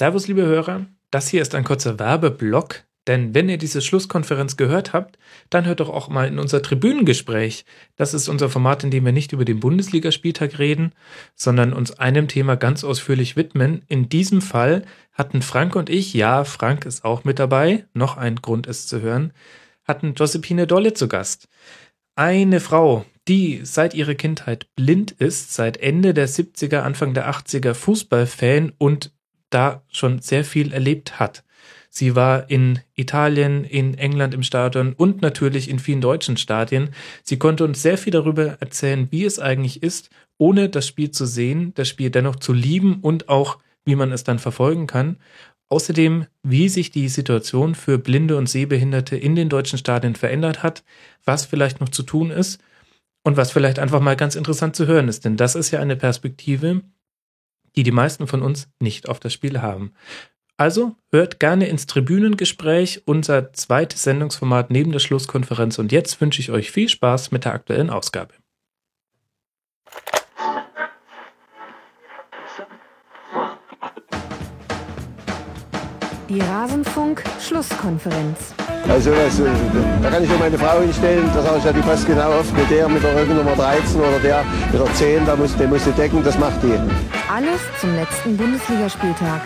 Servus, liebe Hörer. Das hier ist ein kurzer Werbeblock, denn wenn ihr diese Schlusskonferenz gehört habt, dann hört doch auch mal in unser Tribünengespräch. Das ist unser Format, in dem wir nicht über den Bundesligaspieltag reden, sondern uns einem Thema ganz ausführlich widmen. In diesem Fall hatten Frank und ich, ja, Frank ist auch mit dabei, noch ein Grund es zu hören, hatten Josephine Dolle zu Gast. Eine Frau, die seit ihrer Kindheit blind ist, seit Ende der 70er, Anfang der 80er Fußballfan und da schon sehr viel erlebt hat. Sie war in Italien, in England im Stadion und natürlich in vielen deutschen Stadien. Sie konnte uns sehr viel darüber erzählen, wie es eigentlich ist, ohne das Spiel zu sehen, das Spiel dennoch zu lieben und auch, wie man es dann verfolgen kann. Außerdem, wie sich die Situation für Blinde und Sehbehinderte in den deutschen Stadien verändert hat, was vielleicht noch zu tun ist und was vielleicht einfach mal ganz interessant zu hören ist. Denn das ist ja eine Perspektive, die die meisten von uns nicht auf das Spiel haben. Also hört gerne ins Tribünengespräch, unser zweites Sendungsformat neben der Schlusskonferenz. Und jetzt wünsche ich euch viel Spaß mit der aktuellen Ausgabe. Die Rasenfunk-Schlusskonferenz. Also das, da kann ich nur meine Frau hinstellen, da sage ich ja, die passt genau oft mit der mit der Rückennummer 13 oder der mit der 10, da muss, den muss sie decken, das macht die. Alles zum letzten Bundesligaspieltag.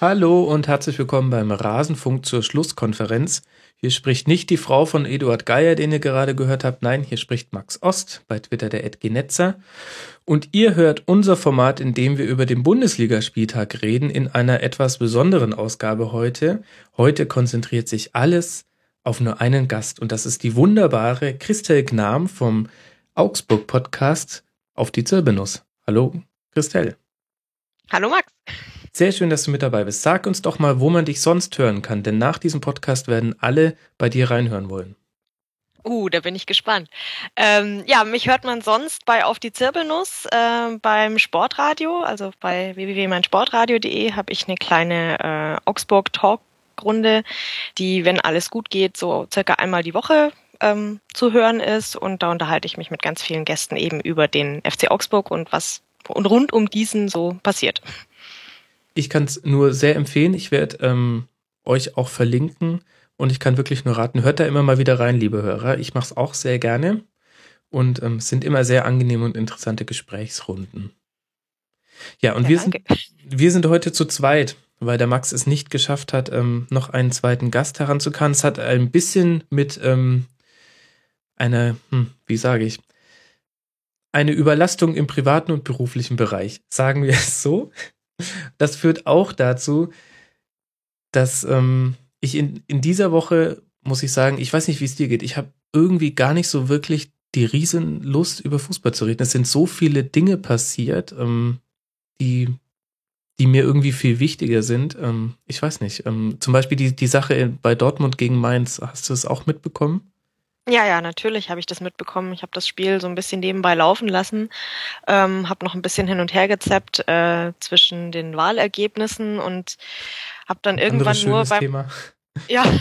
Hallo und herzlich willkommen beim Rasenfunk zur Schlusskonferenz. Hier spricht nicht die Frau von Eduard Geier, den ihr gerade gehört habt. Nein, hier spricht Max Ost, bei Twitter der Edgenetzer. Und ihr hört unser Format, in dem wir über den Bundesligaspieltag reden, in einer etwas besonderen Ausgabe heute. Heute konzentriert sich alles auf nur einen Gast und das ist die wunderbare Christel Gnam vom Augsburg Podcast auf die Zirbenus. Hallo, Christel. Hallo, Max. Sehr schön, dass du mit dabei bist. Sag uns doch mal, wo man dich sonst hören kann, denn nach diesem Podcast werden alle bei dir reinhören wollen. Uh, da bin ich gespannt. Ähm, ja, mich hört man sonst bei Auf die Zirbelnuss äh, beim Sportradio, also bei www.meinsportradio.de habe ich eine kleine äh, Augsburg Talk Runde, die, wenn alles gut geht, so circa einmal die Woche ähm, zu hören ist und da unterhalte ich mich mit ganz vielen Gästen eben über den FC Augsburg und was und rund um diesen so passiert. Ich kann es nur sehr empfehlen. Ich werde ähm, euch auch verlinken und ich kann wirklich nur raten, hört da immer mal wieder rein, liebe Hörer. Ich mache es auch sehr gerne und ähm, es sind immer sehr angenehme und interessante Gesprächsrunden. Ja, und ja, wir, sind, wir sind heute zu zweit, weil der Max es nicht geschafft hat, ähm, noch einen zweiten Gast heranzukommen. Es hat ein bisschen mit ähm, einer, hm, wie sage ich, eine Überlastung im privaten und beruflichen Bereich, sagen wir es so. Das führt auch dazu, dass ähm, ich in, in dieser Woche, muss ich sagen, ich weiß nicht, wie es dir geht, ich habe irgendwie gar nicht so wirklich die Riesenlust, über Fußball zu reden. Es sind so viele Dinge passiert, ähm, die, die mir irgendwie viel wichtiger sind. Ähm, ich weiß nicht. Ähm, zum Beispiel die, die Sache bei Dortmund gegen Mainz. Hast du es auch mitbekommen? Ja, ja, natürlich habe ich das mitbekommen. Ich habe das Spiel so ein bisschen nebenbei laufen lassen, ähm, habe noch ein bisschen hin und her gezappt äh, zwischen den Wahlergebnissen und habe dann irgendwann nur beim Thema. ja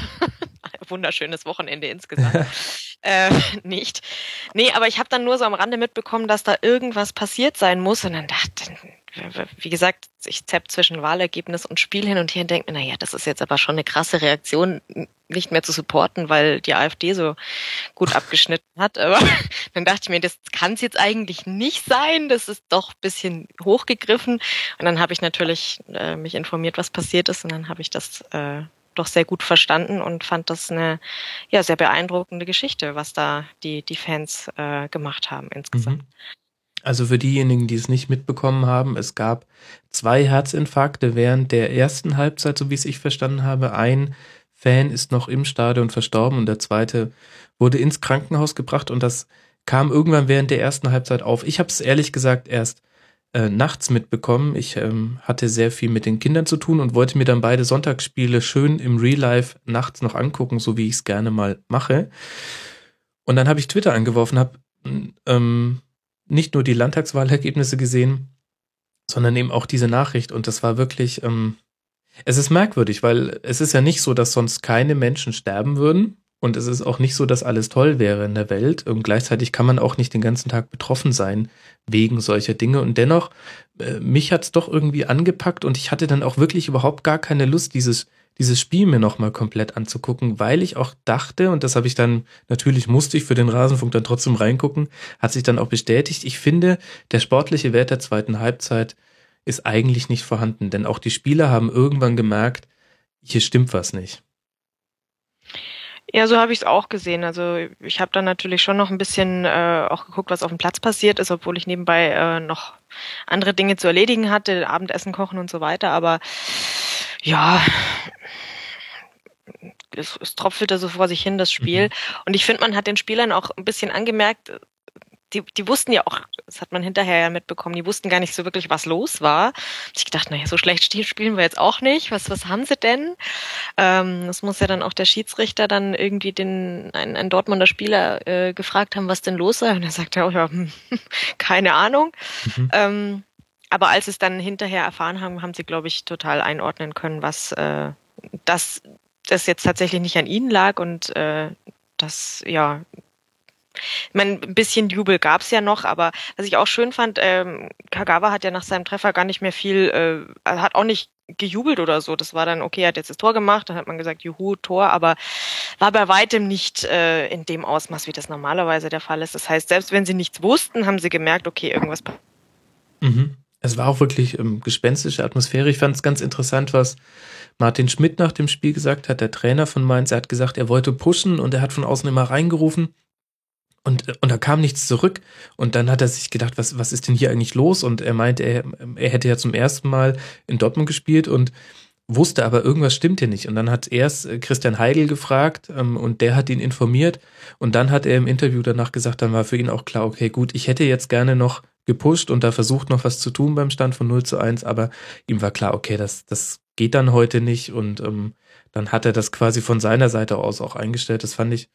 wunderschönes Wochenende insgesamt äh, nicht. Nee, aber ich habe dann nur so am Rande mitbekommen, dass da irgendwas passiert sein muss und dann dachte wie gesagt, ich zapp zwischen Wahlergebnis und Spiel hin und her und denke mir, naja, das ist jetzt aber schon eine krasse Reaktion, nicht mehr zu supporten, weil die AfD so gut abgeschnitten hat. Aber dann dachte ich mir, das kann es jetzt eigentlich nicht sein. Das ist doch bisschen hochgegriffen. Und dann habe ich natürlich äh, mich informiert, was passiert ist. Und dann habe ich das äh, doch sehr gut verstanden und fand das eine ja sehr beeindruckende Geschichte, was da die die Fans äh, gemacht haben insgesamt. Mhm. Also für diejenigen, die es nicht mitbekommen haben, es gab zwei Herzinfarkte während der ersten Halbzeit, so wie es ich verstanden habe. Ein Fan ist noch im Stadion verstorben und der zweite wurde ins Krankenhaus gebracht und das kam irgendwann während der ersten Halbzeit auf. Ich habe es ehrlich gesagt erst äh, nachts mitbekommen. Ich ähm, hatte sehr viel mit den Kindern zu tun und wollte mir dann beide Sonntagsspiele schön im Real Life nachts noch angucken, so wie ich es gerne mal mache. Und dann habe ich Twitter angeworfen, habe ähm, nicht nur die Landtagswahlergebnisse gesehen, sondern eben auch diese Nachricht. Und das war wirklich, ähm, es ist merkwürdig, weil es ist ja nicht so, dass sonst keine Menschen sterben würden. Und es ist auch nicht so, dass alles toll wäre in der Welt. Und gleichzeitig kann man auch nicht den ganzen Tag betroffen sein wegen solcher Dinge. Und dennoch, äh, mich hat's doch irgendwie angepackt und ich hatte dann auch wirklich überhaupt gar keine Lust, dieses, dieses Spiel mir nochmal komplett anzugucken, weil ich auch dachte, und das habe ich dann, natürlich musste ich für den Rasenfunk dann trotzdem reingucken, hat sich dann auch bestätigt, ich finde, der sportliche Wert der zweiten Halbzeit ist eigentlich nicht vorhanden, denn auch die Spieler haben irgendwann gemerkt, hier stimmt was nicht. Ja, so habe ich es auch gesehen. Also ich habe dann natürlich schon noch ein bisschen äh, auch geguckt, was auf dem Platz passiert ist, obwohl ich nebenbei äh, noch andere Dinge zu erledigen hatte, Abendessen kochen und so weiter. Aber ja, es, es tropfelte so vor sich hin, das Spiel. Mhm. Und ich finde, man hat den Spielern auch ein bisschen angemerkt, die, die wussten ja auch, das hat man hinterher ja mitbekommen, die wussten gar nicht so wirklich, was los war. Ich gedacht, naja, so schlecht spielen wir jetzt auch nicht. Was, was haben sie denn? Ähm, das muss ja dann auch der Schiedsrichter dann irgendwie den, ein, ein Dortmunder Spieler äh, gefragt haben, was denn los sei. Und er sagte auch, ja, hm, keine Ahnung. Mhm. Ähm, aber als es dann hinterher erfahren haben, haben sie, glaube ich, total einordnen können, was äh, dass das jetzt tatsächlich nicht an ihnen lag und äh, das ja ich meine, ein bisschen Jubel gab's ja noch, aber was ich auch schön fand, ähm, Kagawa hat ja nach seinem Treffer gar nicht mehr viel, äh, hat auch nicht gejubelt oder so. Das war dann, okay, er hat jetzt das Tor gemacht, dann hat man gesagt, juhu, Tor, aber war bei weitem nicht äh, in dem Ausmaß, wie das normalerweise der Fall ist. Das heißt, selbst wenn sie nichts wussten, haben sie gemerkt, okay, irgendwas passiert. Mhm. Es war auch wirklich ähm, gespenstische Atmosphäre. Ich fand es ganz interessant, was Martin Schmidt nach dem Spiel gesagt hat, der Trainer von Mainz. Er hat gesagt, er wollte pushen und er hat von außen immer reingerufen. Und, und da kam nichts zurück. Und dann hat er sich gedacht, was, was ist denn hier eigentlich los? Und er meinte, er, er hätte ja zum ersten Mal in Dortmund gespielt und wusste aber, irgendwas stimmt hier nicht. Und dann hat erst äh, Christian Heigl gefragt ähm, und der hat ihn informiert. Und dann hat er im Interview danach gesagt, dann war für ihn auch klar, okay, gut, ich hätte jetzt gerne noch gepusht und da versucht noch was zu tun beim Stand von 0 zu 1, aber ihm war klar, okay, das, das geht dann heute nicht. Und ähm, dann hat er das quasi von seiner Seite aus auch eingestellt. Das fand ich,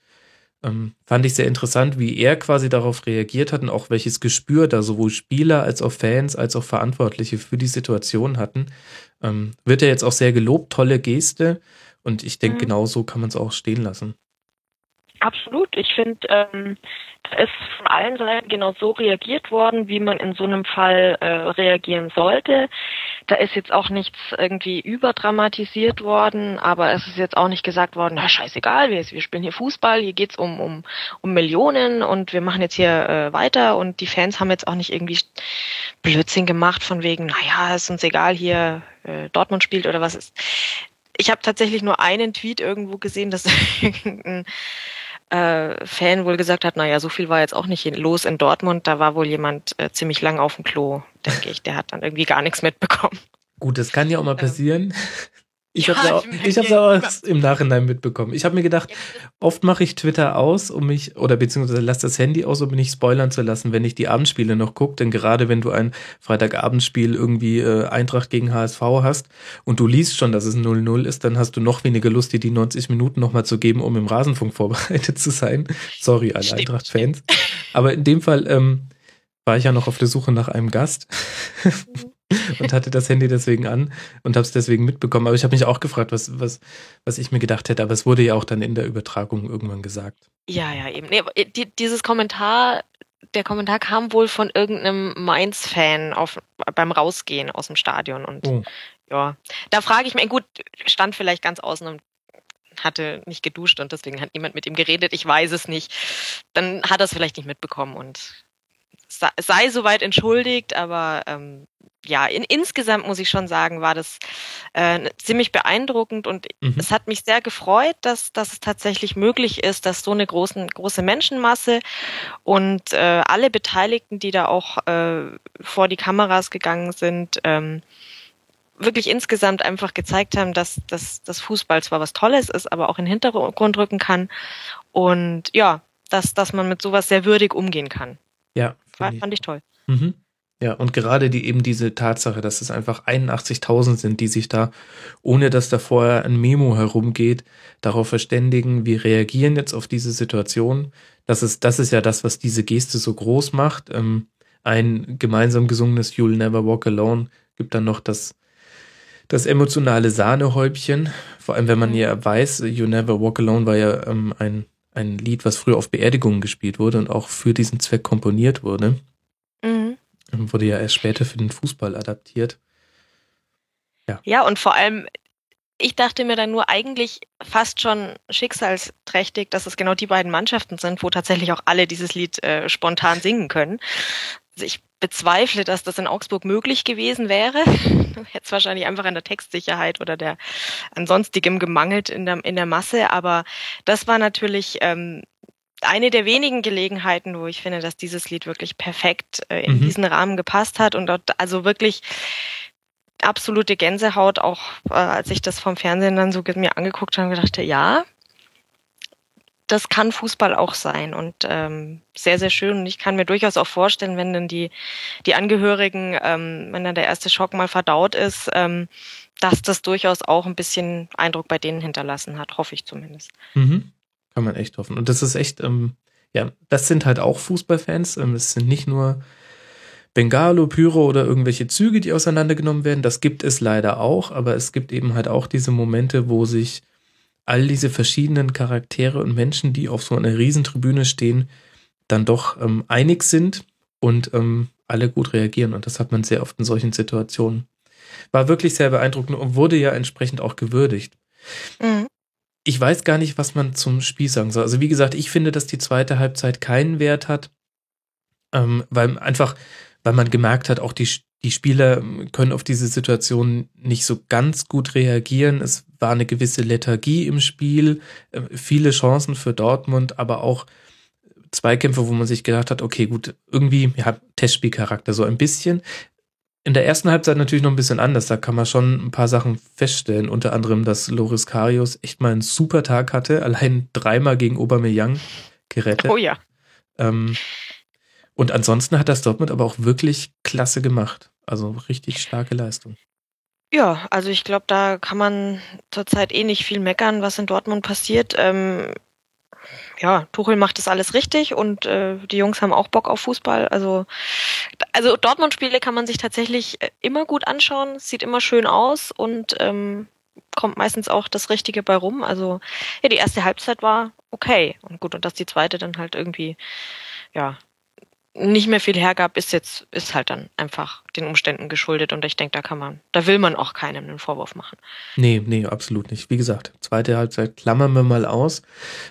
ähm, fand ich sehr interessant, wie er quasi darauf reagiert hat und auch welches Gespür da sowohl Spieler als auch Fans als auch Verantwortliche für die Situation hatten. Ähm, wird er jetzt auch sehr gelobt, tolle Geste und ich denke, mhm. genauso kann man es auch stehen lassen. Absolut. Ich finde, ähm, ist von allen Seiten genau so reagiert worden, wie man in so einem Fall äh, reagieren sollte. Da ist jetzt auch nichts irgendwie überdramatisiert worden, aber es ist jetzt auch nicht gesagt worden, na scheißegal, wir, wir spielen hier Fußball, hier geht's um, um, um Millionen und wir machen jetzt hier äh, weiter und die Fans haben jetzt auch nicht irgendwie Blödsinn gemacht von wegen, naja, ist uns egal, hier äh, Dortmund spielt oder was ist. Ich habe tatsächlich nur einen Tweet irgendwo gesehen, dass irgendein äh, Fan wohl gesagt hat, naja, so viel war jetzt auch nicht los in Dortmund, da war wohl jemand äh, ziemlich lang auf dem Klo, denke ich. Der hat dann irgendwie gar nichts mitbekommen. Gut, das kann ja auch mal ähm, passieren. Ich ja, habe auch, ich hab's auch im Nachhinein mitbekommen. Ich habe mir gedacht, oft mache ich Twitter aus, um mich, oder beziehungsweise lasse das Handy aus, um mich nicht spoilern zu lassen, wenn ich die Abendspiele noch gucke. Denn gerade wenn du ein Freitagabendspiel irgendwie äh, Eintracht gegen HSV hast und du liest schon, dass es 0-0 ist, dann hast du noch weniger Lust, dir die 90 Minuten nochmal zu geben, um im Rasenfunk vorbereitet zu sein. Sorry, alle Eintracht-Fans. Aber in dem Fall ähm, war ich ja noch auf der Suche nach einem Gast. Und hatte das Handy deswegen an und habe es deswegen mitbekommen. Aber ich habe mich auch gefragt, was, was, was ich mir gedacht hätte. Aber es wurde ja auch dann in der Übertragung irgendwann gesagt. Ja, ja, eben. Nee, die, dieses Kommentar, der Kommentar kam wohl von irgendeinem Mainz-Fan beim Rausgehen aus dem Stadion. Und oh. ja, da frage ich mich, gut, stand vielleicht ganz außen und hatte nicht geduscht und deswegen hat niemand mit ihm geredet. Ich weiß es nicht. Dann hat er es vielleicht nicht mitbekommen und sei soweit entschuldigt, aber ähm, ja, in, insgesamt muss ich schon sagen, war das äh, ziemlich beeindruckend und mhm. es hat mich sehr gefreut, dass, dass es tatsächlich möglich ist, dass so eine großen, große Menschenmasse und äh, alle Beteiligten, die da auch äh, vor die Kameras gegangen sind, ähm, wirklich insgesamt einfach gezeigt haben, dass, dass dass Fußball zwar was Tolles ist, aber auch in den Hintergrund rücken kann und ja, dass, dass man mit sowas sehr würdig umgehen kann. Ja, war, fand ich toll. Mhm. Ja, und gerade die eben diese Tatsache, dass es einfach 81.000 sind, die sich da, ohne dass da vorher ein Memo herumgeht, darauf verständigen, wir reagieren jetzt auf diese Situation. Das ist, das ist ja das, was diese Geste so groß macht. Ähm, ein gemeinsam gesungenes You'll Never Walk Alone gibt dann noch das, das emotionale Sahnehäubchen. Vor allem, wenn man mhm. ja weiß, You Never Walk Alone war ja ähm, ein, ein Lied, was früher auf Beerdigungen gespielt wurde und auch für diesen Zweck komponiert wurde. Mhm. Wurde ja erst später für den Fußball adaptiert. Ja. ja, und vor allem, ich dachte mir dann nur eigentlich fast schon schicksalsträchtig, dass es genau die beiden Mannschaften sind, wo tatsächlich auch alle dieses Lied äh, spontan singen können. Also ich bezweifle, dass das in Augsburg möglich gewesen wäre. Hätte es wahrscheinlich einfach an der Textsicherheit oder der ansonstigem gemangelt in der, in der Masse. Aber das war natürlich ähm, eine der wenigen Gelegenheiten, wo ich finde, dass dieses Lied wirklich perfekt äh, in mhm. diesen Rahmen gepasst hat und dort also wirklich absolute Gänsehaut, auch äh, als ich das vom Fernsehen dann so mir angeguckt habe und gedacht, ja, das kann Fußball auch sein und ähm, sehr, sehr schön. Und ich kann mir durchaus auch vorstellen, wenn dann die, die Angehörigen, ähm, wenn dann der erste Schock mal verdaut ist, ähm, dass das durchaus auch ein bisschen Eindruck bei denen hinterlassen hat, hoffe ich zumindest. Mhm. Kann man echt hoffen. Und das ist echt, ähm, ja, das sind halt auch Fußballfans. Ähm, es sind nicht nur Bengalo, Pyro oder irgendwelche Züge, die auseinandergenommen werden. Das gibt es leider auch, aber es gibt eben halt auch diese Momente, wo sich all diese verschiedenen Charaktere und Menschen, die auf so einer Riesentribüne stehen, dann doch ähm, einig sind und ähm, alle gut reagieren. Und das hat man sehr oft in solchen Situationen. War wirklich sehr beeindruckend und wurde ja entsprechend auch gewürdigt. Mhm. Ich weiß gar nicht, was man zum Spiel sagen soll. Also wie gesagt, ich finde, dass die zweite Halbzeit keinen Wert hat, ähm, weil einfach, weil man gemerkt hat, auch die, die Spieler können auf diese Situation nicht so ganz gut reagieren. Es war eine gewisse Lethargie im Spiel, äh, viele Chancen für Dortmund, aber auch Zweikämpfe, wo man sich gedacht hat, okay, gut, irgendwie, ja, Testspielcharakter so ein bisschen. In der ersten Halbzeit natürlich noch ein bisschen anders. Da kann man schon ein paar Sachen feststellen. Unter anderem, dass Loris Karius echt mal einen super Tag hatte. Allein dreimal gegen Aubameyang gerettet. Oh ja. Ähm, und ansonsten hat das Dortmund aber auch wirklich klasse gemacht. Also richtig starke Leistung. Ja, also ich glaube, da kann man zurzeit eh nicht viel meckern, was in Dortmund passiert. Ähm, ja, Tuchel macht das alles richtig und äh, die Jungs haben auch Bock auf Fußball. Also, also Dortmund-Spiele kann man sich tatsächlich äh, immer gut anschauen, sieht immer schön aus und ähm, kommt meistens auch das Richtige bei rum. Also ja, die erste Halbzeit war okay und gut und dass die zweite dann halt irgendwie ja nicht mehr viel hergab, ist jetzt, ist halt dann einfach den Umständen geschuldet und ich denke, da kann man, da will man auch keinem einen Vorwurf machen. Nee, nee, absolut nicht. Wie gesagt, zweite Halbzeit klammern wir mal aus.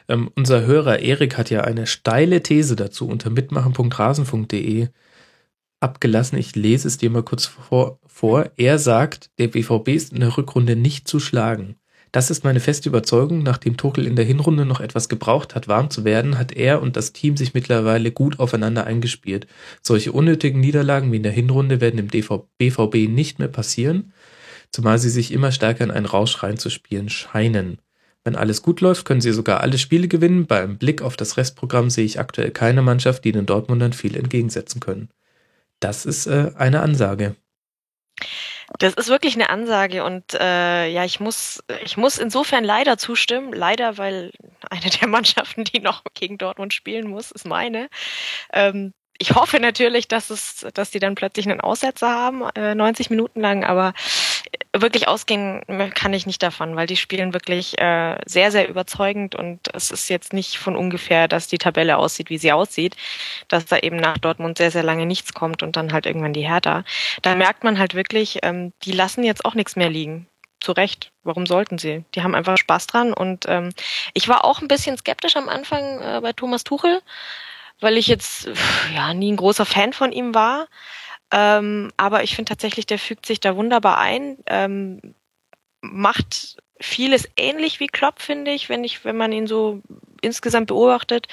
Ähm, unser Hörer Erik hat ja eine steile These dazu unter mitmachen.rasen.de abgelassen. Ich lese es dir mal kurz vor, vor. Er sagt, der BVB ist in der Rückrunde nicht zu schlagen. Das ist meine feste Überzeugung. Nachdem Tuchel in der Hinrunde noch etwas gebraucht hat, warm zu werden, hat er und das Team sich mittlerweile gut aufeinander eingespielt. Solche unnötigen Niederlagen wie in der Hinrunde werden im BVB nicht mehr passieren, zumal sie sich immer stärker in einen Rausch reinzuspielen scheinen. Wenn alles gut läuft, können sie sogar alle Spiele gewinnen. Beim Blick auf das Restprogramm sehe ich aktuell keine Mannschaft, die den Dortmundern viel entgegensetzen können. Das ist äh, eine Ansage. Das ist wirklich eine Ansage und äh, ja, ich muss, ich muss insofern leider zustimmen. Leider, weil eine der Mannschaften, die noch gegen Dortmund spielen muss, ist meine. Ähm, ich hoffe natürlich, dass es, dass die dann plötzlich einen Aussetzer haben, äh, 90 Minuten lang, aber wirklich ausgehen kann ich nicht davon, weil die spielen wirklich äh, sehr, sehr überzeugend und es ist jetzt nicht von ungefähr, dass die Tabelle aussieht, wie sie aussieht, dass da eben nach Dortmund sehr, sehr lange nichts kommt und dann halt irgendwann die Hertha. Da merkt man halt wirklich, ähm, die lassen jetzt auch nichts mehr liegen. Zu Recht. Warum sollten sie? Die haben einfach Spaß dran und ähm, ich war auch ein bisschen skeptisch am Anfang äh, bei Thomas Tuchel, weil ich jetzt ja nie ein großer Fan von ihm war. Ähm, aber ich finde tatsächlich, der fügt sich da wunderbar ein, ähm, macht vieles ähnlich wie Klopp, finde ich, wenn ich, wenn man ihn so insgesamt beobachtet.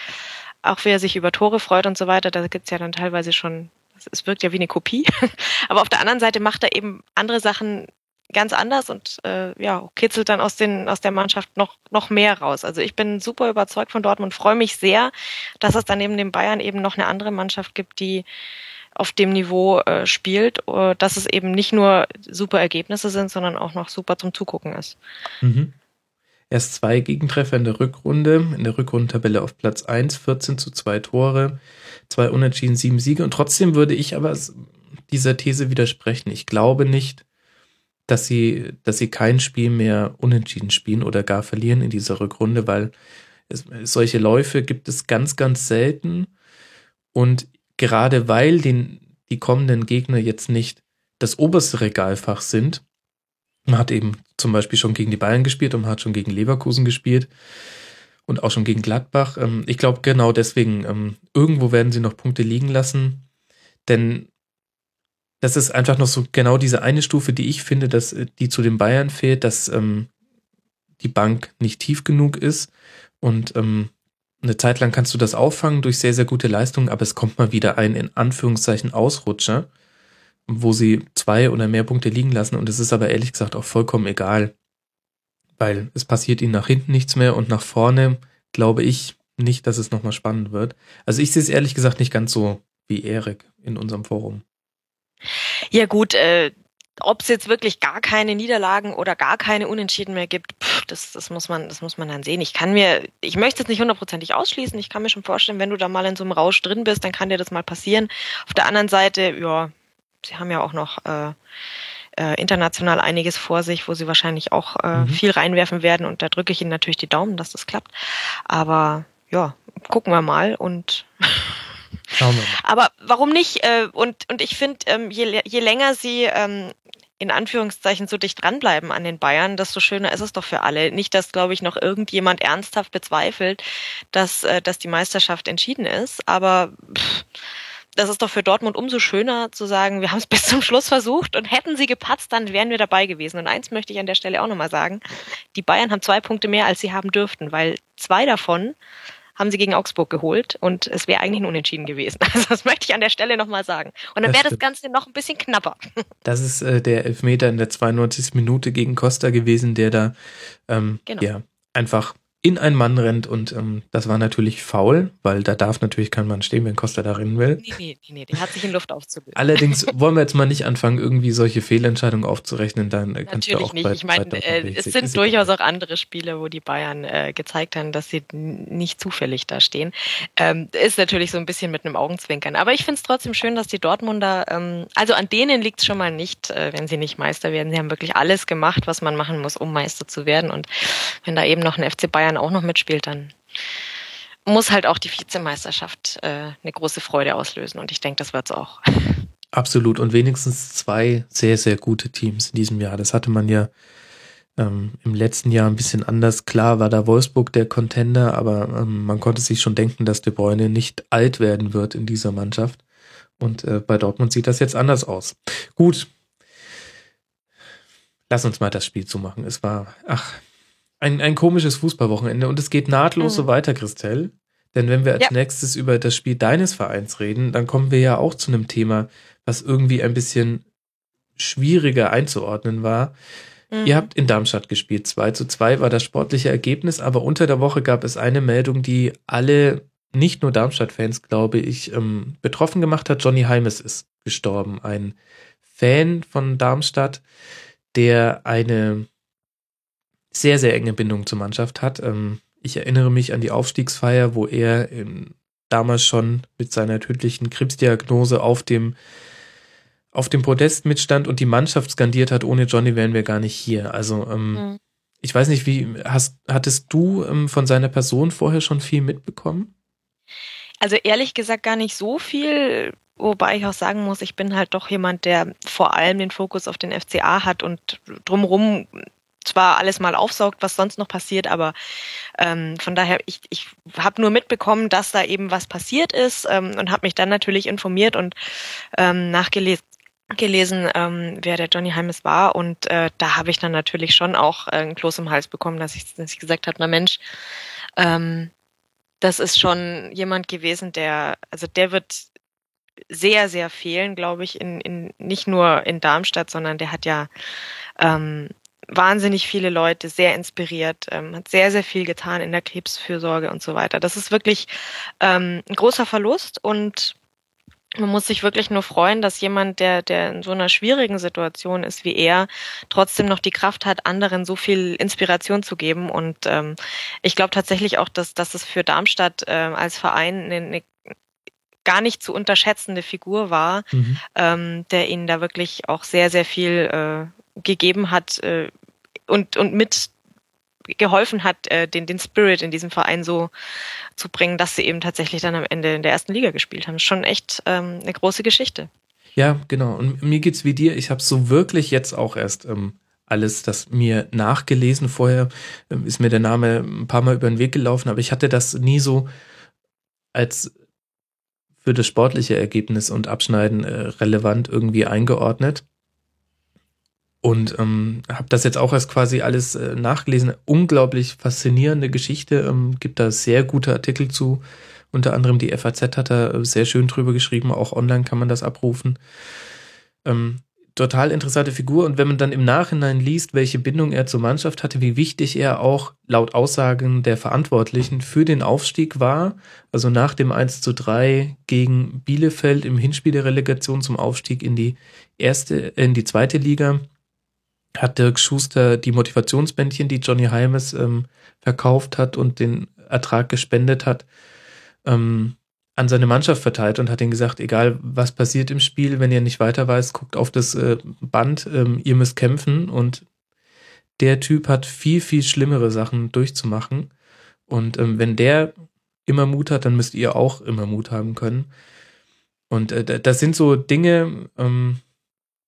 Auch wie er sich über Tore freut und so weiter, da gibt's ja dann teilweise schon, es wirkt ja wie eine Kopie. aber auf der anderen Seite macht er eben andere Sachen ganz anders und äh, ja, kitzelt dann aus, den, aus der Mannschaft noch, noch mehr raus. Also ich bin super überzeugt von Dortmund, freue mich sehr, dass es dann neben den Bayern eben noch eine andere Mannschaft gibt, die auf dem Niveau äh, spielt, äh, dass es eben nicht nur super Ergebnisse sind, sondern auch noch super zum Zugucken ist. Mhm. Erst zwei Gegentreffer in der Rückrunde, in der Rückrundentabelle auf Platz 1, 14 zu 2 Tore, zwei Unentschieden, sieben Siege. Und trotzdem würde ich aber dieser These widersprechen. Ich glaube nicht, dass sie, dass sie kein Spiel mehr unentschieden spielen oder gar verlieren in dieser Rückrunde, weil es, solche Läufe gibt es ganz, ganz selten. Und gerade weil den, die kommenden Gegner jetzt nicht das oberste Regalfach sind, man hat eben zum Beispiel schon gegen die Bayern gespielt und man hat schon gegen Leverkusen gespielt und auch schon gegen Gladbach. Ähm, ich glaube genau deswegen, ähm, irgendwo werden sie noch Punkte liegen lassen, denn das ist einfach noch so genau diese eine Stufe, die ich finde, dass äh, die zu den Bayern fehlt, dass ähm, die Bank nicht tief genug ist und ähm, eine Zeit lang kannst du das auffangen durch sehr, sehr gute Leistungen, aber es kommt mal wieder ein, in Anführungszeichen, Ausrutscher, wo sie zwei oder mehr Punkte liegen lassen und es ist aber ehrlich gesagt auch vollkommen egal, weil es passiert ihnen nach hinten nichts mehr und nach vorne glaube ich nicht, dass es nochmal spannend wird. Also ich sehe es ehrlich gesagt nicht ganz so wie Erik in unserem Forum. Ja gut, äh, ob es jetzt wirklich gar keine Niederlagen oder gar keine Unentschieden mehr gibt, pff, das, das muss man, das muss man dann sehen. Ich kann mir, ich möchte es nicht hundertprozentig ausschließen. Ich kann mir schon vorstellen, wenn du da mal in so einem Rausch drin bist, dann kann dir das mal passieren. Auf der anderen Seite, ja, sie haben ja auch noch äh, äh, international einiges vor sich, wo sie wahrscheinlich auch äh, mhm. viel reinwerfen werden. Und da drücke ich ihnen natürlich die Daumen, dass das klappt. Aber ja, gucken wir mal und Schauen wir mal. Aber warum nicht? Äh, und, und ich finde, ähm, je, je länger sie ähm, in Anführungszeichen so dicht dranbleiben an den Bayern, desto schöner ist es doch für alle. Nicht, dass, glaube ich, noch irgendjemand ernsthaft bezweifelt, dass, äh, dass die Meisterschaft entschieden ist. Aber pff, das ist doch für Dortmund umso schöner zu sagen, wir haben es bis zum Schluss versucht und hätten sie gepatzt, dann wären wir dabei gewesen. Und eins möchte ich an der Stelle auch nochmal sagen. Die Bayern haben zwei Punkte mehr, als sie haben dürften, weil zwei davon haben sie gegen Augsburg geholt und es wäre eigentlich ein Unentschieden gewesen. Also das möchte ich an der Stelle nochmal sagen. Und dann wäre das Ganze noch ein bisschen knapper. Das ist äh, der Elfmeter in der 92. Minute gegen Costa gewesen, der da ähm, genau. ja, einfach in einen Mann rennt und ähm, das war natürlich faul, weil da darf natürlich kein Mann stehen, wenn Costa da rennen will. Nee, nee, nee, nee der hat sich in Luft aufzubilden. Allerdings wollen wir jetzt mal nicht anfangen, irgendwie solche Fehlentscheidungen aufzurechnen, dann äh, kannst natürlich du auch nicht. Bei, ich meine, äh, es sind durchaus auch andere Spiele, wo die Bayern äh, gezeigt haben, dass sie nicht zufällig da stehen. Ähm, ist natürlich so ein bisschen mit einem Augenzwinkern. Aber ich finde es trotzdem schön, dass die Dortmunder, ähm, also an denen liegt es schon mal nicht, äh, wenn sie nicht Meister werden. Sie haben wirklich alles gemacht, was man machen muss, um Meister zu werden. Und wenn da eben noch ein FC Bayern Bayern auch noch mitspielt, dann muss halt auch die Vizemeisterschaft äh, eine große Freude auslösen. Und ich denke, das wird es auch. Absolut. Und wenigstens zwei sehr, sehr gute Teams in diesem Jahr. Das hatte man ja ähm, im letzten Jahr ein bisschen anders. Klar war da Wolfsburg der Contender, aber ähm, man konnte sich schon denken, dass De Bruyne nicht alt werden wird in dieser Mannschaft. Und äh, bei Dortmund sieht das jetzt anders aus. Gut. Lass uns mal das Spiel zumachen. Es war, ach, ein, ein komisches Fußballwochenende und es geht nahtlos mhm. so weiter, Christelle. Denn wenn wir als ja. nächstes über das Spiel deines Vereins reden, dann kommen wir ja auch zu einem Thema, was irgendwie ein bisschen schwieriger einzuordnen war. Mhm. Ihr habt in Darmstadt gespielt. 2 zu 2 war das sportliche Ergebnis, aber unter der Woche gab es eine Meldung, die alle, nicht nur Darmstadt-Fans, glaube ich, ähm, betroffen gemacht hat. Johnny Heimes ist gestorben. Ein Fan von Darmstadt, der eine sehr, sehr enge Bindung zur Mannschaft hat. Ähm, ich erinnere mich an die Aufstiegsfeier, wo er damals schon mit seiner tödlichen Krebsdiagnose auf dem auf dem Podest mitstand und die Mannschaft skandiert hat, ohne Johnny wären wir gar nicht hier. Also ähm, mhm. ich weiß nicht, wie hast, hattest du ähm, von seiner Person vorher schon viel mitbekommen? Also ehrlich gesagt gar nicht so viel, wobei ich auch sagen muss, ich bin halt doch jemand, der vor allem den Fokus auf den FCA hat und drumherum zwar alles mal aufsaugt, was sonst noch passiert, aber ähm, von daher, ich, ich habe nur mitbekommen, dass da eben was passiert ist ähm, und habe mich dann natürlich informiert und ähm, nachgelesen gelesen, ähm, wer der Johnny Heimes war. Und äh, da habe ich dann natürlich schon auch äh, einen Kloß im Hals bekommen, dass ich, dass ich gesagt habe, na Mensch, ähm, das ist schon jemand gewesen, der, also der wird sehr, sehr fehlen, glaube ich, in, in nicht nur in Darmstadt, sondern der hat ja ähm, wahnsinnig viele Leute sehr inspiriert, ähm, hat sehr, sehr viel getan in der Krebsfürsorge und so weiter. Das ist wirklich ähm, ein großer Verlust und man muss sich wirklich nur freuen, dass jemand, der, der in so einer schwierigen Situation ist wie er, trotzdem noch die Kraft hat, anderen so viel Inspiration zu geben. Und ähm, ich glaube tatsächlich auch, dass, dass es für Darmstadt äh, als Verein eine, eine gar nicht zu unterschätzende Figur war, mhm. ähm, der ihnen da wirklich auch sehr, sehr viel äh, gegeben hat äh, und, und mit geholfen hat, äh, den, den Spirit in diesem Verein so zu bringen, dass sie eben tatsächlich dann am Ende in der ersten Liga gespielt haben. Schon echt ähm, eine große Geschichte. Ja, genau. Und mir geht's wie dir. Ich habe so wirklich jetzt auch erst ähm, alles das mir nachgelesen. Vorher ähm, ist mir der Name ein paar Mal über den Weg gelaufen, aber ich hatte das nie so als für das sportliche Ergebnis und Abschneiden äh, relevant irgendwie eingeordnet. Und ähm, habe das jetzt auch erst quasi alles äh, nachgelesen. Unglaublich faszinierende Geschichte. Ähm, gibt da sehr gute Artikel zu. Unter anderem die FAZ hat da äh, sehr schön drüber geschrieben. Auch online kann man das abrufen. Ähm, total interessante Figur. Und wenn man dann im Nachhinein liest, welche Bindung er zur Mannschaft hatte, wie wichtig er auch laut Aussagen der Verantwortlichen für den Aufstieg war, also nach dem 1 zu 3 gegen Bielefeld im Hinspiel der Relegation zum Aufstieg in die erste, in die zweite Liga, hat Dirk Schuster die Motivationsbändchen, die Johnny Heimes ähm, verkauft hat und den Ertrag gespendet hat, ähm, an seine Mannschaft verteilt und hat ihnen gesagt, egal was passiert im Spiel, wenn ihr nicht weiter weiß, guckt auf das äh, Band, ähm, ihr müsst kämpfen. Und der Typ hat viel, viel schlimmere Sachen durchzumachen. Und ähm, wenn der immer Mut hat, dann müsst ihr auch immer Mut haben können. Und äh, das sind so Dinge, ähm,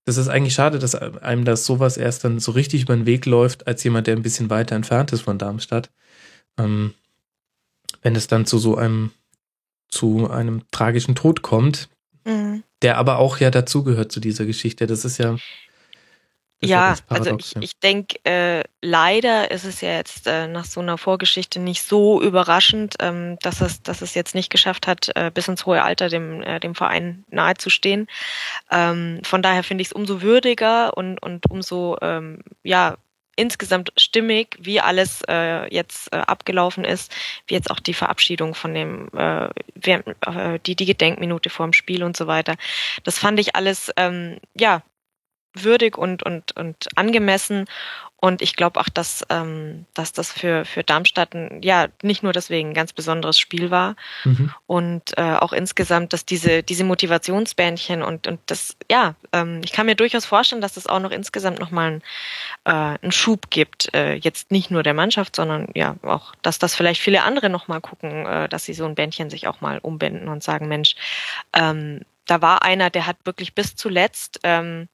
das ist eigentlich schade, dass einem das sowas erst dann so richtig über den Weg läuft, als jemand, der ein bisschen weiter entfernt ist von Darmstadt. Ähm, wenn es dann zu so einem, zu einem tragischen Tod kommt, mhm. der aber auch ja dazugehört zu dieser Geschichte. Das ist ja ja, also ich, ich denke, äh, leider ist es ja jetzt äh, nach so einer Vorgeschichte nicht so überraschend, ähm, dass es, dass es jetzt nicht geschafft hat, äh, bis ins hohe Alter dem, äh, dem Verein nahezustehen. Ähm, von daher finde ich es umso würdiger und, und umso ähm, ja insgesamt stimmig, wie alles äh, jetzt äh, abgelaufen ist, wie jetzt auch die Verabschiedung von dem, äh, äh, die, die Gedenkminute vorm Spiel und so weiter. Das fand ich alles, ähm, ja, würdig und, und, und angemessen. Und ich glaube auch, dass, ähm, dass das für, für Darmstadt ein, ja nicht nur deswegen ein ganz besonderes Spiel war. Mhm. Und äh, auch insgesamt, dass diese, diese Motivationsbändchen und, und das, ja, ähm, ich kann mir durchaus vorstellen, dass das auch noch insgesamt nochmal einen, äh, einen Schub gibt. Äh, jetzt nicht nur der Mannschaft, sondern ja auch, dass das vielleicht viele andere nochmal gucken, äh, dass sie so ein Bändchen sich auch mal umbinden und sagen, Mensch, ähm, da war einer, der hat wirklich bis zuletzt ähm,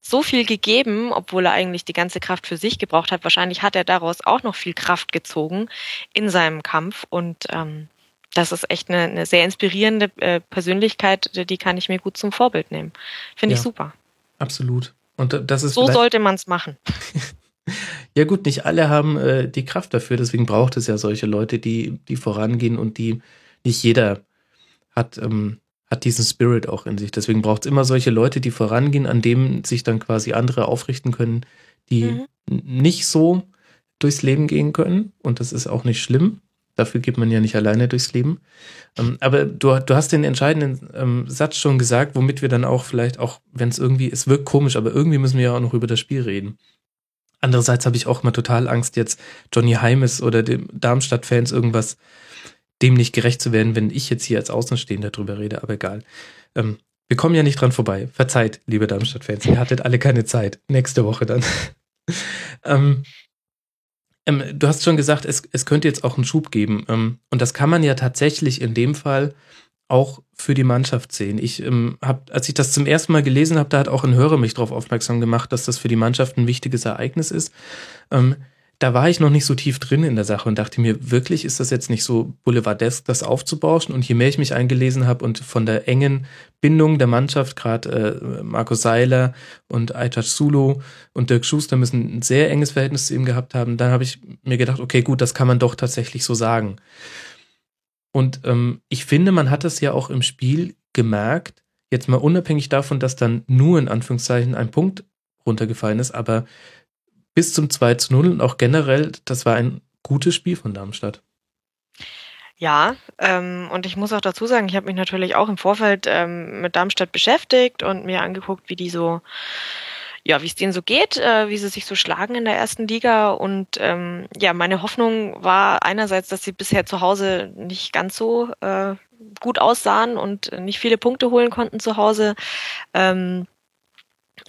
so viel gegeben, obwohl er eigentlich die ganze Kraft für sich gebraucht hat. Wahrscheinlich hat er daraus auch noch viel Kraft gezogen in seinem Kampf und ähm, das ist echt eine, eine sehr inspirierende äh, Persönlichkeit, die kann ich mir gut zum Vorbild nehmen. Finde ja, ich super. Absolut. Und das ist so sollte man es machen. ja gut, nicht alle haben äh, die Kraft dafür, deswegen braucht es ja solche Leute, die die vorangehen und die nicht jeder hat ähm, hat diesen Spirit auch in sich. Deswegen braucht es immer solche Leute, die vorangehen, an denen sich dann quasi andere aufrichten können, die mhm. nicht so durchs Leben gehen können. Und das ist auch nicht schlimm. Dafür geht man ja nicht alleine durchs Leben. Ähm, aber du, du hast den entscheidenden ähm, Satz schon gesagt, womit wir dann auch vielleicht auch, wenn es irgendwie, es wirkt komisch, aber irgendwie müssen wir ja auch noch über das Spiel reden. Andererseits habe ich auch mal total Angst, jetzt Johnny Heimes oder dem Darmstadt-Fans irgendwas dem nicht gerecht zu werden, wenn ich jetzt hier als Außenstehender drüber rede, aber egal. Ähm, wir kommen ja nicht dran vorbei. Verzeiht, liebe Darmstadt-Fans, ihr hattet alle keine Zeit. Nächste Woche dann. ähm, ähm, du hast schon gesagt, es, es könnte jetzt auch einen Schub geben. Ähm, und das kann man ja tatsächlich in dem Fall auch für die Mannschaft sehen. Ich ähm, habe, als ich das zum ersten Mal gelesen habe, da hat auch ein Hörer mich darauf aufmerksam gemacht, dass das für die Mannschaft ein wichtiges Ereignis ist. Ähm, da war ich noch nicht so tief drin in der Sache und dachte mir, wirklich ist das jetzt nicht so boulevardesk, das aufzubauschen? Und je mehr ich mich eingelesen habe und von der engen Bindung der Mannschaft, gerade äh, Marco Seiler und Aitaj Sulu und Dirk Schuster müssen ein sehr enges Verhältnis zu ihm gehabt haben, dann habe ich mir gedacht, okay, gut, das kann man doch tatsächlich so sagen. Und ähm, ich finde, man hat das ja auch im Spiel gemerkt, jetzt mal unabhängig davon, dass dann nur in Anführungszeichen ein Punkt runtergefallen ist, aber bis zum 2 zu 0 und auch generell, das war ein gutes Spiel von Darmstadt. Ja, ähm, und ich muss auch dazu sagen, ich habe mich natürlich auch im Vorfeld ähm, mit Darmstadt beschäftigt und mir angeguckt, wie die so, ja, wie es denen so geht, äh, wie sie sich so schlagen in der ersten Liga. Und ähm, ja, meine Hoffnung war einerseits, dass sie bisher zu Hause nicht ganz so äh, gut aussahen und nicht viele Punkte holen konnten zu Hause. Ähm,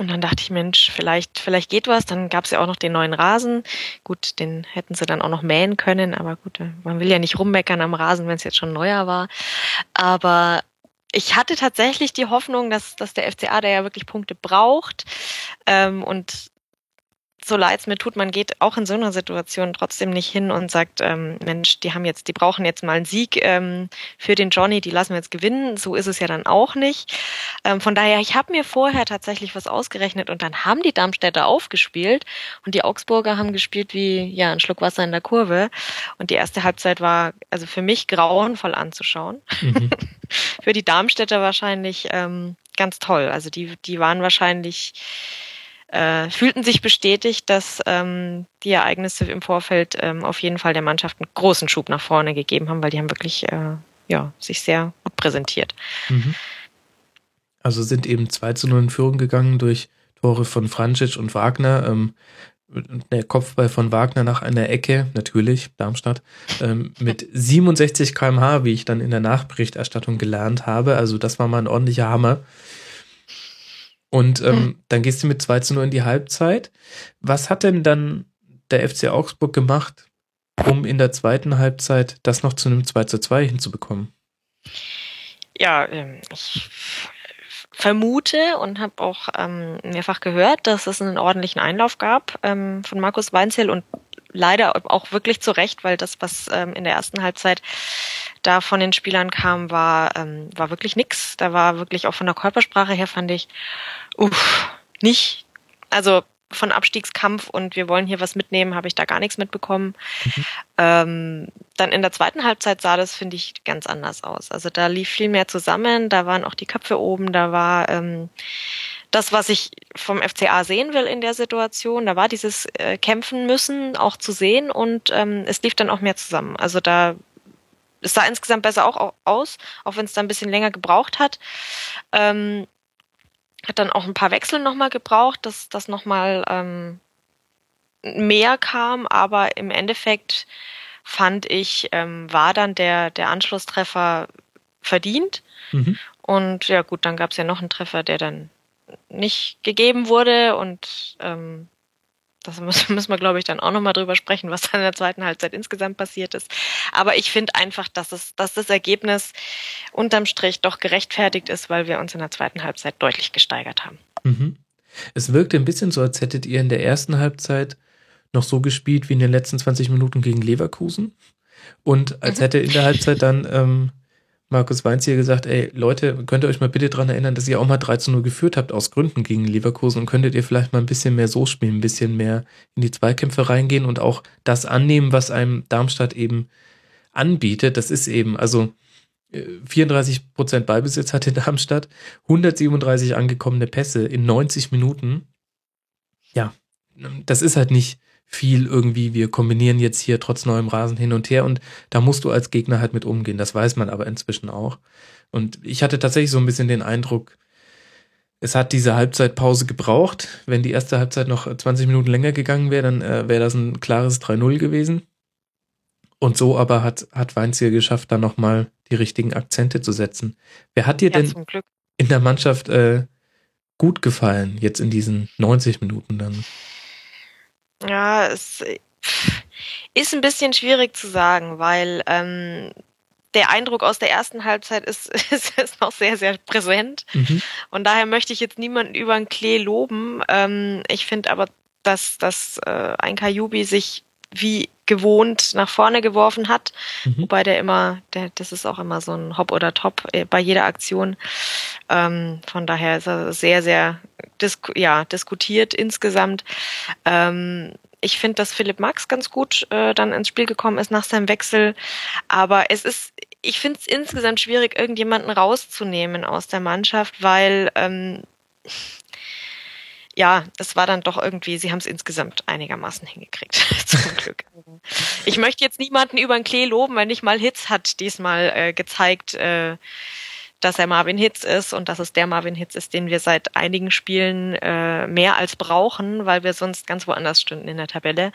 Und dann dachte ich, Mensch, vielleicht, vielleicht geht was. Dann gab es ja auch noch den neuen Rasen. Gut, den hätten sie dann auch noch mähen können, aber gut, man will ja nicht rummeckern am Rasen, wenn es jetzt schon neuer war. Aber ich hatte tatsächlich die Hoffnung, dass, dass der FCA, der ja wirklich Punkte braucht ähm, und so leid es mir tut, man geht auch in so einer Situation trotzdem nicht hin und sagt, ähm, Mensch, die haben jetzt, die brauchen jetzt mal einen Sieg ähm, für den Johnny, die lassen wir jetzt gewinnen. So ist es ja dann auch nicht. Ähm, von daher, ich habe mir vorher tatsächlich was ausgerechnet und dann haben die Darmstädter aufgespielt und die Augsburger haben gespielt wie ja ein Schluck Wasser in der Kurve. Und die erste Halbzeit war also für mich grauenvoll anzuschauen. Mhm. für die Darmstädter wahrscheinlich ähm, ganz toll. Also die, die waren wahrscheinlich äh, fühlten sich bestätigt, dass ähm, die Ereignisse im Vorfeld ähm, auf jeden Fall der Mannschaft einen großen Schub nach vorne gegeben haben, weil die haben wirklich äh, ja, sich sehr gut präsentiert. Mhm. Also sind eben 2 zu 0 in Führung gegangen durch Tore von Francic und Wagner. Ähm, der Kopfball von Wagner nach einer Ecke, natürlich, Darmstadt, ähm, mit 67 kmh, wie ich dann in der Nachberichterstattung gelernt habe. Also das war mal ein ordentlicher Hammer. Und ähm, hm. dann gehst du mit 2 zu 0 in die Halbzeit. Was hat denn dann der FC Augsburg gemacht, um in der zweiten Halbzeit das noch zu einem 2 zu 2 hinzubekommen? Ja, ähm, ich vermute und habe auch ähm, mehrfach gehört, dass es einen ordentlichen Einlauf gab ähm, von Markus Weinzel und leider auch wirklich zu Recht, weil das, was ähm, in der ersten Halbzeit da von den Spielern kam, war, ähm, war wirklich nix. Da war wirklich auch von der Körpersprache her, fand ich, uff, nicht. Also von Abstiegskampf und wir wollen hier was mitnehmen, habe ich da gar nichts mitbekommen. Mhm. Ähm, dann in der zweiten Halbzeit sah das, finde ich, ganz anders aus. Also da lief viel mehr zusammen, da waren auch die Köpfe oben, da war ähm, das, was ich vom FCA sehen will in der Situation. Da war dieses äh, Kämpfen müssen auch zu sehen und ähm, es lief dann auch mehr zusammen. Also da es sah insgesamt besser auch aus, auch wenn es da ein bisschen länger gebraucht hat. Ähm, hat dann auch ein paar Wechsel nochmal gebraucht, dass das nochmal ähm, mehr kam, aber im Endeffekt fand ich, ähm, war dann der, der Anschlusstreffer verdient. Mhm. Und ja gut, dann gab es ja noch einen Treffer, der dann nicht gegeben wurde und ähm, das müssen, müssen wir, glaube ich, dann auch nochmal drüber sprechen, was dann in der zweiten Halbzeit insgesamt passiert ist. Aber ich finde einfach, dass, es, dass das Ergebnis unterm Strich doch gerechtfertigt ist, weil wir uns in der zweiten Halbzeit deutlich gesteigert haben. Mhm. Es wirkte ein bisschen so, als hättet ihr in der ersten Halbzeit noch so gespielt wie in den letzten 20 Minuten gegen Leverkusen. Und als mhm. hätte in der Halbzeit dann ähm, Markus Weinz hier gesagt, ey Leute, könnt ihr euch mal bitte daran erinnern, dass ihr auch mal 3 zu 0 geführt habt aus Gründen gegen Leverkusen und könntet ihr vielleicht mal ein bisschen mehr so spielen, ein bisschen mehr in die Zweikämpfe reingehen und auch das annehmen, was einem Darmstadt eben anbietet. Das ist eben, also 34 äh, Prozent Ballbesitz hatte Darmstadt, 137 angekommene Pässe in 90 Minuten. Ja, das ist halt nicht viel irgendwie, wir kombinieren jetzt hier trotz neuem Rasen hin und her und da musst du als Gegner halt mit umgehen. Das weiß man aber inzwischen auch. Und ich hatte tatsächlich so ein bisschen den Eindruck, es hat diese Halbzeitpause gebraucht. Wenn die erste Halbzeit noch 20 Minuten länger gegangen wäre, dann äh, wäre das ein klares 3-0 gewesen. Und so aber hat, hat Weinziel geschafft, da nochmal die richtigen Akzente zu setzen. Wer hat dir ja, denn in der Mannschaft äh, gut gefallen, jetzt in diesen 90 Minuten dann? Ja, es ist ein bisschen schwierig zu sagen, weil ähm, der Eindruck aus der ersten Halbzeit ist, ist, ist noch sehr, sehr präsent. Mhm. Und daher möchte ich jetzt niemanden über den Klee loben. Ähm, ich finde aber, dass, dass äh, ein Kajubi sich wie gewohnt nach vorne geworfen hat, mhm. wobei der immer, der, das ist auch immer so ein Hop oder Top äh, bei jeder Aktion. Ähm, von daher ist er sehr, sehr disku ja, diskutiert insgesamt. Ähm, ich finde, dass Philipp Max ganz gut äh, dann ins Spiel gekommen ist nach seinem Wechsel. Aber es ist, ich finde es insgesamt schwierig, irgendjemanden rauszunehmen aus der Mannschaft, weil ähm, ja, es war dann doch irgendwie, sie haben es insgesamt einigermaßen hingekriegt, zum Glück. Ich möchte jetzt niemanden über den Klee loben, weil nicht mal Hitz hat diesmal äh, gezeigt, äh, dass er Marvin Hitz ist und dass es der Marvin Hitz ist, den wir seit einigen Spielen äh, mehr als brauchen, weil wir sonst ganz woanders stünden in der Tabelle.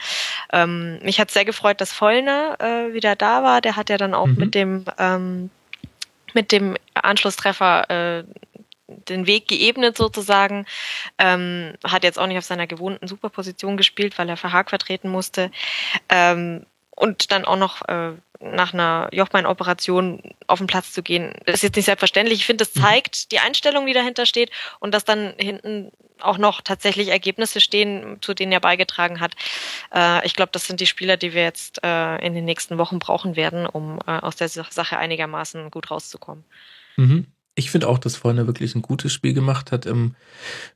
Ähm, mich hat sehr gefreut, dass Vollner äh, wieder da war. Der hat ja dann auch mhm. mit dem ähm, mit dem Anschlusstreffer äh, den Weg geebnet sozusagen. Ähm, hat jetzt auch nicht auf seiner gewohnten Superposition gespielt, weil er für Haag vertreten musste. Ähm, und dann auch noch äh, nach einer Jochbein-Operation auf den Platz zu gehen, das ist jetzt nicht selbstverständlich. Ich finde, das mhm. zeigt die Einstellung, die dahinter steht und dass dann hinten auch noch tatsächlich Ergebnisse stehen, zu denen er beigetragen hat. Äh, ich glaube, das sind die Spieler, die wir jetzt äh, in den nächsten Wochen brauchen werden, um äh, aus der Sache einigermaßen gut rauszukommen. Mhm. Ich finde auch, dass Freunde wirklich ein gutes Spiel gemacht hat. Ähm,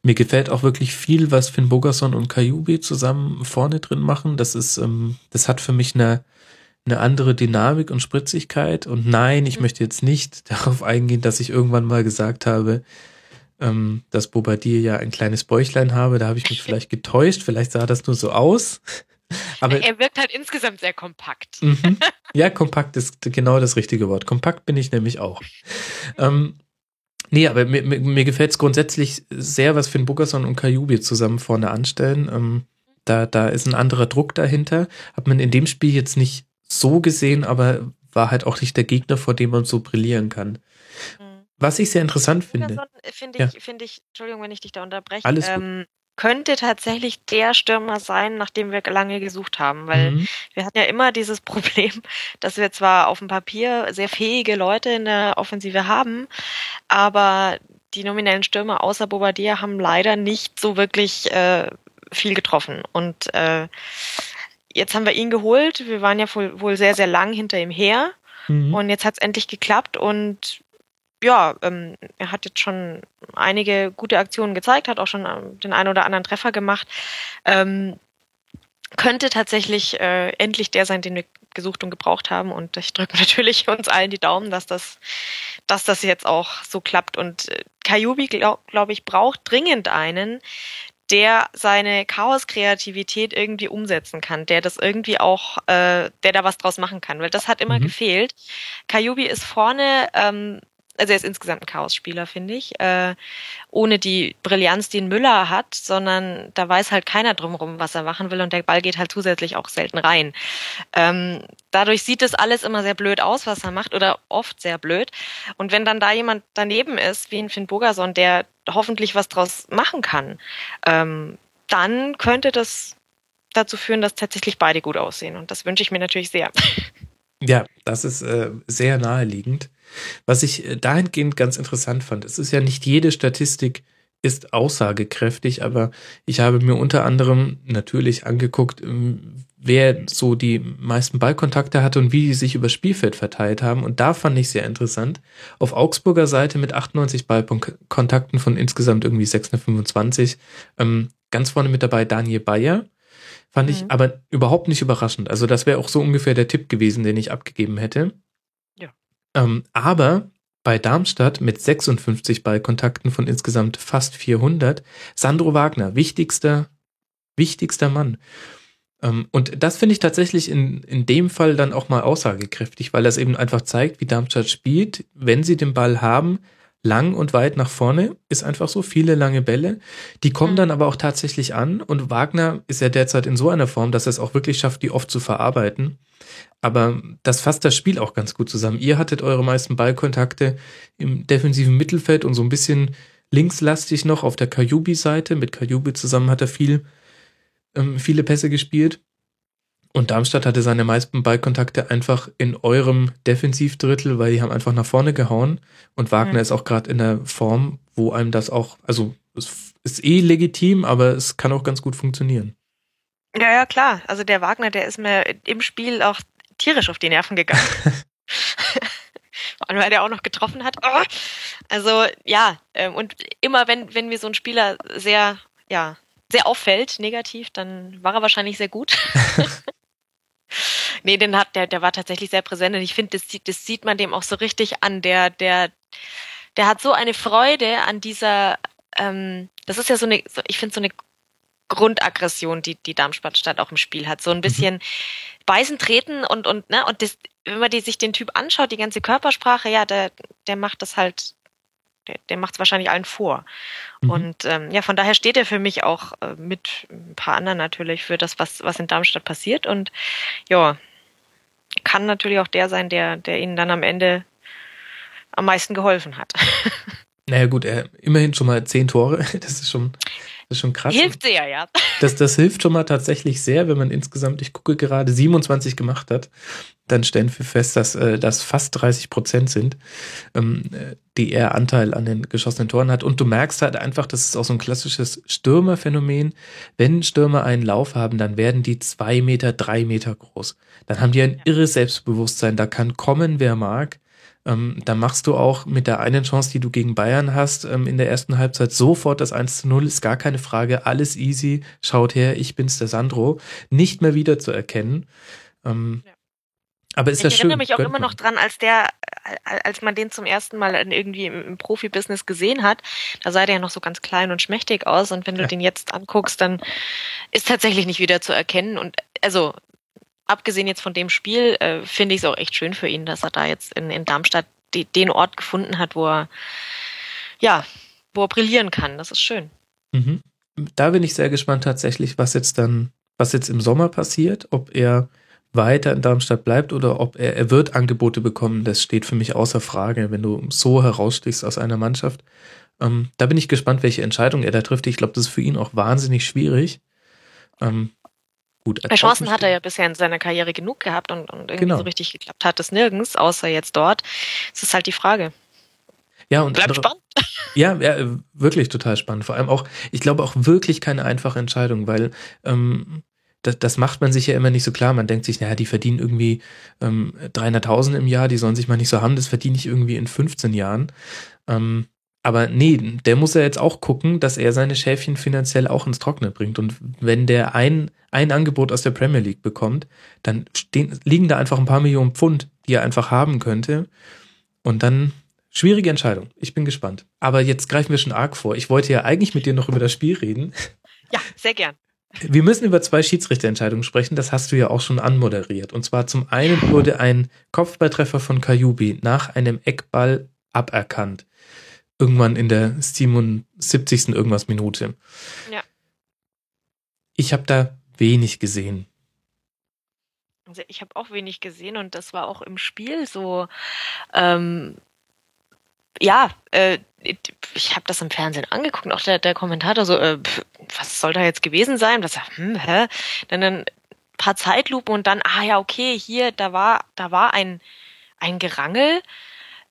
mir gefällt auch wirklich viel, was Finn Bogerson und Kajubi zusammen vorne drin machen. Das ist, ähm, das hat für mich eine, eine andere Dynamik und Spritzigkeit. Und nein, ich möchte jetzt nicht darauf eingehen, dass ich irgendwann mal gesagt habe, ähm, dass Bobadilla ja ein kleines Bäuchlein habe. Da habe ich mich vielleicht getäuscht. Vielleicht sah das nur so aus. Aber er wirkt halt insgesamt sehr kompakt. Mhm. Ja, kompakt ist genau das richtige Wort. Kompakt bin ich nämlich auch. Ähm, Nee, aber mir, mir, mir gefällt es grundsätzlich sehr, was Finn Buckerson und Kajubi zusammen vorne anstellen. Ähm, da, da ist ein anderer Druck dahinter. Hat man in dem Spiel jetzt nicht so gesehen, aber war halt auch nicht der Gegner, vor dem man so brillieren kann. Mhm. Was ich sehr interessant finde. Finde ich, ja. finde ich, Entschuldigung, wenn ich dich da unterbreche. Alles gut. Ähm, könnte tatsächlich der Stürmer sein, nach dem wir lange gesucht haben, weil mhm. wir hatten ja immer dieses Problem, dass wir zwar auf dem Papier sehr fähige Leute in der Offensive haben, aber die nominellen Stürmer außer Bobadilla haben leider nicht so wirklich äh, viel getroffen und äh, jetzt haben wir ihn geholt. Wir waren ja wohl, wohl sehr, sehr lang hinter ihm her. Mhm. Und jetzt hat es endlich geklappt und ja, ähm, er hat jetzt schon einige gute Aktionen gezeigt, hat auch schon ähm, den einen oder anderen Treffer gemacht. Ähm, könnte tatsächlich äh, endlich der sein, den wir gesucht und gebraucht haben. Und ich drücke natürlich uns allen die Daumen, dass das, dass das jetzt auch so klappt. Und äh, Kajubi, glaube glaub ich, braucht dringend einen, der seine Chaos-Kreativität irgendwie umsetzen kann, der das irgendwie auch, äh, der da was draus machen kann, weil das hat immer mhm. gefehlt. Kajubi ist vorne ähm, also er ist insgesamt ein Chaos-Spieler, finde ich, äh, ohne die Brillanz, die ein Müller hat, sondern da weiß halt keiner drumherum, was er machen will und der Ball geht halt zusätzlich auch selten rein. Ähm, dadurch sieht es alles immer sehr blöd aus, was er macht oder oft sehr blöd. Und wenn dann da jemand daneben ist, wie ein Finn Bogerson, der hoffentlich was draus machen kann, ähm, dann könnte das dazu führen, dass tatsächlich beide gut aussehen. Und das wünsche ich mir natürlich sehr. Ja, das ist äh, sehr naheliegend. Was ich äh, dahingehend ganz interessant fand, es ist ja nicht jede Statistik ist aussagekräftig, aber ich habe mir unter anderem natürlich angeguckt, ähm, wer so die meisten Ballkontakte hatte und wie die sich über Spielfeld verteilt haben. Und da fand ich sehr interessant. Auf Augsburger Seite mit 98 Ballkontakten von insgesamt irgendwie 625. Ähm, ganz vorne mit dabei Daniel Bayer. Fand mhm. ich aber überhaupt nicht überraschend. Also das wäre auch so ungefähr der Tipp gewesen, den ich abgegeben hätte. Ähm, aber bei Darmstadt mit 56 Ballkontakten von insgesamt fast 400, Sandro Wagner, wichtigster, wichtigster Mann. Ähm, und das finde ich tatsächlich in, in dem Fall dann auch mal aussagekräftig, weil das eben einfach zeigt, wie Darmstadt spielt, wenn sie den Ball haben, lang und weit nach vorne, ist einfach so viele lange Bälle. Die kommen mhm. dann aber auch tatsächlich an und Wagner ist ja derzeit in so einer Form, dass er es auch wirklich schafft, die oft zu verarbeiten. Aber das fasst das Spiel auch ganz gut zusammen. Ihr hattet eure meisten Ballkontakte im defensiven Mittelfeld und so ein bisschen linkslastig noch auf der Kajubi-Seite. Mit Kajubi zusammen hat er viel, ähm, viele Pässe gespielt. Und Darmstadt hatte seine meisten Ballkontakte einfach in eurem Defensivdrittel, weil die haben einfach nach vorne gehauen. Und Wagner mhm. ist auch gerade in der Form, wo einem das auch, also es ist eh legitim, aber es kann auch ganz gut funktionieren. Ja, ja, klar. Also der Wagner, der ist mir im Spiel auch tierisch auf die Nerven gegangen. Und weil der auch noch getroffen hat. Oh. Also ja, ähm, und immer wenn, wenn mir so ein Spieler sehr, ja, sehr auffällt, negativ, dann war er wahrscheinlich sehr gut. nee, den hat, der, der war tatsächlich sehr präsent und ich finde, das, das sieht man dem auch so richtig an. Der, der, der hat so eine Freude an dieser, ähm, das ist ja so eine, ich finde so eine Grundaggression, die die Darmstadt auch im Spiel hat. So ein mhm. bisschen mhm. beißen, treten und und ne und das, wenn man die, sich den Typ anschaut, die ganze Körpersprache, ja, der der macht das halt, der, der macht es wahrscheinlich allen vor. Mhm. Und ähm, ja, von daher steht er für mich auch äh, mit ein paar anderen natürlich für das, was was in Darmstadt passiert und ja, kann natürlich auch der sein, der der ihnen dann am Ende am meisten geholfen hat. Naja, gut, er immerhin schon mal zehn Tore. Das ist schon, das ist schon krass. Hilft sehr, ja. Das, das hilft schon mal tatsächlich sehr, wenn man insgesamt, ich gucke gerade, 27 gemacht hat. Dann stellen wir fest, dass äh, das fast 30 Prozent sind, ähm, die er Anteil an den geschossenen Toren hat. Und du merkst halt einfach, das ist auch so ein klassisches Stürmerphänomen. Wenn Stürmer einen Lauf haben, dann werden die zwei Meter, drei Meter groß. Dann haben die ein irres Selbstbewusstsein. Da kann kommen, wer mag. Ähm, da machst du auch mit der einen Chance, die du gegen Bayern hast, ähm, in der ersten Halbzeit sofort das 1 zu 0, ist gar keine Frage, alles easy, schaut her, ich bin's, der Sandro, nicht mehr wieder zu erkennen. Ähm, ja. Aber ist ich das schön. Ich erinnere mich auch immer noch dran, als der, als man den zum ersten Mal irgendwie im, im Profibusiness gesehen hat, da sah der ja noch so ganz klein und schmächtig aus und wenn du ja. den jetzt anguckst, dann ist tatsächlich nicht wieder zu erkennen und also abgesehen jetzt von dem Spiel, äh, finde ich es auch echt schön für ihn, dass er da jetzt in, in Darmstadt die, den Ort gefunden hat, wo er, ja, wo er brillieren kann. Das ist schön. Mhm. Da bin ich sehr gespannt tatsächlich, was jetzt dann, was jetzt im Sommer passiert, ob er weiter in Darmstadt bleibt oder ob er, er wird Angebote bekommen, das steht für mich außer Frage, wenn du so herausstichst aus einer Mannschaft. Ähm, da bin ich gespannt, welche Entscheidung er da trifft. Ich glaube, das ist für ihn auch wahnsinnig schwierig. Ähm, gut. Bei Chancen hat er ja bisher in seiner Karriere genug gehabt und, und irgendwie genau. so richtig geklappt hat es nirgends, außer jetzt dort. Es ist halt die Frage. Ja, und Bleibt spannend. Ja, ja, wirklich total spannend. Vor allem auch, ich glaube auch wirklich keine einfache Entscheidung, weil ähm, das, das macht man sich ja immer nicht so klar. Man denkt sich, naja, die verdienen irgendwie ähm, 300.000 im Jahr, die sollen sich mal nicht so haben, das verdiene ich irgendwie in 15 Jahren. Ähm, aber nee, der muss ja jetzt auch gucken, dass er seine Schäfchen finanziell auch ins Trockene bringt. Und wenn der ein, ein Angebot aus der Premier League bekommt, dann stehen, liegen da einfach ein paar Millionen Pfund, die er einfach haben könnte. Und dann schwierige Entscheidung. Ich bin gespannt. Aber jetzt greifen wir schon arg vor. Ich wollte ja eigentlich mit dir noch über das Spiel reden. Ja, sehr gern. Wir müssen über zwei Schiedsrichterentscheidungen sprechen, das hast du ja auch schon anmoderiert. Und zwar zum einen wurde ein Kopfballtreffer von Kajubi nach einem Eckball aberkannt irgendwann in der 77. irgendwas Minute. Ja. Ich habe da wenig gesehen. Also ich habe auch wenig gesehen und das war auch im Spiel so. Ähm, ja, äh, ich habe das im Fernsehen angeguckt und auch der, der Kommentator so, äh, was soll da jetzt gewesen sein? Was, hm, hä? Dann ein paar Zeitlupen und dann, ah ja, okay, hier, da war, da war ein, ein Gerangel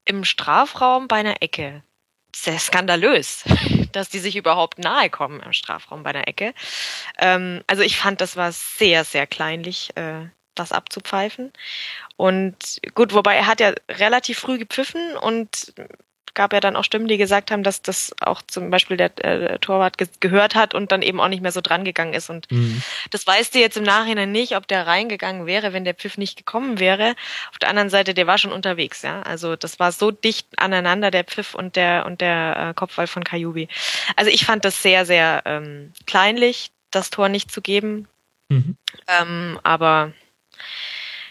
im Strafraum bei einer Ecke sehr skandalös, dass die sich überhaupt nahe kommen im Strafraum bei der Ecke. Ähm, also ich fand, das war sehr, sehr kleinlich, äh, das abzupfeifen. Und gut, wobei er hat ja relativ früh gepfiffen und gab ja dann auch Stimmen, die gesagt haben, dass das auch zum Beispiel der, äh, Torwart ge gehört hat und dann eben auch nicht mehr so dran gegangen ist. Und mhm. das weißt du jetzt im Nachhinein nicht, ob der reingegangen wäre, wenn der Pfiff nicht gekommen wäre. Auf der anderen Seite, der war schon unterwegs, ja. Also das war so dicht aneinander, der Pfiff und der und der äh, Kopfball von Kajubi. Also ich fand das sehr, sehr ähm, kleinlich, das Tor nicht zu geben. Mhm. Ähm, aber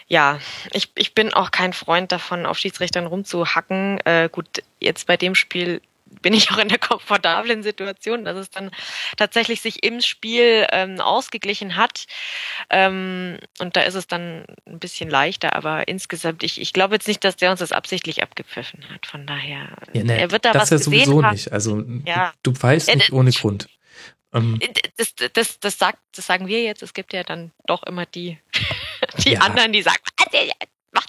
ja, ich, ich bin auch kein Freund davon, auf Schiedsrichtern rumzuhacken. Äh, gut, jetzt bei dem Spiel bin ich auch in der komfortablen Situation, dass es dann tatsächlich sich im Spiel ähm, ausgeglichen hat. Ähm, und da ist es dann ein bisschen leichter, aber insgesamt, ich, ich glaube jetzt nicht, dass der uns das absichtlich abgepfiffen hat. Von daher, ja, ne, er wird da das was ja sowieso haben. nicht. Also ja. du pfeifst nicht ohne Grund. Ähm, das, das, das, sagt, das sagen wir jetzt. Es gibt ja dann doch immer die, die ja. anderen, die sagen,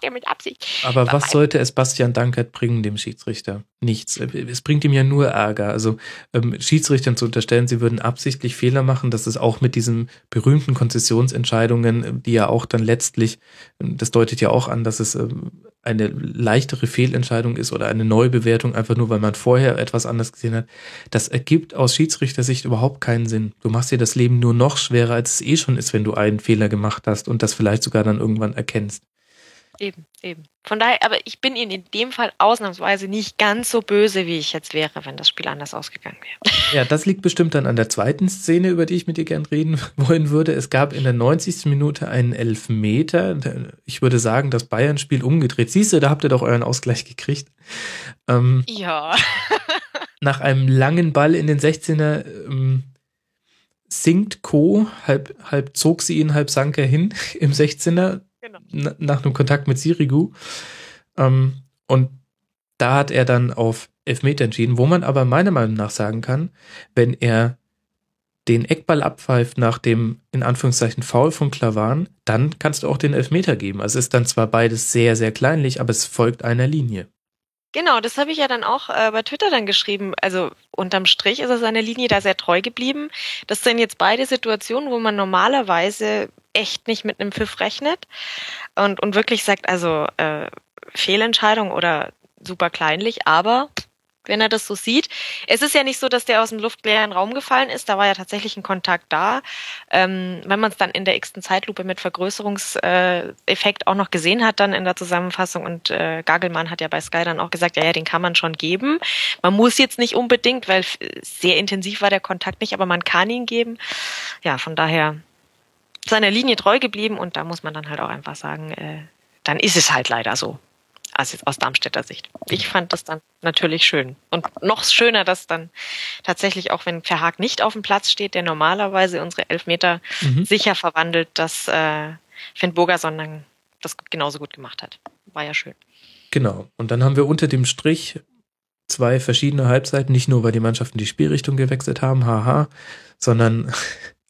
macht er mit Absicht. Aber was sollte es Bastian Dankert bringen, dem Schiedsrichter? Nichts. Es bringt ihm ja nur Ärger. Also ähm, Schiedsrichtern zu unterstellen, sie würden absichtlich Fehler machen, das ist auch mit diesen berühmten Konzessionsentscheidungen, die ja auch dann letztlich, das deutet ja auch an, dass es ähm, eine leichtere Fehlentscheidung ist oder eine Neubewertung, einfach nur weil man vorher etwas anders gesehen hat. Das ergibt aus Schiedsrichtersicht überhaupt keinen Sinn. Du machst dir das Leben nur noch schwerer, als es eh schon ist, wenn du einen Fehler gemacht hast und das vielleicht sogar dann irgendwann erkennst. Eben, eben. Von daher, aber ich bin Ihnen in dem Fall ausnahmsweise nicht ganz so böse, wie ich jetzt wäre, wenn das Spiel anders ausgegangen wäre. Ja, das liegt bestimmt dann an der zweiten Szene, über die ich mit dir gern reden wollen würde. Es gab in der 90. Minute einen Elfmeter. Ich würde sagen, das Bayern-Spiel umgedreht. Siehst du, da habt ihr doch euren Ausgleich gekriegt. Ähm, ja. nach einem langen Ball in den 16er ähm, sinkt Co. Halb, halb zog sie ihn, halb sank er hin im 16er Genau. nach einem Kontakt mit Sirigu. Ähm, und da hat er dann auf Elfmeter entschieden, wo man aber meiner Meinung nach sagen kann, wenn er den Eckball abpfeift nach dem, in Anführungszeichen, Foul von Klavan, dann kannst du auch den Elfmeter geben. Also es ist dann zwar beides sehr, sehr kleinlich, aber es folgt einer Linie. Genau, das habe ich ja dann auch äh, bei Twitter dann geschrieben. Also unterm Strich ist er seiner Linie da sehr treu geblieben. Das sind jetzt beide Situationen, wo man normalerweise echt nicht mit einem Pfiff rechnet und, und wirklich sagt, also äh, Fehlentscheidung oder super kleinlich, aber wenn er das so sieht. Es ist ja nicht so, dass der aus dem luftleeren Raum gefallen ist. Da war ja tatsächlich ein Kontakt da. Ähm, wenn man es dann in der x-ten Zeitlupe mit Vergrößerungseffekt auch noch gesehen hat, dann in der Zusammenfassung und äh, Gagelmann hat ja bei Sky dann auch gesagt, ja, ja, den kann man schon geben. Man muss jetzt nicht unbedingt, weil sehr intensiv war der Kontakt nicht, aber man kann ihn geben. Ja, von daher seiner Linie treu geblieben und da muss man dann halt auch einfach sagen, äh, dann ist es halt leider so also aus Darmstädter Sicht. Ich fand das dann natürlich schön. Und noch schöner, dass dann tatsächlich auch, wenn Verhaag nicht auf dem Platz steht, der normalerweise unsere Elfmeter mhm. sicher verwandelt, dass äh, Finn Bogerson dann das genauso gut gemacht hat. War ja schön. Genau. Und dann haben wir unter dem Strich zwei verschiedene Halbzeiten, nicht nur weil die Mannschaften die Spielrichtung gewechselt haben, haha, sondern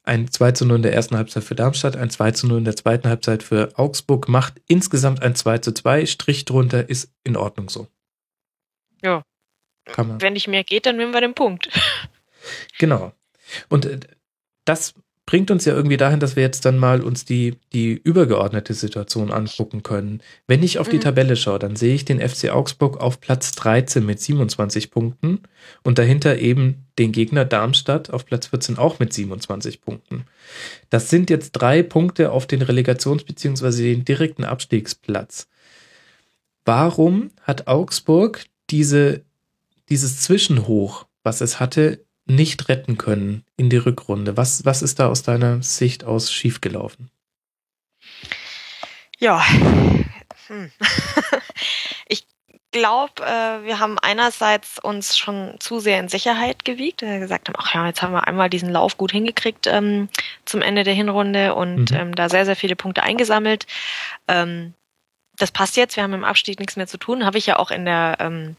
ein 2 zu 0 in der ersten Halbzeit für Darmstadt, ein 2 zu 0 in der zweiten Halbzeit für Augsburg, macht insgesamt ein 2 zu 2. Strich drunter ist in Ordnung so. Ja. Kann man. Wenn nicht mehr geht, dann nehmen wir den Punkt. Genau. Und äh, das bringt uns ja irgendwie dahin, dass wir jetzt dann mal uns die, die übergeordnete Situation angucken können. Wenn ich auf mhm. die Tabelle schaue, dann sehe ich den FC Augsburg auf Platz 13 mit 27 Punkten und dahinter eben den Gegner Darmstadt auf Platz 14 auch mit 27 Punkten. Das sind jetzt drei Punkte auf den Relegations- bzw. den direkten Abstiegsplatz. Warum hat Augsburg diese, dieses Zwischenhoch, was es hatte, nicht retten können in die Rückrunde. Was, was ist da aus deiner Sicht aus schiefgelaufen? Ja, hm. ich glaube, äh, wir haben einerseits uns schon zu sehr in Sicherheit gewiegt, wir gesagt haben, ach ja, jetzt haben wir einmal diesen Lauf gut hingekriegt ähm, zum Ende der Hinrunde und mhm. ähm, da sehr, sehr viele Punkte eingesammelt. Ähm, das passt jetzt, wir haben im Abstieg nichts mehr zu tun, habe ich ja auch in der ähm,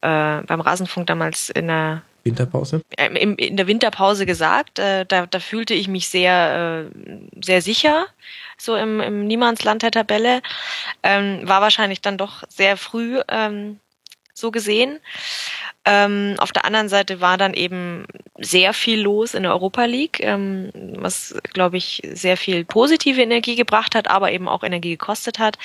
äh, beim Rasenfunk damals in der Winterpause? Ähm, in, der Winterpause gesagt. Äh, da, da fühlte ich mich sehr, äh, sehr sicher, so im, im Niemandsland der Tabelle. Ähm, war wahrscheinlich dann doch sehr früh ähm, so gesehen. Ähm, auf der anderen Seite war dann eben sehr viel los in der Europa League, ähm, was, glaube ich, sehr viel positive Energie gebracht hat, aber eben auch Energie gekostet hat,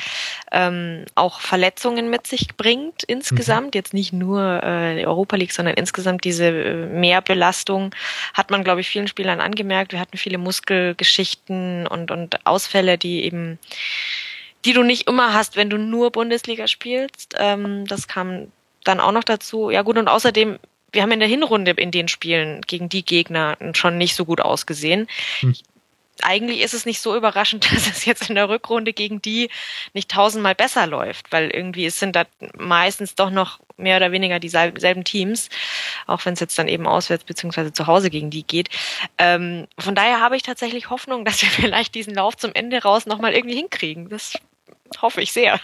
ähm, auch Verletzungen mit sich bringt insgesamt. Mhm. Jetzt nicht nur äh, die Europa League, sondern insgesamt diese äh, Mehrbelastung hat man, glaube ich, vielen Spielern angemerkt. Wir hatten viele Muskelgeschichten und, und Ausfälle, die eben die du nicht immer hast, wenn du nur Bundesliga spielst. Ähm, das kam dann auch noch dazu, ja gut, und außerdem, wir haben in der Hinrunde in den Spielen gegen die Gegner schon nicht so gut ausgesehen. Hm. Eigentlich ist es nicht so überraschend, dass es jetzt in der Rückrunde gegen die nicht tausendmal besser läuft, weil irgendwie es sind da meistens doch noch mehr oder weniger dieselben Teams, auch wenn es jetzt dann eben auswärts beziehungsweise zu Hause gegen die geht. Ähm, von daher habe ich tatsächlich Hoffnung, dass wir vielleicht diesen Lauf zum Ende raus nochmal irgendwie hinkriegen. Das hoffe ich sehr.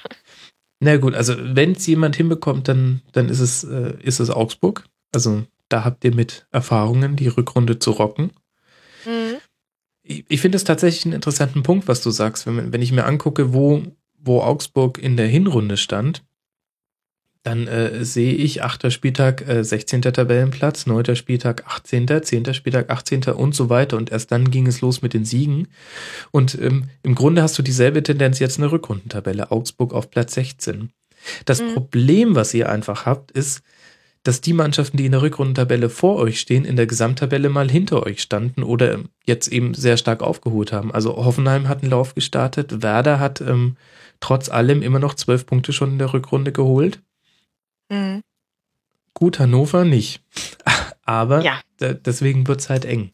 Na gut, also wenn es jemand hinbekommt, dann, dann ist es, äh, ist es Augsburg. Also da habt ihr mit Erfahrungen die Rückrunde zu rocken. Mhm. Ich, ich finde es tatsächlich einen interessanten Punkt, was du sagst. Wenn, wenn ich mir angucke, wo, wo Augsburg in der Hinrunde stand, dann äh, sehe ich achter Spieltag äh, 16. Tabellenplatz, neunter Spieltag 18., zehnter Spieltag 18. und so weiter. Und erst dann ging es los mit den Siegen. Und ähm, im Grunde hast du dieselbe Tendenz jetzt in der Rückrundentabelle. Augsburg auf Platz 16. Das mhm. Problem, was ihr einfach habt, ist, dass die Mannschaften, die in der Rückrundentabelle vor euch stehen, in der Gesamttabelle mal hinter euch standen oder jetzt eben sehr stark aufgeholt haben. Also Hoffenheim hat einen Lauf gestartet, Werder hat ähm, trotz allem immer noch zwölf Punkte schon in der Rückrunde geholt. Mhm. Gut, Hannover nicht. Aber ja. deswegen wird es halt eng.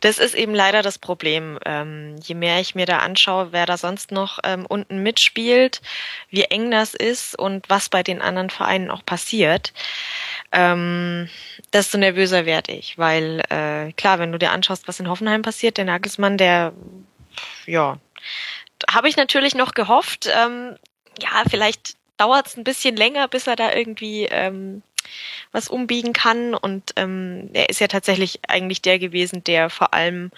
Das ist eben leider das Problem. Ähm, je mehr ich mir da anschaue, wer da sonst noch ähm, unten mitspielt, wie eng das ist und was bei den anderen Vereinen auch passiert, ähm, desto nervöser werde ich. Weil äh, klar, wenn du dir anschaust, was in Hoffenheim passiert, der Nagelsmann, der, ja, habe ich natürlich noch gehofft, ähm, ja, vielleicht dauert es ein bisschen länger, bis er da irgendwie ähm, was umbiegen kann. Und ähm, er ist ja tatsächlich eigentlich der gewesen, der vor allem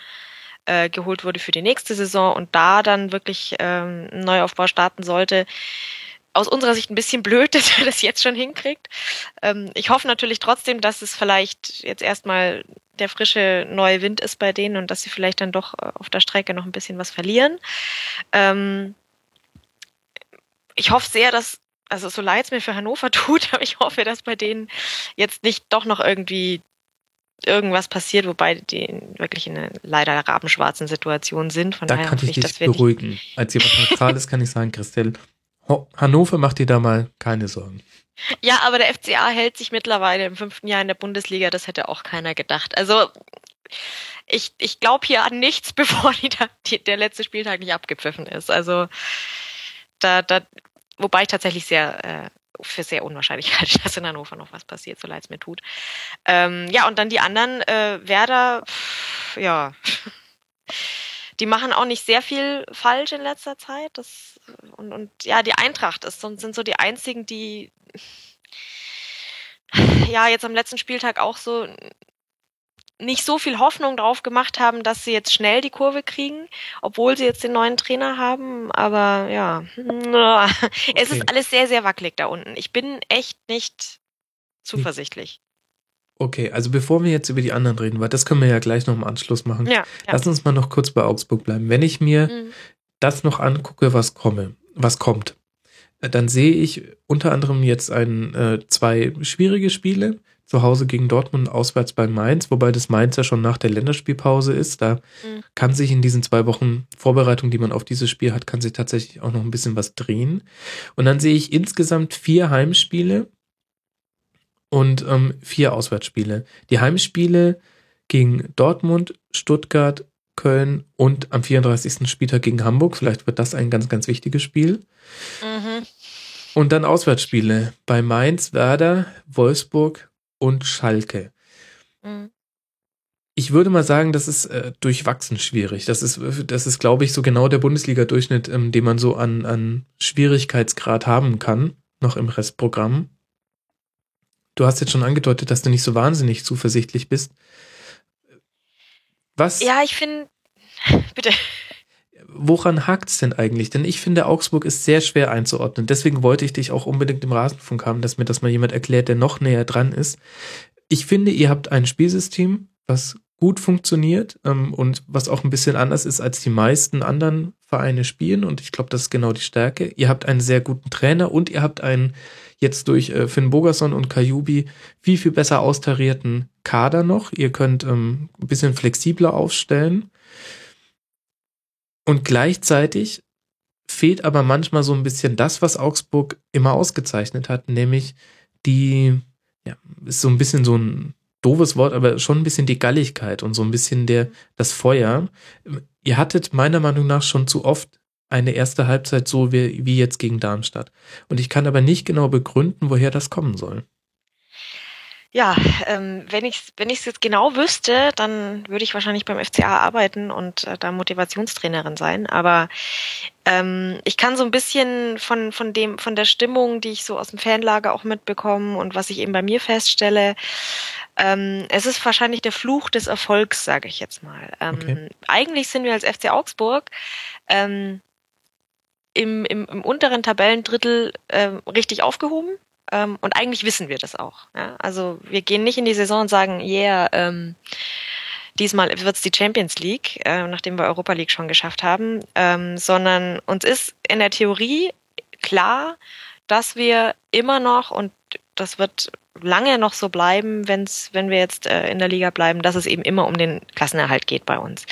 äh, geholt wurde für die nächste Saison und da dann wirklich ähm, einen Neuaufbau starten sollte. Aus unserer Sicht ein bisschen blöd, dass er das jetzt schon hinkriegt. Ähm, ich hoffe natürlich trotzdem, dass es vielleicht jetzt erstmal der frische neue Wind ist bei denen und dass sie vielleicht dann doch äh, auf der Strecke noch ein bisschen was verlieren. Ähm, ich hoffe sehr, dass, also so leid es mir für Hannover tut, aber ich hoffe, dass bei denen jetzt nicht doch noch irgendwie irgendwas passiert, wobei die wirklich in einer leider rabenschwarzen Situation sind. Von da kann ich dich beruhigen. Als jemand Neutrales kann ich sagen, Christelle, Hannover macht dir da mal keine Sorgen. Ja, aber der FCA hält sich mittlerweile im fünften Jahr in der Bundesliga, das hätte auch keiner gedacht. Also ich, ich glaube hier an nichts, bevor die die, der letzte Spieltag nicht abgepfiffen ist. Also da, da, wobei ich tatsächlich sehr äh, für sehr unwahrscheinlich halte, dass in Hannover noch was passiert, so leid es mir tut. Ähm, ja, und dann die anderen, äh, Werder, pff, ja, die machen auch nicht sehr viel falsch in letzter Zeit. Das, und, und ja, die Eintracht ist, sind so die einzigen, die ja jetzt am letzten Spieltag auch so nicht so viel Hoffnung drauf gemacht haben, dass sie jetzt schnell die Kurve kriegen, obwohl sie jetzt den neuen Trainer haben. Aber ja, es okay. ist alles sehr, sehr wackelig da unten. Ich bin echt nicht zuversichtlich. Okay, also bevor wir jetzt über die anderen reden, weil das können wir ja gleich noch im Anschluss machen. Ja, ja. Lass uns mal noch kurz bei Augsburg bleiben. Wenn ich mir mhm. das noch angucke, was komme, was kommt, äh, dann sehe ich unter anderem jetzt ein, äh, zwei schwierige Spiele zu Hause gegen Dortmund, auswärts bei Mainz, wobei das Mainz ja schon nach der Länderspielpause ist. Da mhm. kann sich in diesen zwei Wochen Vorbereitung, die man auf dieses Spiel hat, kann sich tatsächlich auch noch ein bisschen was drehen. Und dann sehe ich insgesamt vier Heimspiele und ähm, vier Auswärtsspiele. Die Heimspiele gegen Dortmund, Stuttgart, Köln und am 34. Spieltag gegen Hamburg. Vielleicht wird das ein ganz, ganz wichtiges Spiel. Mhm. Und dann Auswärtsspiele bei Mainz, Werder, Wolfsburg und Schalke. Mhm. Ich würde mal sagen, das ist äh, durchwachsen schwierig. Das ist, das ist, glaube ich, so genau der Bundesliga-Durchschnitt, ähm, den man so an, an Schwierigkeitsgrad haben kann, noch im Restprogramm. Du hast jetzt schon angedeutet, dass du nicht so wahnsinnig zuversichtlich bist. Was? Ja, ich finde. Bitte woran hakt es denn eigentlich? Denn ich finde, Augsburg ist sehr schwer einzuordnen. Deswegen wollte ich dich auch unbedingt im Rasenfunk haben, dass mir das mal jemand erklärt, der noch näher dran ist. Ich finde, ihr habt ein Spielsystem, was gut funktioniert ähm, und was auch ein bisschen anders ist, als die meisten anderen Vereine spielen. Und ich glaube, das ist genau die Stärke. Ihr habt einen sehr guten Trainer und ihr habt einen jetzt durch äh, Finn Bogerson und Kajubi viel, viel besser austarierten Kader noch. Ihr könnt ähm, ein bisschen flexibler aufstellen. Und gleichzeitig fehlt aber manchmal so ein bisschen das, was Augsburg immer ausgezeichnet hat, nämlich die, ja, ist so ein bisschen so ein doofes Wort, aber schon ein bisschen die Galligkeit und so ein bisschen der, das Feuer. Ihr hattet meiner Meinung nach schon zu oft eine erste Halbzeit so wie, wie jetzt gegen Darmstadt. Und ich kann aber nicht genau begründen, woher das kommen soll ja, ähm, wenn ich wenn ich es jetzt genau wüsste, dann würde ich wahrscheinlich beim FCA arbeiten und äh, da Motivationstrainerin sein. Aber ähm, ich kann so ein bisschen von von dem von der Stimmung, die ich so aus dem Fanlager auch mitbekomme und was ich eben bei mir feststelle, ähm, es ist wahrscheinlich der Fluch des Erfolgs, sage ich jetzt mal. Ähm, okay. Eigentlich sind wir als FC Augsburg ähm, im, im, im unteren Tabellendrittel äh, richtig aufgehoben. Ähm, und eigentlich wissen wir das auch. Ja? Also wir gehen nicht in die Saison und sagen, yeah, ähm, diesmal wird's die Champions League, äh, nachdem wir Europa League schon geschafft haben, ähm, sondern uns ist in der Theorie klar, dass wir immer noch und das wird lange noch so bleiben, wenn's, wenn wir jetzt äh, in der Liga bleiben, dass es eben immer um den Klassenerhalt geht bei uns.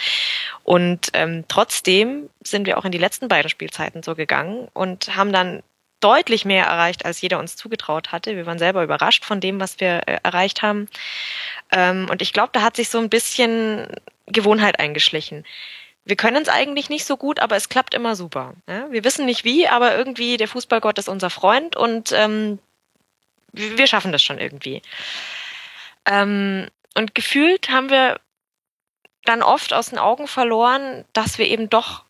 Und ähm, trotzdem sind wir auch in die letzten beiden Spielzeiten so gegangen und haben dann deutlich mehr erreicht, als jeder uns zugetraut hatte. Wir waren selber überrascht von dem, was wir äh, erreicht haben. Ähm, und ich glaube, da hat sich so ein bisschen Gewohnheit eingeschlichen. Wir können es eigentlich nicht so gut, aber es klappt immer super. Ja? Wir wissen nicht wie, aber irgendwie der Fußballgott ist unser Freund und ähm, wir schaffen das schon irgendwie. Ähm, und gefühlt haben wir dann oft aus den Augen verloren, dass wir eben doch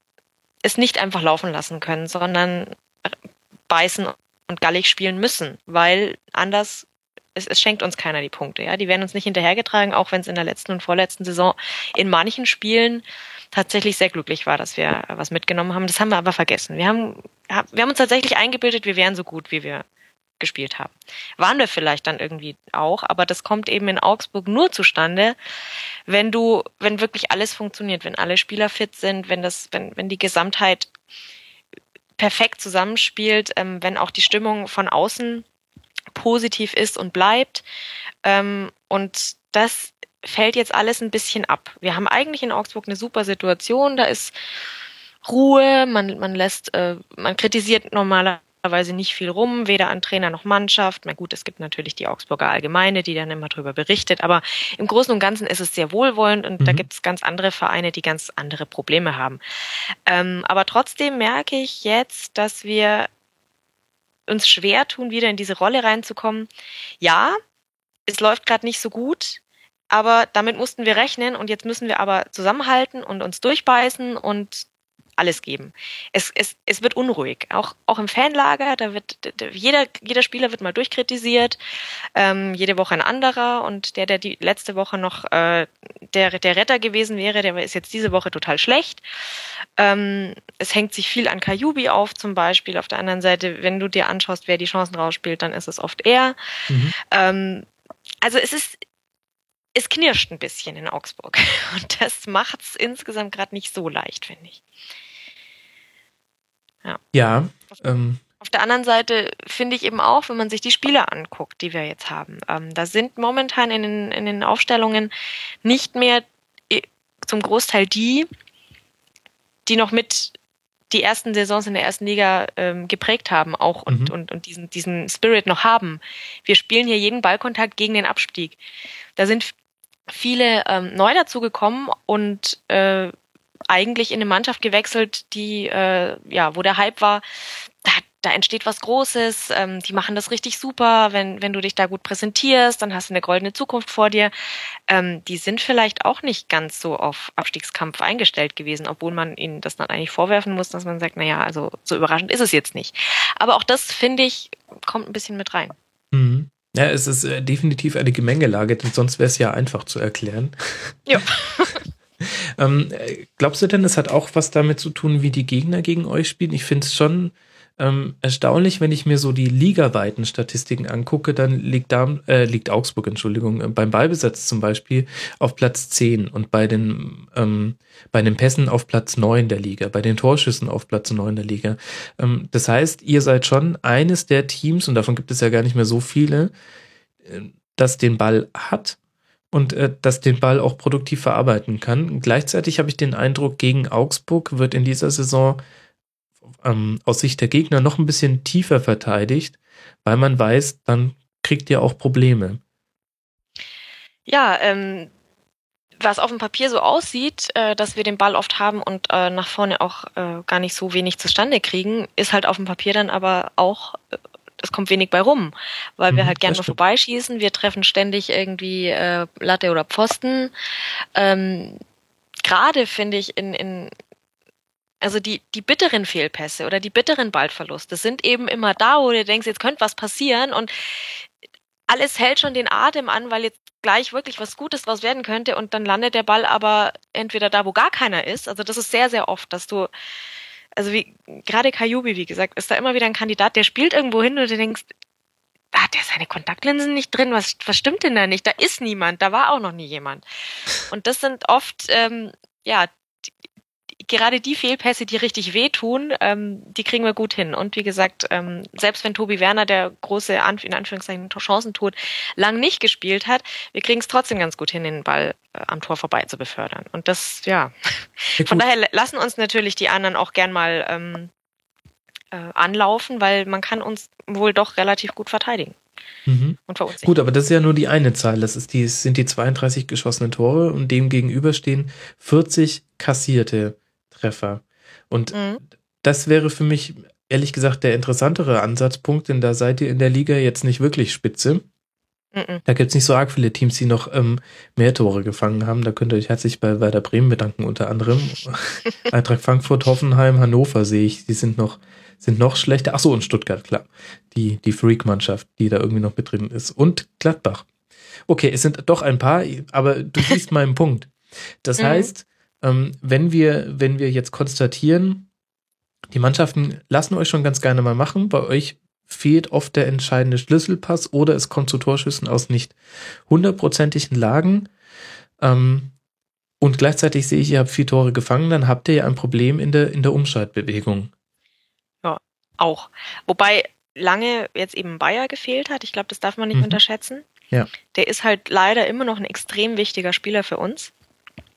es nicht einfach laufen lassen können, sondern beißen und gallig spielen müssen, weil anders es, es schenkt uns keiner die Punkte. Ja, die werden uns nicht hinterhergetragen, auch wenn es in der letzten und vorletzten Saison in manchen Spielen tatsächlich sehr glücklich war, dass wir was mitgenommen haben. Das haben wir aber vergessen. Wir haben, wir haben uns tatsächlich eingebildet, wir wären so gut, wie wir gespielt haben. Waren wir vielleicht dann irgendwie auch, aber das kommt eben in Augsburg nur zustande, wenn du, wenn wirklich alles funktioniert, wenn alle Spieler fit sind, wenn das, wenn, wenn die Gesamtheit perfekt zusammenspielt, ähm, wenn auch die Stimmung von außen positiv ist und bleibt. Ähm, und das fällt jetzt alles ein bisschen ab. Wir haben eigentlich in Augsburg eine super Situation, da ist Ruhe, man, man lässt, äh, man kritisiert normalerweise nicht viel rum, weder an Trainer noch Mannschaft. Na gut, es gibt natürlich die Augsburger Allgemeine, die dann immer drüber berichtet, aber im Großen und Ganzen ist es sehr wohlwollend und mhm. da gibt es ganz andere Vereine, die ganz andere Probleme haben. Ähm, aber trotzdem merke ich jetzt, dass wir uns schwer tun, wieder in diese Rolle reinzukommen. Ja, es läuft gerade nicht so gut, aber damit mussten wir rechnen und jetzt müssen wir aber zusammenhalten und uns durchbeißen und alles geben. Es, es, es wird unruhig, auch, auch im Fanlager, da wird jeder, jeder Spieler wird mal durchkritisiert, ähm, jede Woche ein anderer und der, der die letzte Woche noch äh, der, der Retter gewesen wäre, der ist jetzt diese Woche total schlecht. Ähm, es hängt sich viel an Kajubi auf, zum Beispiel. Auf der anderen Seite, wenn du dir anschaust, wer die Chancen rausspielt, dann ist es oft er. Mhm. Ähm, also es ist, es knirscht ein bisschen in Augsburg. Und das macht es insgesamt gerade nicht so leicht, finde ich. Ja. ja ähm. Auf der anderen Seite finde ich eben auch, wenn man sich die Spieler anguckt, die wir jetzt haben, ähm, da sind momentan in den, in den Aufstellungen nicht mehr äh, zum Großteil die, die noch mit die ersten Saisons in der ersten Liga ähm, geprägt haben auch und, mhm. und, und diesen, diesen Spirit noch haben. Wir spielen hier jeden Ballkontakt gegen den Abstieg. Da sind viele ähm, neu dazugekommen und äh, eigentlich in eine Mannschaft gewechselt, die äh, ja, wo der Hype war, da, da entsteht was Großes, ähm, die machen das richtig super, wenn, wenn du dich da gut präsentierst, dann hast du eine goldene Zukunft vor dir. Ähm, die sind vielleicht auch nicht ganz so auf Abstiegskampf eingestellt gewesen, obwohl man ihnen das dann eigentlich vorwerfen muss, dass man sagt, naja, also so überraschend ist es jetzt nicht. Aber auch das, finde ich, kommt ein bisschen mit rein. Mhm. Ja, es ist äh, definitiv eine Gemengelage, denn sonst wäre es ja einfach zu erklären. Ja. ähm, glaubst du denn, es hat auch was damit zu tun, wie die Gegner gegen euch spielen? Ich finde es schon ähm, erstaunlich, wenn ich mir so die ligaweiten Statistiken angucke, dann liegt, da, äh, liegt Augsburg, Entschuldigung, äh, beim Ballbesatz zum Beispiel auf Platz 10 und bei den, ähm, bei den Pässen auf Platz 9 der Liga, bei den Torschüssen auf Platz 9 der Liga. Ähm, das heißt, ihr seid schon eines der Teams, und davon gibt es ja gar nicht mehr so viele, äh, das den Ball hat und äh, das den Ball auch produktiv verarbeiten kann. Gleichzeitig habe ich den Eindruck, gegen Augsburg wird in dieser Saison ähm, aus Sicht der Gegner noch ein bisschen tiefer verteidigt, weil man weiß, dann kriegt ihr auch Probleme. Ja, ähm, was auf dem Papier so aussieht, äh, dass wir den Ball oft haben und äh, nach vorne auch äh, gar nicht so wenig zustande kriegen, ist halt auf dem Papier dann aber auch, äh, es kommt wenig bei rum, weil wir mhm, halt gerne vorbeischießen, wir treffen ständig irgendwie äh, Latte oder Pfosten. Ähm, Gerade finde ich in, in, also die, die bitteren Fehlpässe oder die bitteren Ballverluste sind eben immer da, wo du denkst, jetzt könnte was passieren und alles hält schon den Atem an, weil jetzt gleich wirklich was Gutes draus werden könnte und dann landet der Ball aber entweder da, wo gar keiner ist. Also das ist sehr, sehr oft, dass du, also wie, gerade Kajubi, wie gesagt, ist da immer wieder ein Kandidat, der spielt irgendwo hin und du denkst, hat der seine Kontaktlinsen nicht drin? Was, was stimmt denn da nicht? Da ist niemand, da war auch noch nie jemand. Und das sind oft, ähm, ja, gerade die Fehlpässe, die richtig wehtun, ähm, die kriegen wir gut hin. Und wie gesagt, ähm, selbst wenn Tobi Werner, der große, in Anführungszeichen, Chancen tut, lang nicht gespielt hat, wir kriegen es trotzdem ganz gut hin, den Ball äh, am Tor vorbei zu befördern. Und das, ja. ja Von daher lassen uns natürlich die anderen auch gern mal ähm, äh, anlaufen, weil man kann uns wohl doch relativ gut verteidigen. Mhm. Und Gut, aber das ist ja nur die eine Zahl. Das ist die, sind die 32 geschossenen Tore und dem gegenüber stehen 40 kassierte Treffer. Und mhm. das wäre für mich ehrlich gesagt der interessantere Ansatzpunkt, denn da seid ihr in der Liga jetzt nicht wirklich spitze. Mhm. Da gibt es nicht so arg viele Teams, die noch ähm, mehr Tore gefangen haben. Da könnt ihr euch herzlich bei Werder Bremen bedanken, unter anderem. Eintracht Frankfurt, Hoffenheim, Hannover sehe ich, die sind noch sind noch schlechter. Ach so, und Stuttgart, klar. Die, die Freak-Mannschaft, die da irgendwie noch mit drin ist. Und Gladbach. Okay, es sind doch ein paar, aber du siehst meinen Punkt. Das Mhm. heißt, ähm, wenn wir, wenn wir jetzt konstatieren, die Mannschaften lassen euch schon ganz gerne mal machen, bei euch fehlt oft der entscheidende Schlüsselpass oder es kommt zu Torschüssen aus nicht hundertprozentigen Lagen. Ähm, und gleichzeitig sehe ich, ihr habt vier Tore gefangen, dann habt ihr ja ein Problem in der, in der Umschaltbewegung. Auch. Wobei lange jetzt eben Bayer gefehlt hat. Ich glaube, das darf man nicht Mhm. unterschätzen. Ja. Der ist halt leider immer noch ein extrem wichtiger Spieler für uns.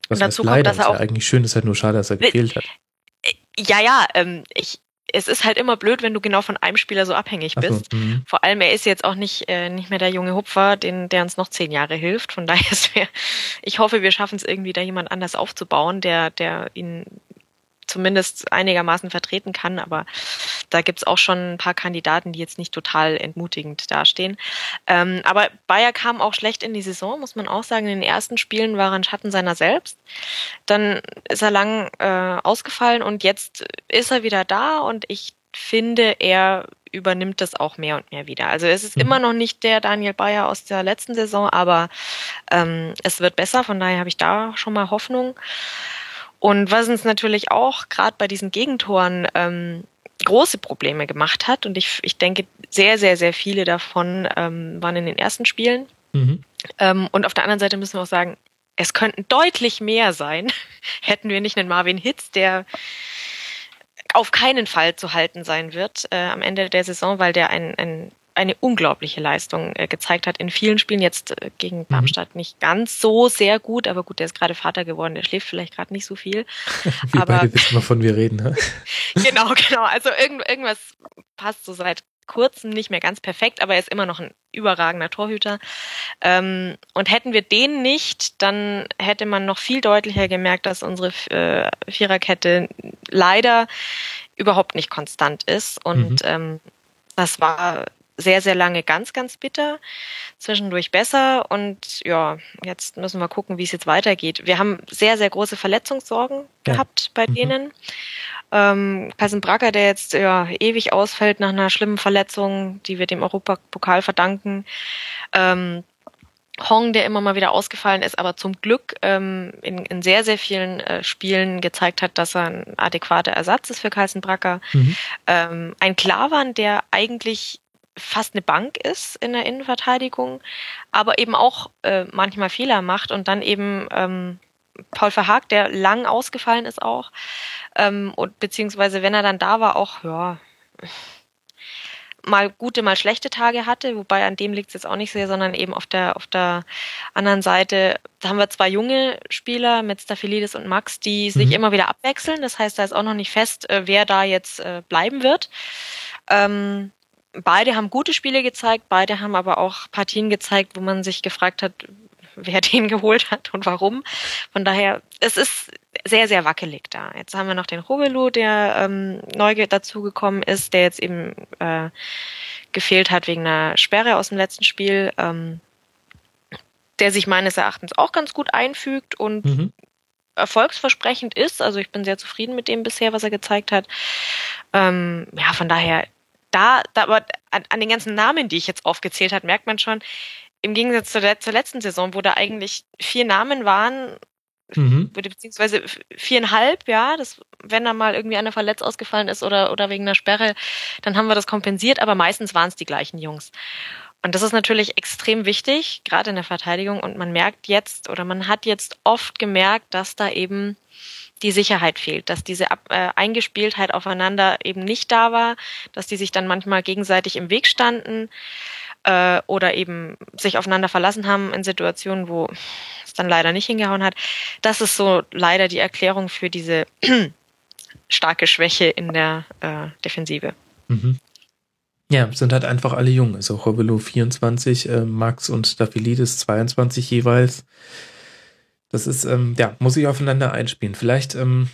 Was dazu heißt kommt, leider, dass er ist ja auch- eigentlich schön, ist halt nur schade, dass er gefehlt hat. Ja, ja, ähm, ich, es ist halt immer blöd, wenn du genau von einem Spieler so abhängig Ach so, bist. mhm. Vor allem, er ist jetzt auch nicht, äh, nicht mehr der junge Hupfer, den, der uns noch zehn Jahre hilft. Von daher ist wir, ich hoffe, wir schaffen es irgendwie, da jemand anders aufzubauen, der, der ihn zumindest einigermaßen vertreten kann. Aber da gibt's auch schon ein paar Kandidaten, die jetzt nicht total entmutigend dastehen. Ähm, aber Bayer kam auch schlecht in die Saison, muss man auch sagen. In den ersten Spielen war er ein Schatten seiner selbst. Dann ist er lang äh, ausgefallen und jetzt ist er wieder da und ich finde, er übernimmt das auch mehr und mehr wieder. Also es ist Mhm. immer noch nicht der Daniel Bayer aus der letzten Saison, aber ähm, es wird besser, von daher habe ich da schon mal Hoffnung. Und was uns natürlich auch gerade bei diesen Gegentoren ähm, große Probleme gemacht hat, und ich, ich denke, sehr, sehr, sehr viele davon ähm, waren in den ersten Spielen. Mhm. Ähm, und auf der anderen Seite müssen wir auch sagen, es könnten deutlich mehr sein, hätten wir nicht einen Marvin Hitz, der auf keinen Fall zu halten sein wird äh, am Ende der Saison, weil der ein, ein, eine unglaubliche Leistung äh, gezeigt hat in vielen Spielen. Jetzt äh, gegen Darmstadt nicht ganz so sehr gut, aber gut, der ist gerade Vater geworden, der schläft vielleicht gerade nicht so viel. Wir Aber- beide wissen, wovon wir reden. Ne? genau, genau. Also irgend, irgendwas passt so seit kurzem nicht mehr ganz perfekt, aber er ist immer noch ein überragender Torhüter. Ähm, und hätten wir den nicht, dann hätte man noch viel deutlicher gemerkt, dass unsere äh, Viererkette leider überhaupt nicht konstant ist. Und Mhm. ähm, das war sehr, sehr lange ganz, ganz bitter, zwischendurch besser und ja, jetzt müssen wir gucken, wie es jetzt weitergeht. Wir haben sehr, sehr große Verletzungssorgen Ja. gehabt bei Mhm. denen. Ähm, Carsten Bracker, der jetzt ja ewig ausfällt nach einer schlimmen Verletzung, die wir dem Europapokal verdanken. Ähm, Hong, der immer mal wieder ausgefallen ist, aber zum Glück ähm, in, in sehr, sehr vielen äh, Spielen gezeigt hat, dass er ein adäquater Ersatz ist für Carsten Bracker. Mhm. Ähm, ein Klavan, der eigentlich fast eine Bank ist in der Innenverteidigung, aber eben auch äh, manchmal Fehler macht und dann eben ähm, Paul Verhaag, der lang ausgefallen ist auch, ähm, und beziehungsweise wenn er dann da war, auch ja mal gute, mal schlechte Tage hatte, wobei an dem liegt es jetzt auch nicht sehr, sondern eben auf der auf der anderen Seite, da haben wir zwei junge Spieler mit Staphylidis und Max, die sich Mhm. immer wieder abwechseln. Das heißt, da ist auch noch nicht fest, äh, wer da jetzt äh, bleiben wird. Ähm, beide haben gute Spiele gezeigt, beide haben aber auch Partien gezeigt, wo man sich gefragt hat, wer den geholt hat und warum. Von daher, es ist sehr, sehr wackelig da. Jetzt haben wir noch den Robelu, der ähm, neu ge- dazugekommen ist, der jetzt eben äh, gefehlt hat wegen einer Sperre aus dem letzten Spiel, ähm, der sich meines Erachtens auch ganz gut einfügt und Mhm. erfolgsversprechend ist. Also ich bin sehr zufrieden mit dem bisher, was er gezeigt hat. Ähm, ja, von daher, da, da aber an, an den ganzen Namen, die ich jetzt aufgezählt habe, merkt man schon, im Gegensatz zur, zur letzten Saison, wo da eigentlich vier Namen waren, Mhm. beziehungsweise viereinhalb, ja, das, wenn da mal irgendwie einer verletzt ausgefallen ist oder, oder wegen einer Sperre, dann haben wir das kompensiert, aber meistens waren es die gleichen Jungs. Und das ist natürlich extrem wichtig, gerade in der Verteidigung. Und man merkt jetzt oder man hat jetzt oft gemerkt, dass da eben die Sicherheit fehlt, dass diese Ab äh, Eingespieltheit aufeinander eben nicht da war, dass die sich dann manchmal gegenseitig im Weg standen äh, oder eben sich aufeinander verlassen haben in Situationen, wo es dann leider nicht hingehauen hat. Das ist so leider die Erklärung für diese starke Schwäche in der äh, Defensive. Mhm. Ja, sind halt einfach alle jung. Also Robelo 24, äh, Max und Staphylidis 22 jeweils. Das ist, ähm, ja, muss ich aufeinander einspielen. Vielleicht, ähm,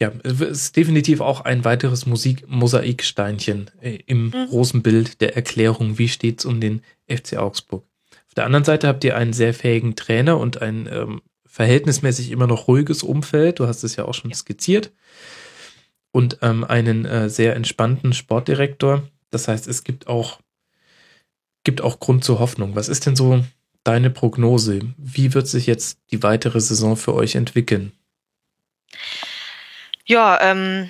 ja, ist definitiv auch ein weiteres Musik Mosaiksteinchen äh, im Mhm. großen Bild der Erklärung, wie steht's um den FC Augsburg. Auf der anderen Seite habt ihr einen sehr fähigen Trainer und ein ähm, verhältnismäßig immer noch ruhiges Umfeld. Du hast es ja auch schon Ja. skizziert. und ähm, einen äh, sehr entspannten Sportdirektor. Das heißt, es gibt auch, gibt auch Grund zur Hoffnung. Was ist denn so deine Prognose? Wie wird sich jetzt die weitere Saison für euch entwickeln? Ja, ähm,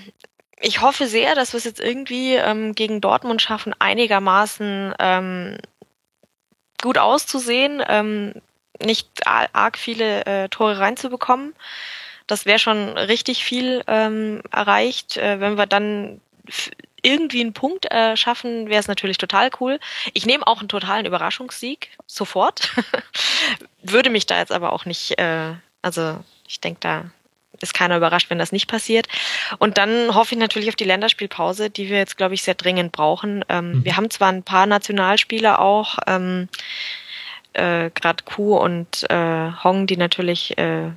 ich hoffe sehr, dass wir es jetzt irgendwie ähm, gegen Dortmund schaffen, einigermaßen ähm, gut auszusehen, ähm, nicht arg viele äh, Tore reinzubekommen. Das wäre schon richtig viel ähm, erreicht. Äh, wenn wir dann irgendwie einen Punkt äh, schaffen, wäre es natürlich total cool. Ich nehme auch einen totalen Überraschungssieg sofort. Würde mich da jetzt aber auch nicht, äh, also ich denke, da ist keiner überrascht, wenn das nicht passiert. Und dann hoffe ich natürlich auf die Länderspielpause, die wir jetzt, glaube ich, sehr dringend brauchen. Ähm, mhm. Wir haben zwar ein paar Nationalspieler auch, ähm, äh, gerade Kuh und äh, Hong, die natürlich äh,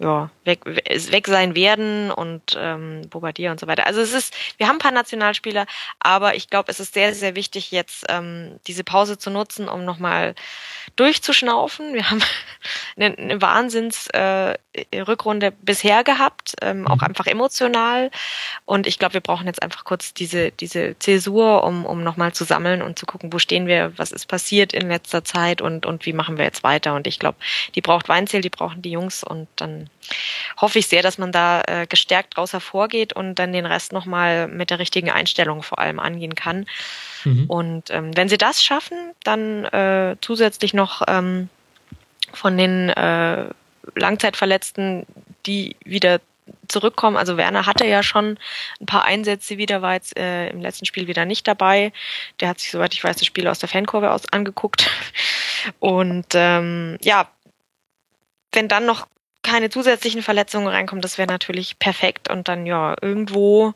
ja, weg, weg sein werden und ähm, Bobadilla und so weiter. Also es ist, wir haben ein paar Nationalspieler, aber ich glaube, es ist sehr, sehr wichtig, jetzt ähm, diese Pause zu nutzen, um nochmal durchzuschnaufen. Wir haben eine, eine Wahnsinns-Rückrunde äh, bisher gehabt, ähm, auch mhm. einfach emotional. Und ich glaube, wir brauchen jetzt einfach kurz diese, diese Zäsur, um, um nochmal zu sammeln und zu gucken, wo stehen wir, was ist passiert in letzter Zeit und, und wie machen wir jetzt weiter. Und ich glaube, die braucht Weinzel, die brauchen die Jungs und dann hoffe ich sehr, dass man da äh, gestärkt daraus hervorgeht und dann den Rest nochmal mit der richtigen Einstellung vor allem angehen kann. Mhm. Und ähm, wenn sie das schaffen, dann äh, zusätzlich noch ähm, von den äh, Langzeitverletzten, die wieder zurückkommen. Also Werner hatte ja schon ein paar Einsätze wieder, war jetzt äh, im letzten Spiel wieder nicht dabei. Der hat sich, soweit ich weiß, das Spiel aus der Fankurve aus angeguckt. Und ähm, ja, wenn dann noch keine zusätzlichen Verletzungen reinkommen, das wäre natürlich perfekt. Und dann ja, irgendwo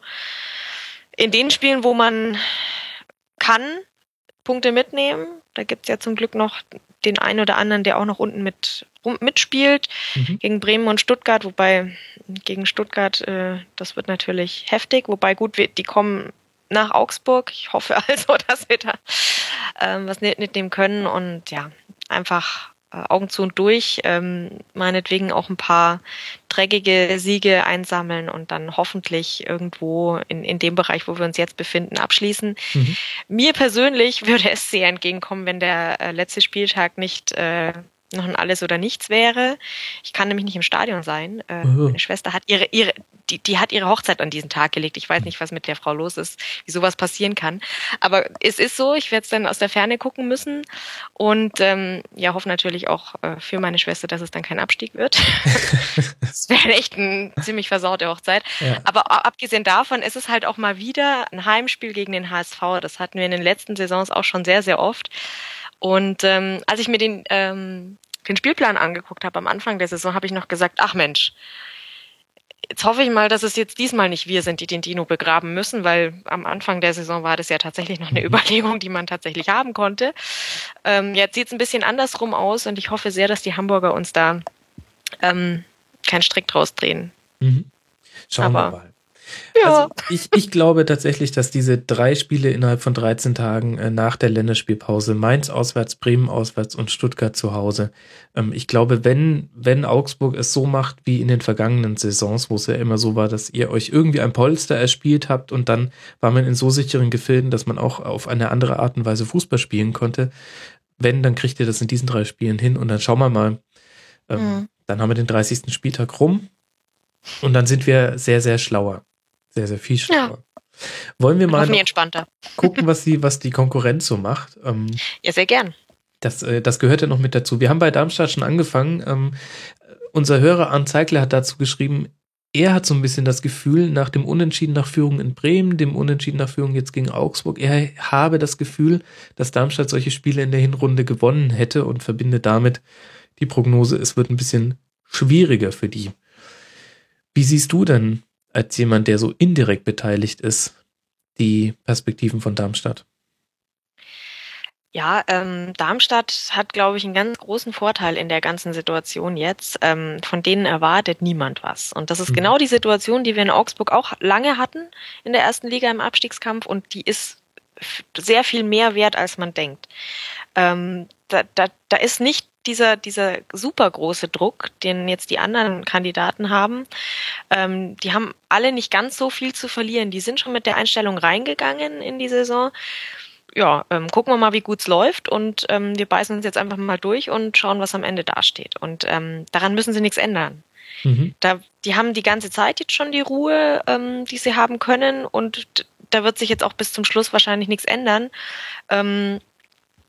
in den Spielen, wo man kann, Punkte mitnehmen. Da gibt's ja zum Glück noch den einen oder anderen, der auch noch unten mit mitspielt mhm. gegen Bremen und Stuttgart, wobei gegen Stuttgart, äh, das wird natürlich heftig, wobei gut, wir, die kommen nach Augsburg. Ich hoffe also, dass wir da ähm, was mitnehmen können und ja, einfach Augen zu und durch, ähm, meinetwegen auch ein paar dreckige Siege einsammeln und dann hoffentlich irgendwo in, in dem Bereich, wo wir uns jetzt befinden, abschließen. Mhm. Mir persönlich würde es sehr entgegenkommen, wenn der äh, letzte Spieltag nicht äh, noch ein Alles oder Nichts wäre. Ich kann nämlich nicht im Stadion sein. Äh. Meine Schwester hat ihre, ihre, die, die hat ihre Hochzeit an diesen Tag gelegt. Ich weiß nicht, was mit der Frau los ist, wie sowas passieren kann. Aber es ist so, ich werde es dann aus der Ferne gucken müssen und ähm, ja, hoffe natürlich auch äh, für meine Schwester, dass es dann kein Abstieg wird. Es wäre echt eine ziemlich versaute Hochzeit. Ja. Aber abgesehen davon ist es halt auch mal wieder ein Heimspiel gegen den HSV. Das hatten wir in den letzten Saisons auch schon sehr, sehr oft. Und ähm, als ich mir den, ähm, den Spielplan angeguckt habe am Anfang der Saison, habe ich noch gesagt, ach Mensch, jetzt hoffe ich mal, dass es jetzt diesmal nicht wir sind, die den Dino begraben müssen, weil am Anfang der Saison war das ja tatsächlich noch eine mhm. Überlegung, die man tatsächlich haben konnte. Ähm, jetzt sieht es ein bisschen andersrum aus und ich hoffe sehr, dass die Hamburger uns da ähm, keinen Strick draus drehen. Mhm. Schauen Aber, wir mal. Ja. Also ich, ich glaube tatsächlich, dass diese drei Spiele innerhalb von 13 Tagen äh, nach der Länderspielpause, Mainz auswärts, Bremen auswärts und Stuttgart zu Hause, ähm, ich glaube, wenn, wenn Augsburg es so macht wie in den vergangenen Saisons, wo es ja immer so war, dass ihr euch irgendwie ein Polster erspielt habt und dann war man in so sicheren Gefilden, dass man auch auf eine andere Art und Weise Fußball spielen konnte. Wenn, dann kriegt ihr das in diesen drei Spielen hin und dann schauen wir mal. Ähm, mhm. Dann haben wir den 30. Spieltag rum und dann sind wir sehr, sehr schlauer. Sehr, sehr viel schlauer. Ja. Wollen wir mal gucken, was die, was die Konkurrenz so macht? Ähm, ja, sehr gern. Das, äh, das gehört ja noch mit dazu. Wir haben bei Darmstadt schon angefangen. Ähm, unser Hörer Arndt Zeigler hat dazu geschrieben, er hat so ein bisschen das Gefühl, nach dem Unentschieden nach Führung in Bremen, dem Unentschieden nach Führung jetzt gegen Augsburg, er habe das Gefühl, dass Darmstadt solche Spiele in der Hinrunde gewonnen hätte und verbindet damit die Prognose, es wird ein bisschen schwieriger für die. Wie siehst du denn als jemand, der so indirekt beteiligt ist, die Perspektiven von Darmstadt? Ja, ähm, Darmstadt hat, glaube ich, einen ganz großen Vorteil in der ganzen Situation jetzt. Ähm, von denen erwartet niemand was. Und das ist mhm. genau die Situation, die wir in Augsburg auch lange hatten in der ersten Liga im Abstiegskampf. Und die ist sehr viel mehr wert, als man denkt. Ähm, da, da, da ist nicht dieser, dieser super große Druck, den jetzt die anderen Kandidaten haben, ähm, die haben alle nicht ganz so viel zu verlieren. Die sind schon mit der Einstellung reingegangen in die Saison. Ja, ähm, gucken wir mal, wie gut's läuft und ähm, wir beißen uns jetzt einfach mal durch und schauen, was am Ende dasteht. Und ähm, daran müssen sie nichts ändern. Mhm. Da, die haben die ganze Zeit jetzt schon die Ruhe, ähm, die sie haben können und da wird sich jetzt auch bis zum Schluss wahrscheinlich nichts ändern. Ähm,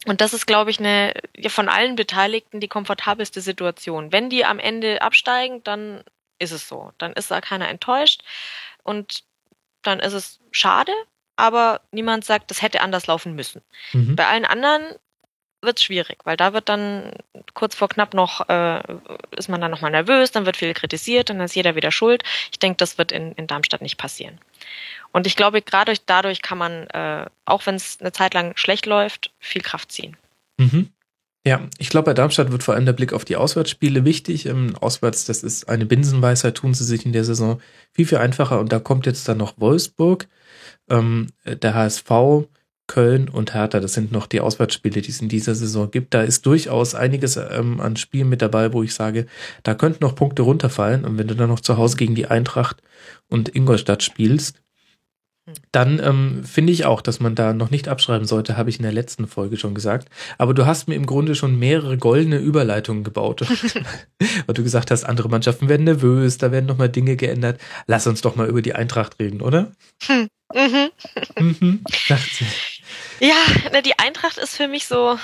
und das ist, glaube ich, eine ja, von allen Beteiligten die komfortabelste Situation. Wenn die am Ende absteigen, dann ist es so. Dann ist da keiner enttäuscht und dann ist es schade, aber niemand sagt, das hätte anders laufen müssen. Mhm. Bei allen anderen wird es schwierig, weil da wird dann kurz vor knapp noch, äh, ist man dann nochmal nervös, dann wird viel kritisiert, dann ist jeder wieder schuld. Ich denke, das wird in, in Darmstadt nicht passieren. Und ich glaube, gerade dadurch kann man, äh, auch wenn es eine Zeit lang schlecht läuft, viel Kraft ziehen. Mhm. Ja, ich glaube, bei Darmstadt wird vor allem der Blick auf die Auswärtsspiele wichtig. Ähm, auswärts, das ist eine Binsenweisheit, tun sie sich in der Saison viel, viel einfacher. Und da kommt jetzt dann noch Wolfsburg, ähm, der HSV, Köln und Hertha. Das sind noch die Auswärtsspiele, die es in dieser Saison gibt. Da ist durchaus einiges ähm, an Spielen mit dabei, wo ich sage, da könnten noch Punkte runterfallen. Und wenn du dann noch zu Hause gegen die Eintracht und Ingolstadt spielst, dann ähm, finde ich auch, dass man da noch nicht abschreiben sollte, habe ich in der letzten Folge schon gesagt. Aber du hast mir im Grunde schon mehrere goldene Überleitungen gebaut. Weil du gesagt hast, andere Mannschaften werden nervös, da werden nochmal Dinge geändert. Lass uns doch mal über die Eintracht reden, oder? Hm. Mhm. mhm. Ja, die Eintracht ist für mich so,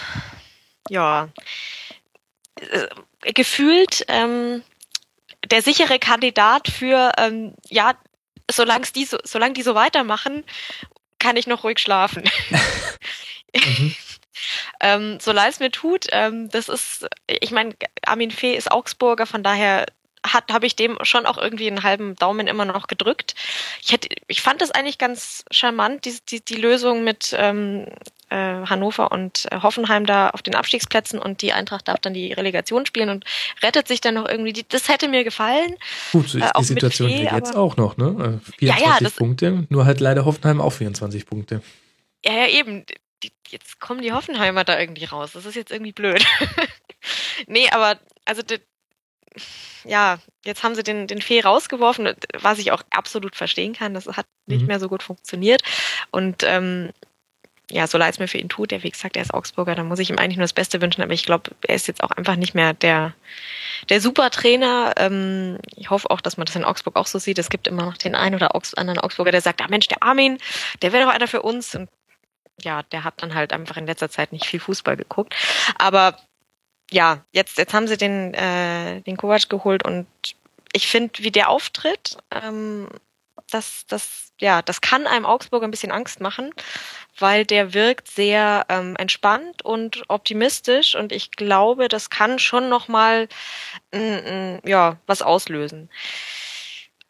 ja, äh, gefühlt ähm, der sichere Kandidat für ähm, ja solange die so, solange die so weitermachen, kann ich noch ruhig schlafen. mhm. ähm, so leid es mir tut, ähm, das ist, ich meine, Armin Fee ist Augsburger, von daher hat habe ich dem schon auch irgendwie einen halben Daumen immer noch gedrückt. Ich hätte, ich fand das eigentlich ganz charmant, die, die, die Lösung mit ähm, äh, Hannover und äh, Hoffenheim da auf den Abstiegsplätzen und die Eintracht darf dann die Relegation spielen und rettet sich dann noch irgendwie. Die, das hätte mir gefallen. Gut, so ist äh, die Situation Fee, jetzt auch noch, ne? 24 äh, ja, ja, das, Punkte, nur halt leider Hoffenheim auch 24 Punkte. Ja, ja, eben. Die, jetzt kommen die Hoffenheimer da irgendwie raus. Das ist jetzt irgendwie blöd. nee, aber also ja, jetzt haben sie den, den Fee rausgeworfen, was ich auch absolut verstehen kann. Das hat nicht mhm. mehr so gut funktioniert. Und ähm, ja, so leid es mir für ihn tut, der wie gesagt, er ist Augsburger, da muss ich ihm eigentlich nur das Beste wünschen, aber ich glaube, er ist jetzt auch einfach nicht mehr der, der Supertrainer. Ähm, ich hoffe auch, dass man das in Augsburg auch so sieht. Es gibt immer noch den einen oder anderen Augsburger, der sagt, ah Mensch, der Armin, der wäre doch einer für uns. Und ja, der hat dann halt einfach in letzter Zeit nicht viel Fußball geguckt. Aber ja, jetzt, jetzt haben sie den, äh, den Kovac geholt und ich finde, wie der auftritt, ähm, das, das, ja, das kann einem Augsburger ein bisschen Angst machen, weil der wirkt sehr ähm, entspannt und optimistisch und ich glaube, das kann schon nochmal ja, was auslösen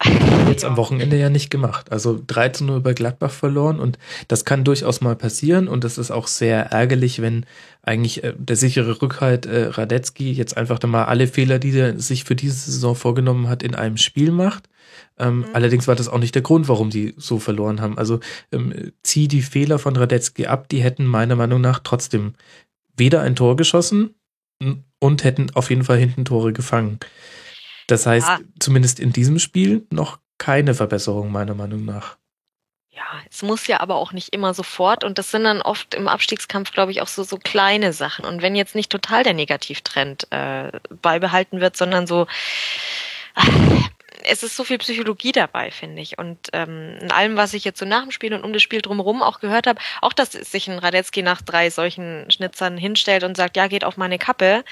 jetzt am Wochenende ja nicht gemacht. Also 13 Uhr bei Gladbach verloren und das kann durchaus mal passieren und das ist auch sehr ärgerlich, wenn eigentlich äh, der sichere Rückhalt äh, Radetzky jetzt einfach dann mal alle Fehler, die er sich für diese Saison vorgenommen hat, in einem Spiel macht. Ähm, mhm. Allerdings war das auch nicht der Grund, warum die so verloren haben. Also ähm, zieh die Fehler von Radetzky ab, die hätten meiner Meinung nach trotzdem weder ein Tor geschossen und hätten auf jeden Fall hinten Tore gefangen. Das heißt, ja. zumindest in diesem Spiel noch keine Verbesserung, meiner Meinung nach. Ja, es muss ja aber auch nicht immer sofort und das sind dann oft im Abstiegskampf, glaube ich, auch so, so kleine Sachen. Und wenn jetzt nicht total der Negativtrend äh, beibehalten wird, sondern so, es ist so viel Psychologie dabei, finde ich. Und ähm, in allem, was ich jetzt so nach dem Spiel und um das Spiel drumherum auch gehört habe, auch dass sich ein Radetzky nach drei solchen Schnitzern hinstellt und sagt, ja, geht auf meine Kappe,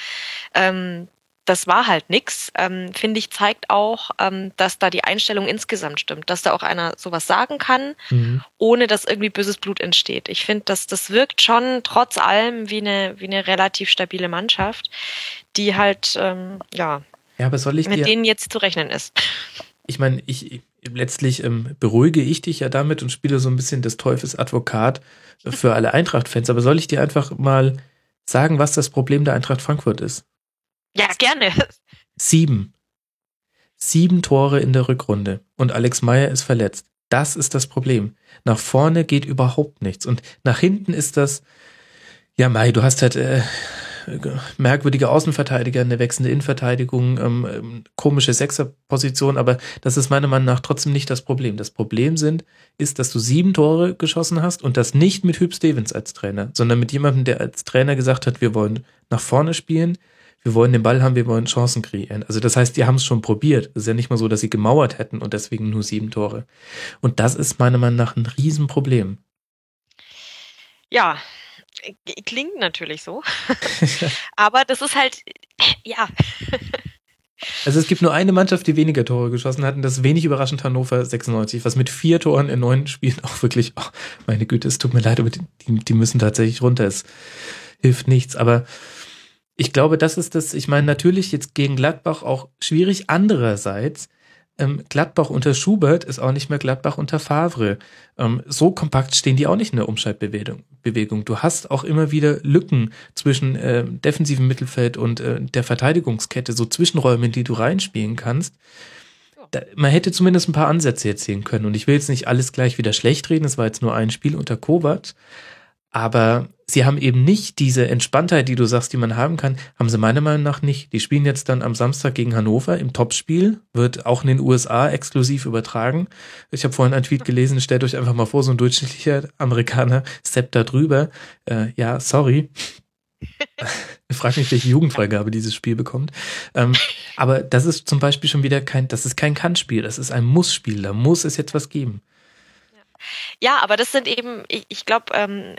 ähm, das war halt nix, ähm, finde ich, zeigt auch, ähm, dass da die Einstellung insgesamt stimmt, dass da auch einer sowas sagen kann, mhm. ohne dass irgendwie böses Blut entsteht. Ich finde, dass das wirkt schon trotz allem wie eine, wie eine relativ stabile Mannschaft, die halt, ähm, ja, ja aber soll ich mit dir, denen jetzt zu rechnen ist. Ich meine, ich letztlich ähm, beruhige ich dich ja damit und spiele so ein bisschen des Teufels Advokat für alle Eintracht-Fans, aber soll ich dir einfach mal sagen, was das Problem der Eintracht Frankfurt ist? Ja, gerne. Sieben. Sieben Tore in der Rückrunde und Alex Meyer ist verletzt. Das ist das Problem. Nach vorne geht überhaupt nichts und nach hinten ist das, ja Mai, du hast halt äh, merkwürdige Außenverteidiger, eine wechselnde Innenverteidigung, ähm, ähm, komische Sechserposition, aber das ist meiner Meinung nach trotzdem nicht das Problem. Das Problem sind, ist, dass du sieben Tore geschossen hast und das nicht mit Hüb Stevens als Trainer, sondern mit jemandem, der als Trainer gesagt hat, wir wollen nach vorne spielen, wir wollen den Ball haben, wir wollen Chancen kreieren. Also das heißt, die haben es schon probiert. Es ist ja nicht mal so, dass sie gemauert hätten und deswegen nur sieben Tore. Und das ist meiner Meinung nach ein Riesenproblem. Ja, klingt natürlich so. Aber das ist halt, ja. Also es gibt nur eine Mannschaft, die weniger Tore geschossen hat und das ist wenig überraschend Hannover 96, was mit vier Toren in neun Spielen auch wirklich, oh, meine Güte, es tut mir leid, aber die, die müssen tatsächlich runter. Es hilft nichts. Aber ich glaube, das ist das, ich meine, natürlich jetzt gegen Gladbach auch schwierig. Andererseits, ähm, Gladbach unter Schubert ist auch nicht mehr Gladbach unter Favre. Ähm, so kompakt stehen die auch nicht in der Umschaltbewegung. Bewegung. Du hast auch immer wieder Lücken zwischen äh, defensivem Mittelfeld und äh, der Verteidigungskette, so Zwischenräume, in die du reinspielen kannst. Da, man hätte zumindest ein paar Ansätze erzählen können. Und ich will jetzt nicht alles gleich wieder schlecht reden. Es war jetzt nur ein Spiel unter Kovac. Aber sie haben eben nicht diese Entspanntheit, die du sagst, die man haben kann, haben sie meiner Meinung nach nicht. Die spielen jetzt dann am Samstag gegen Hannover im Topspiel, wird auch in den USA exklusiv übertragen. Ich habe vorhin einen Tweet gelesen, stellt euch einfach mal vor, so ein durchschnittlicher Amerikaner steppt da drüber. Äh, ja, sorry. Ich frage mich, welche Jugendfreigabe dieses Spiel bekommt. Ähm, aber das ist zum Beispiel schon wieder kein, das ist kein Kann-Spiel, das ist ein Muss-Spiel. Da muss es jetzt was geben. Ja, aber das sind eben, ich, ich glaube, ähm,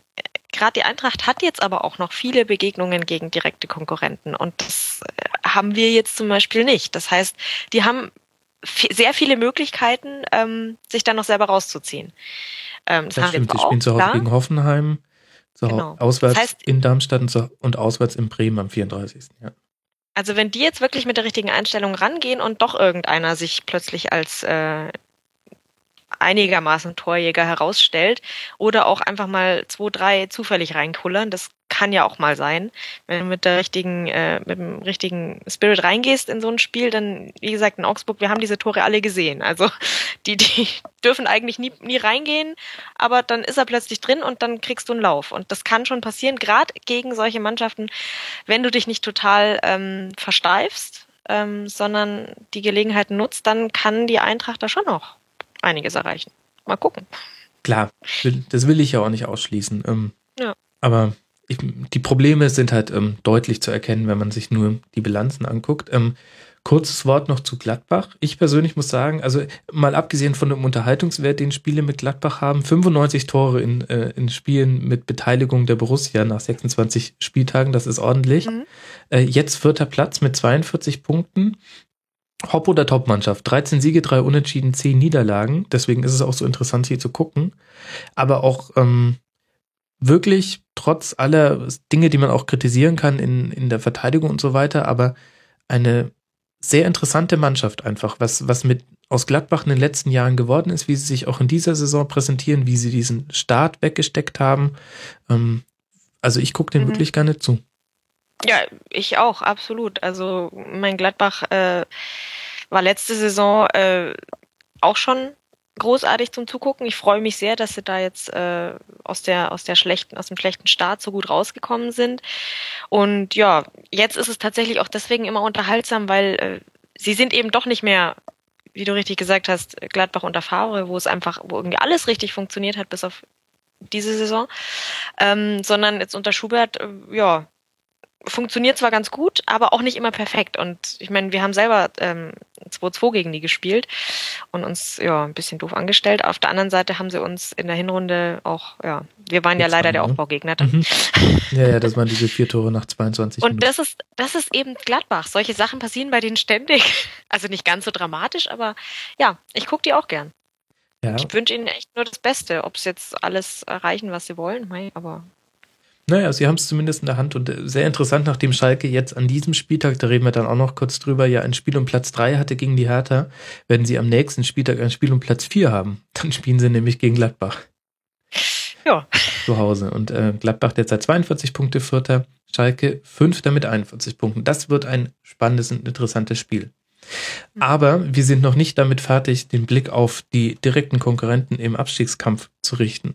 gerade die Eintracht hat jetzt aber auch noch viele Begegnungen gegen direkte Konkurrenten und das äh, haben wir jetzt zum Beispiel nicht. Das heißt, die haben sehr viele Möglichkeiten, ähm, sich dann noch selber rauszuziehen. Ähm, das, das stimmt, die spielen zu Hause gegen Hoffenheim, zu genau. auswärts das heißt, in Darmstadt und, zu, und auswärts in Bremen am 34. Ja. Also wenn die jetzt wirklich mit der richtigen Einstellung rangehen und doch irgendeiner sich plötzlich als äh, einigermaßen Torjäger herausstellt oder auch einfach mal zwei, drei zufällig reinkullern. Das kann ja auch mal sein. Wenn du mit der richtigen, äh, mit dem richtigen Spirit reingehst in so ein Spiel, dann, wie gesagt, in Augsburg, wir haben diese Tore alle gesehen. Also die, die dürfen eigentlich nie, nie reingehen, aber dann ist er plötzlich drin und dann kriegst du einen Lauf. Und das kann schon passieren, gerade gegen solche Mannschaften, wenn du dich nicht total ähm, versteifst, ähm, sondern die Gelegenheit nutzt, dann kann die Eintracht da schon noch einiges erreichen. Mal gucken. Klar, das will ich ja auch nicht ausschließen. Ähm, ja. Aber ich, die Probleme sind halt ähm, deutlich zu erkennen, wenn man sich nur die Bilanzen anguckt. Ähm, kurzes Wort noch zu Gladbach. Ich persönlich muss sagen, also mal abgesehen von dem Unterhaltungswert, den Spiele mit Gladbach haben, 95 Tore in, äh, in Spielen mit Beteiligung der Borussia nach 26 Spieltagen, das ist ordentlich. Mhm. Äh, jetzt vierter Platz mit 42 Punkten. Hop oder Top-Mannschaft. 13 Siege, 3 Unentschieden, 10 Niederlagen. Deswegen ist es auch so interessant, hier zu gucken. Aber auch ähm, wirklich, trotz aller Dinge, die man auch kritisieren kann in, in der Verteidigung und so weiter, aber eine sehr interessante Mannschaft einfach, was, was mit aus Gladbach in den letzten Jahren geworden ist, wie sie sich auch in dieser Saison präsentieren, wie sie diesen Start weggesteckt haben. Ähm, also ich gucke den mhm. wirklich gerne zu. Ja, ich auch, absolut. Also mein Gladbach äh, war letzte Saison äh, auch schon großartig zum Zugucken. Ich freue mich sehr, dass sie da jetzt äh, aus der aus der schlechten aus dem schlechten Start so gut rausgekommen sind. Und ja, jetzt ist es tatsächlich auch deswegen immer unterhaltsam, weil äh, sie sind eben doch nicht mehr wie du richtig gesagt hast, Gladbach unter Favre, wo es einfach, wo irgendwie alles richtig funktioniert hat, bis auf diese Saison, ähm, sondern jetzt unter Schubert, äh, ja, funktioniert zwar ganz gut, aber auch nicht immer perfekt. Und ich meine, wir haben selber ähm, 2-2 gegen die gespielt und uns ja ein bisschen doof angestellt. Auf der anderen Seite haben sie uns in der Hinrunde auch, ja, wir waren ja leider der ne? Aufbaugegner. Mhm. Ja, ja, das waren diese vier Tore nach 22 Und Minuten. das ist, das ist eben Gladbach. Solche Sachen passieren bei denen ständig. Also nicht ganz so dramatisch, aber ja, ich gucke die auch gern. Ja. Ich wünsche ihnen echt nur das Beste. Ob sie jetzt alles erreichen, was sie wollen, aber naja, sie haben es zumindest in der Hand und äh, sehr interessant, nachdem Schalke jetzt an diesem Spieltag, da reden wir dann auch noch kurz drüber, ja ein Spiel um Platz drei hatte gegen die Hertha, werden sie am nächsten Spieltag ein Spiel um Platz vier haben. Dann spielen sie nämlich gegen Gladbach. Ja. Zu Hause. Und äh, Gladbach derzeit 42 Punkte, Vierter, Schalke Fünfter mit 41 Punkten. Das wird ein spannendes und interessantes Spiel. Aber wir sind noch nicht damit fertig, den Blick auf die direkten Konkurrenten im Abstiegskampf zu richten.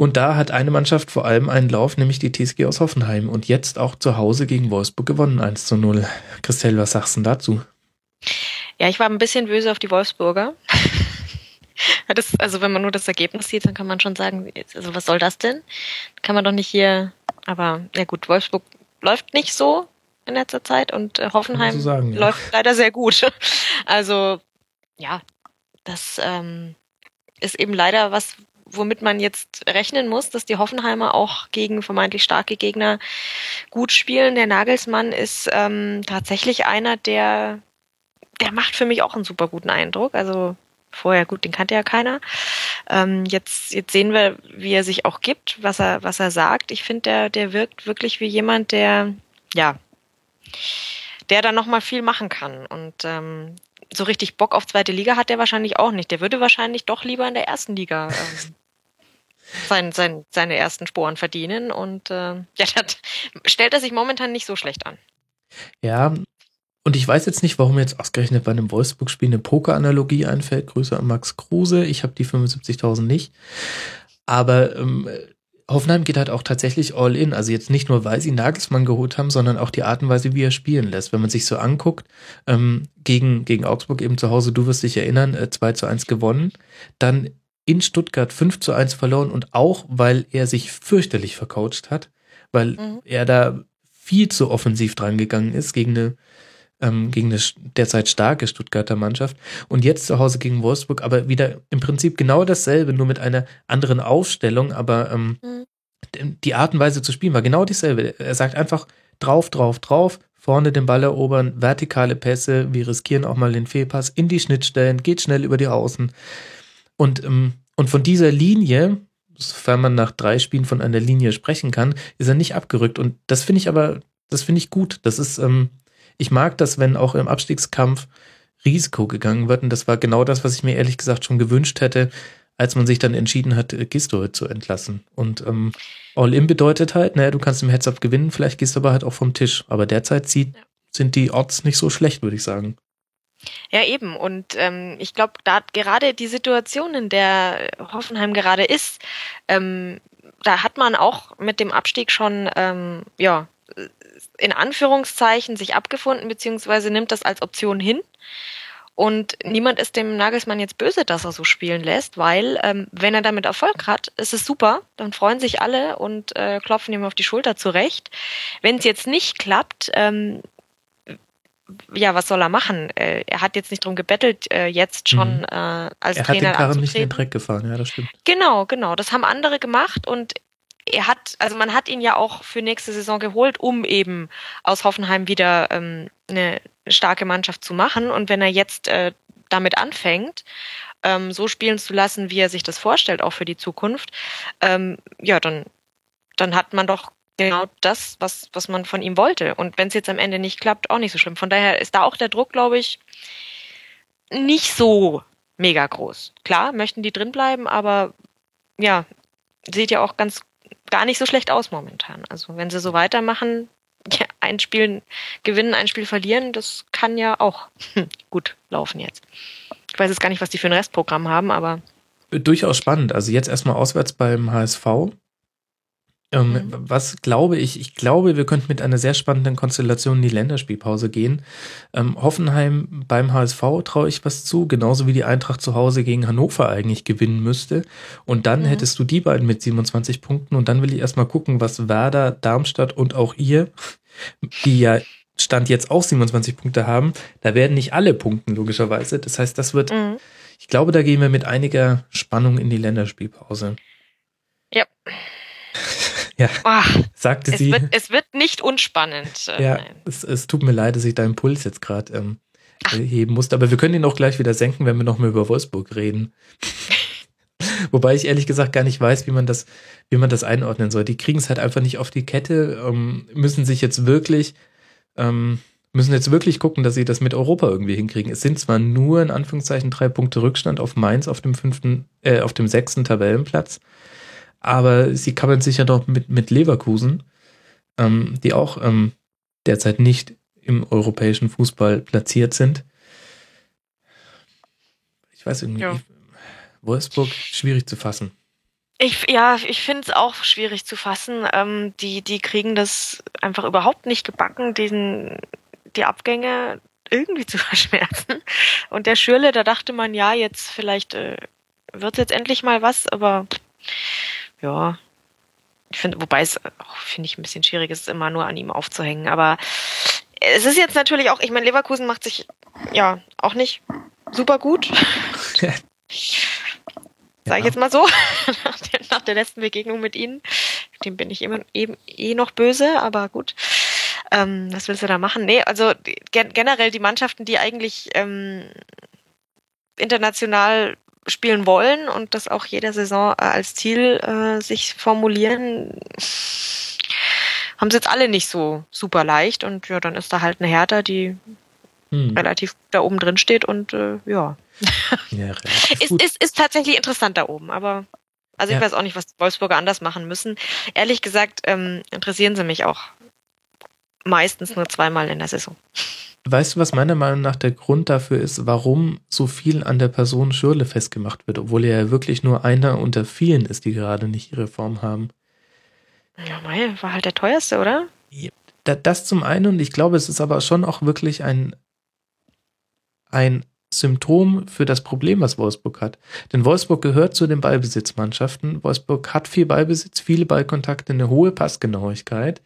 Und da hat eine Mannschaft vor allem einen Lauf, nämlich die TSG aus Hoffenheim. Und jetzt auch zu Hause gegen Wolfsburg gewonnen, 1 zu 0. Christelle, was sagst du dazu? Ja, ich war ein bisschen böse auf die Wolfsburger. Das, also wenn man nur das Ergebnis sieht, dann kann man schon sagen, also was soll das denn? Kann man doch nicht hier, aber ja gut, Wolfsburg läuft nicht so in letzter Zeit und äh, Hoffenheim so sagen, ja. läuft leider sehr gut. Also ja, das ähm, ist eben leider was, womit man jetzt rechnen muss, dass die Hoffenheimer auch gegen vermeintlich starke Gegner gut spielen. Der Nagelsmann ist ähm, tatsächlich einer, der, der macht für mich auch einen super guten Eindruck. Also vorher gut, den kannte ja keiner. Ähm, jetzt, jetzt sehen wir, wie er sich auch gibt, was er, was er sagt. Ich finde, der, der wirkt wirklich wie jemand, der, ja, der da nochmal viel machen kann. Und ähm, so richtig Bock auf zweite Liga hat der wahrscheinlich auch nicht. Der würde wahrscheinlich doch lieber in der ersten Liga ähm, sein, sein, seine ersten Sporen verdienen. Und äh, ja, das stellt er sich momentan nicht so schlecht an. Ja, und ich weiß jetzt nicht, warum jetzt ausgerechnet bei einem Wolfsburg-Spiel eine Poker-Analogie einfällt. Grüße an Max Kruse. Ich habe die 75.000 nicht. Aber ähm, Hoffenheim geht halt auch tatsächlich all in. Also jetzt nicht nur, weil sie Nagelsmann geholt haben, sondern auch die Art und Weise, wie er spielen lässt. Wenn man sich so anguckt, ähm, gegen, gegen Augsburg eben zu Hause, du wirst dich erinnern, äh, 2 zu 1 gewonnen. Dann in Stuttgart 5 zu 1 verloren und auch, weil er sich fürchterlich vercoacht hat, weil mhm. er da viel zu offensiv dran gegangen ist gegen eine ähm, gegen eine derzeit starke Stuttgarter Mannschaft und jetzt zu Hause gegen Wolfsburg, aber wieder im Prinzip genau dasselbe, nur mit einer anderen Aufstellung, aber ähm, mhm. die Art und Weise zu spielen war genau dieselbe. Er sagt einfach drauf, drauf, drauf, vorne den Ball erobern, vertikale Pässe, wir riskieren auch mal den Fehlpass in die Schnittstellen, geht schnell über die Außen. Und, ähm, und von dieser Linie, sofern man nach drei Spielen von einer Linie sprechen kann, ist er nicht abgerückt. Und das finde ich aber, das finde ich gut. Das ist, ähm, ich mag das, wenn auch im Abstiegskampf Risiko gegangen wird. Und das war genau das, was ich mir ehrlich gesagt schon gewünscht hätte, als man sich dann entschieden hat, Gisto zu entlassen. Und ähm, All-In bedeutet halt, naja, du kannst im Heads-Up gewinnen, vielleicht gehst du aber halt auch vom Tisch. Aber derzeit sieht, sind die Odds nicht so schlecht, würde ich sagen. Ja, eben. Und ähm, ich glaube, da gerade die Situation, in der Hoffenheim gerade ist, ähm, da hat man auch mit dem Abstieg schon ähm, ja, in Anführungszeichen sich abgefunden, beziehungsweise nimmt das als Option hin. Und niemand ist dem Nagelsmann jetzt böse, dass er so spielen lässt, weil ähm, wenn er damit Erfolg hat, ist es super, dann freuen sich alle und äh, klopfen ihm auf die Schulter zurecht. Wenn es jetzt nicht klappt, ähm, ja, was soll er machen? Äh, er hat jetzt nicht drum gebettelt, äh, jetzt schon mhm. äh, als er Trainer Er hat den Karren nicht in den Dreck gefahren, ja, das stimmt. Genau, genau. Das haben andere gemacht und er hat, also man hat ihn ja auch für nächste Saison geholt, um eben aus Hoffenheim wieder ähm, eine starke Mannschaft zu machen. Und wenn er jetzt äh, damit anfängt, ähm, so spielen zu lassen, wie er sich das vorstellt, auch für die Zukunft, ähm, ja, dann, dann hat man doch genau das, was, was man von ihm wollte. Und wenn es jetzt am Ende nicht klappt, auch nicht so schlimm. Von daher ist da auch der Druck, glaube ich, nicht so mega groß. Klar, möchten die drin bleiben, aber ja, sieht ja auch ganz gar nicht so schlecht aus momentan. Also wenn sie so weitermachen, ja, ein Spiel gewinnen, ein Spiel verlieren, das kann ja auch gut laufen jetzt. Ich weiß jetzt gar nicht, was die für ein Restprogramm haben, aber. Durchaus spannend. Also jetzt erstmal auswärts beim HSV. Ähm, mhm. Was glaube ich? Ich glaube, wir könnten mit einer sehr spannenden Konstellation in die Länderspielpause gehen. Ähm, Hoffenheim beim HSV traue ich was zu, genauso wie die Eintracht zu Hause gegen Hannover eigentlich gewinnen müsste. Und dann mhm. hättest du die beiden mit 27 Punkten und dann will ich erstmal gucken, was Werder, Darmstadt und auch ihr, die ja Stand jetzt auch 27 Punkte haben, da werden nicht alle punkten, logischerweise. Das heißt, das wird, mhm. ich glaube, da gehen wir mit einiger Spannung in die Länderspielpause. Ja. Ja, oh, sagte es sie. Wird, es wird nicht unspannend. Äh, ja, es, es, tut mir leid, dass ich deinen Puls jetzt gerade ähm, heben musste, aber wir können ihn auch gleich wieder senken, wenn wir noch mal über Wolfsburg reden. Wobei ich ehrlich gesagt gar nicht weiß, wie man das, wie man das einordnen soll. Die kriegen es halt einfach nicht auf die Kette, ähm, müssen sich jetzt wirklich, ähm, müssen jetzt wirklich gucken, dass sie das mit Europa irgendwie hinkriegen. Es sind zwar nur in Anführungszeichen drei Punkte Rückstand auf Mainz auf dem fünften, äh, auf dem sechsten Tabellenplatz aber sie kabbeln sich ja doch mit, mit Leverkusen, ähm, die auch ähm, derzeit nicht im europäischen Fußball platziert sind. Ich weiß irgendwie, ja. Wolfsburg schwierig zu fassen. Ich, ja, ich finde es auch schwierig zu fassen. Ähm, die, die kriegen das einfach überhaupt nicht gebacken, diesen, die Abgänge irgendwie zu verschmerzen. Und der Schürle, da dachte man, ja, jetzt vielleicht äh, wird jetzt endlich mal was, aber ja, ich finde, wobei es auch, finde ich, ein bisschen schwierig ist, immer nur an ihm aufzuhängen. Aber es ist jetzt natürlich auch, ich meine, Leverkusen macht sich ja auch nicht super gut. Sag ich jetzt mal so, nach der, nach der, letzten Begegnung mit ihnen. Dem bin ich immer eben eh noch böse, aber gut. Ähm, was willst du da machen? Nee, also gen generell die Mannschaften, die eigentlich ähm, international spielen wollen und das auch jede Saison äh, als Ziel äh, sich formulieren, haben es jetzt alle nicht so super leicht und ja, dann ist da halt eine Hertha, die hm. relativ da oben drin steht und äh, ja. ja ist, ist, ist tatsächlich interessant da oben, aber also ich ja. weiß auch nicht, was die Wolfsburger anders machen müssen. Ehrlich gesagt ähm, interessieren sie mich auch meistens nur zweimal in der Saison. Weißt du, was meiner Meinung nach der Grund dafür ist, warum so viel an der Person Schürle festgemacht wird, obwohl er ja wirklich nur einer unter vielen ist, die gerade nicht ihre Form haben? Ja, mei, war halt der teuerste, oder? Ja, das zum einen und ich glaube, es ist aber schon auch wirklich ein, ein Symptom für das Problem, was Wolfsburg hat. Denn Wolfsburg gehört zu den Ballbesitzmannschaften. Wolfsburg hat viel Ballbesitz, viele Ballkontakte, eine hohe Passgenauigkeit,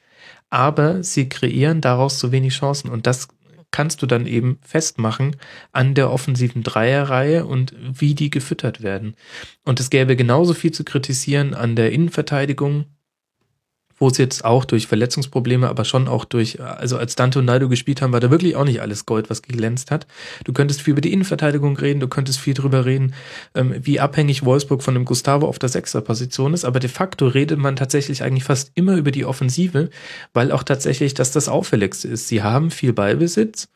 aber sie kreieren daraus zu wenig Chancen und das kannst du dann eben festmachen an der offensiven Dreierreihe und wie die gefüttert werden. Und es gäbe genauso viel zu kritisieren an der Innenverteidigung, wo es jetzt auch durch Verletzungsprobleme, aber schon auch durch, also als Dante und Naldo gespielt haben, war da wirklich auch nicht alles Gold, was geglänzt hat. Du könntest viel über die Innenverteidigung reden, du könntest viel drüber reden, ähm, wie abhängig Wolfsburg von dem Gustavo auf der Sechserposition ist, aber de facto redet man tatsächlich eigentlich fast immer über die Offensive, weil auch tatsächlich das das Auffälligste ist. Sie haben viel Ballbesitz,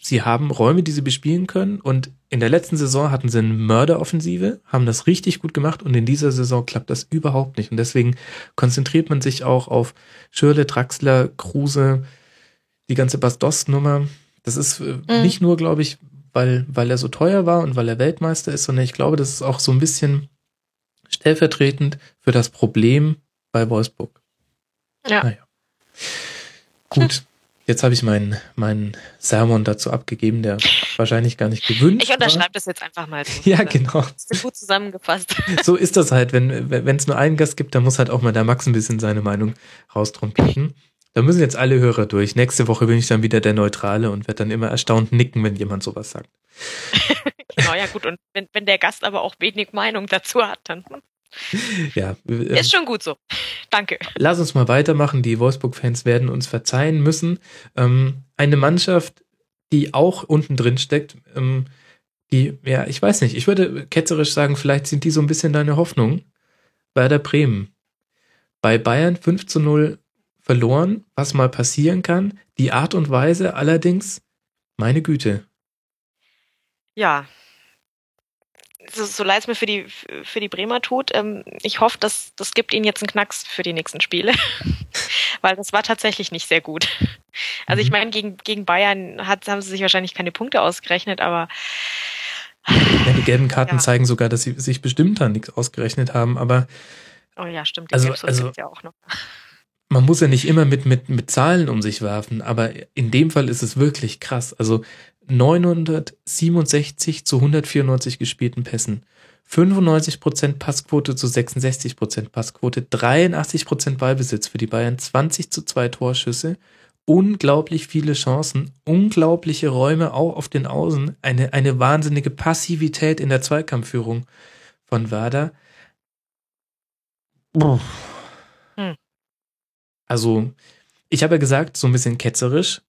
sie haben Räume, die sie bespielen können und in der letzten Saison hatten sie eine Mörderoffensive, haben das richtig gut gemacht und in dieser Saison klappt das überhaupt nicht und deswegen konzentriert man sich auch auf Schürle, Draxler, Kruse, die ganze Bastos-Nummer. Das ist äh, mhm. nicht nur, glaube ich, weil, weil er so teuer war und weil er Weltmeister ist, sondern ich glaube, das ist auch so ein bisschen stellvertretend für das Problem bei Wolfsburg. Ja. Naja. Gut. Jetzt habe ich meinen mein Sermon dazu abgegeben, der wahrscheinlich gar nicht gewünscht Ich unterschreibe das jetzt einfach mal. So. Ja, genau. Das ist gut zusammengefasst. So ist das halt, wenn wenn es nur einen Gast gibt, dann muss halt auch mal der Max ein bisschen seine Meinung raustrumpeten. Da müssen jetzt alle Hörer durch. Nächste Woche bin ich dann wieder der Neutrale und werde dann immer erstaunt nicken, wenn jemand sowas sagt. genau, ja gut. Und wenn, wenn der Gast aber auch wenig Meinung dazu hat, dann ja. Äh, ist schon gut so. Danke. Lass uns mal weitermachen. Die Wolfsburg-Fans werden uns verzeihen müssen. Ähm, eine Mannschaft, die auch unten drin steckt, ähm, die, ja, ich weiß nicht, ich würde ketzerisch sagen, vielleicht sind die so ein bisschen deine Hoffnung. Werder Bremen. Bei Bayern 5 zu 0 verloren, was mal passieren kann. Die Art und Weise allerdings, meine Güte. Ja, so, so leid es mir für die, für die Bremer tut, ähm, ich hoffe, dass das gibt ihnen jetzt einen Knacks für die nächsten Spiele. Weil das war tatsächlich nicht sehr gut. Also ich mhm. meine, gegen, gegen Bayern hat, haben sie sich wahrscheinlich keine Punkte ausgerechnet, aber ja, die gelben Karten ja. zeigen sogar, dass sie sich bestimmt da nichts ausgerechnet haben, aber Oh ja, stimmt, die also, also, ja auch noch. Man muss ja nicht immer mit, mit, mit Zahlen um sich werfen, aber in dem Fall ist es wirklich krass. Also 967 zu 194 gespielten Pässen. 95% Passquote zu 66% Passquote, 83% Ballbesitz für die Bayern, 20 zu 2 Torschüsse, unglaublich viele Chancen, unglaubliche Räume auch auf den Außen, eine, eine wahnsinnige Passivität in der Zweikampfführung von Werder. Hm. Also, ich habe ja gesagt, so ein bisschen ketzerisch,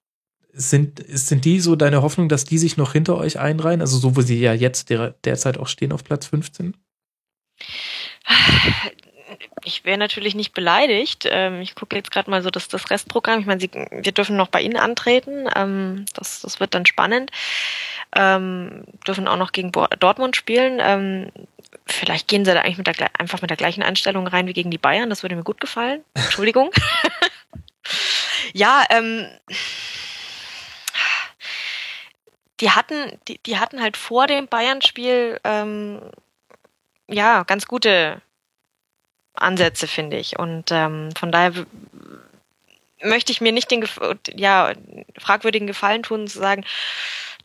sind, sind die so deine Hoffnung, dass die sich noch hinter euch einreihen? Also so, wo sie ja jetzt der, derzeit auch stehen auf Platz 15? Ich wäre natürlich nicht beleidigt. Ähm, ich gucke jetzt gerade mal so das, das Restprogramm. Ich meine, wir dürfen noch bei Ihnen antreten. Ähm, das, das wird dann spannend. Ähm, dürfen auch noch gegen Dortmund spielen. Vielleicht gehen sie da eigentlich mit der, einfach mit der gleichen Einstellung rein wie gegen die Bayern. Das würde mir gut gefallen. Entschuldigung. ja, ähm, die hatten, die, die hatten halt vor dem Bayern-Spiel ähm, ja ganz gute Ansätze, finde ich. Und ähm, von daher möchte ich mir nicht den ja, fragwürdigen Gefallen tun, zu sagen,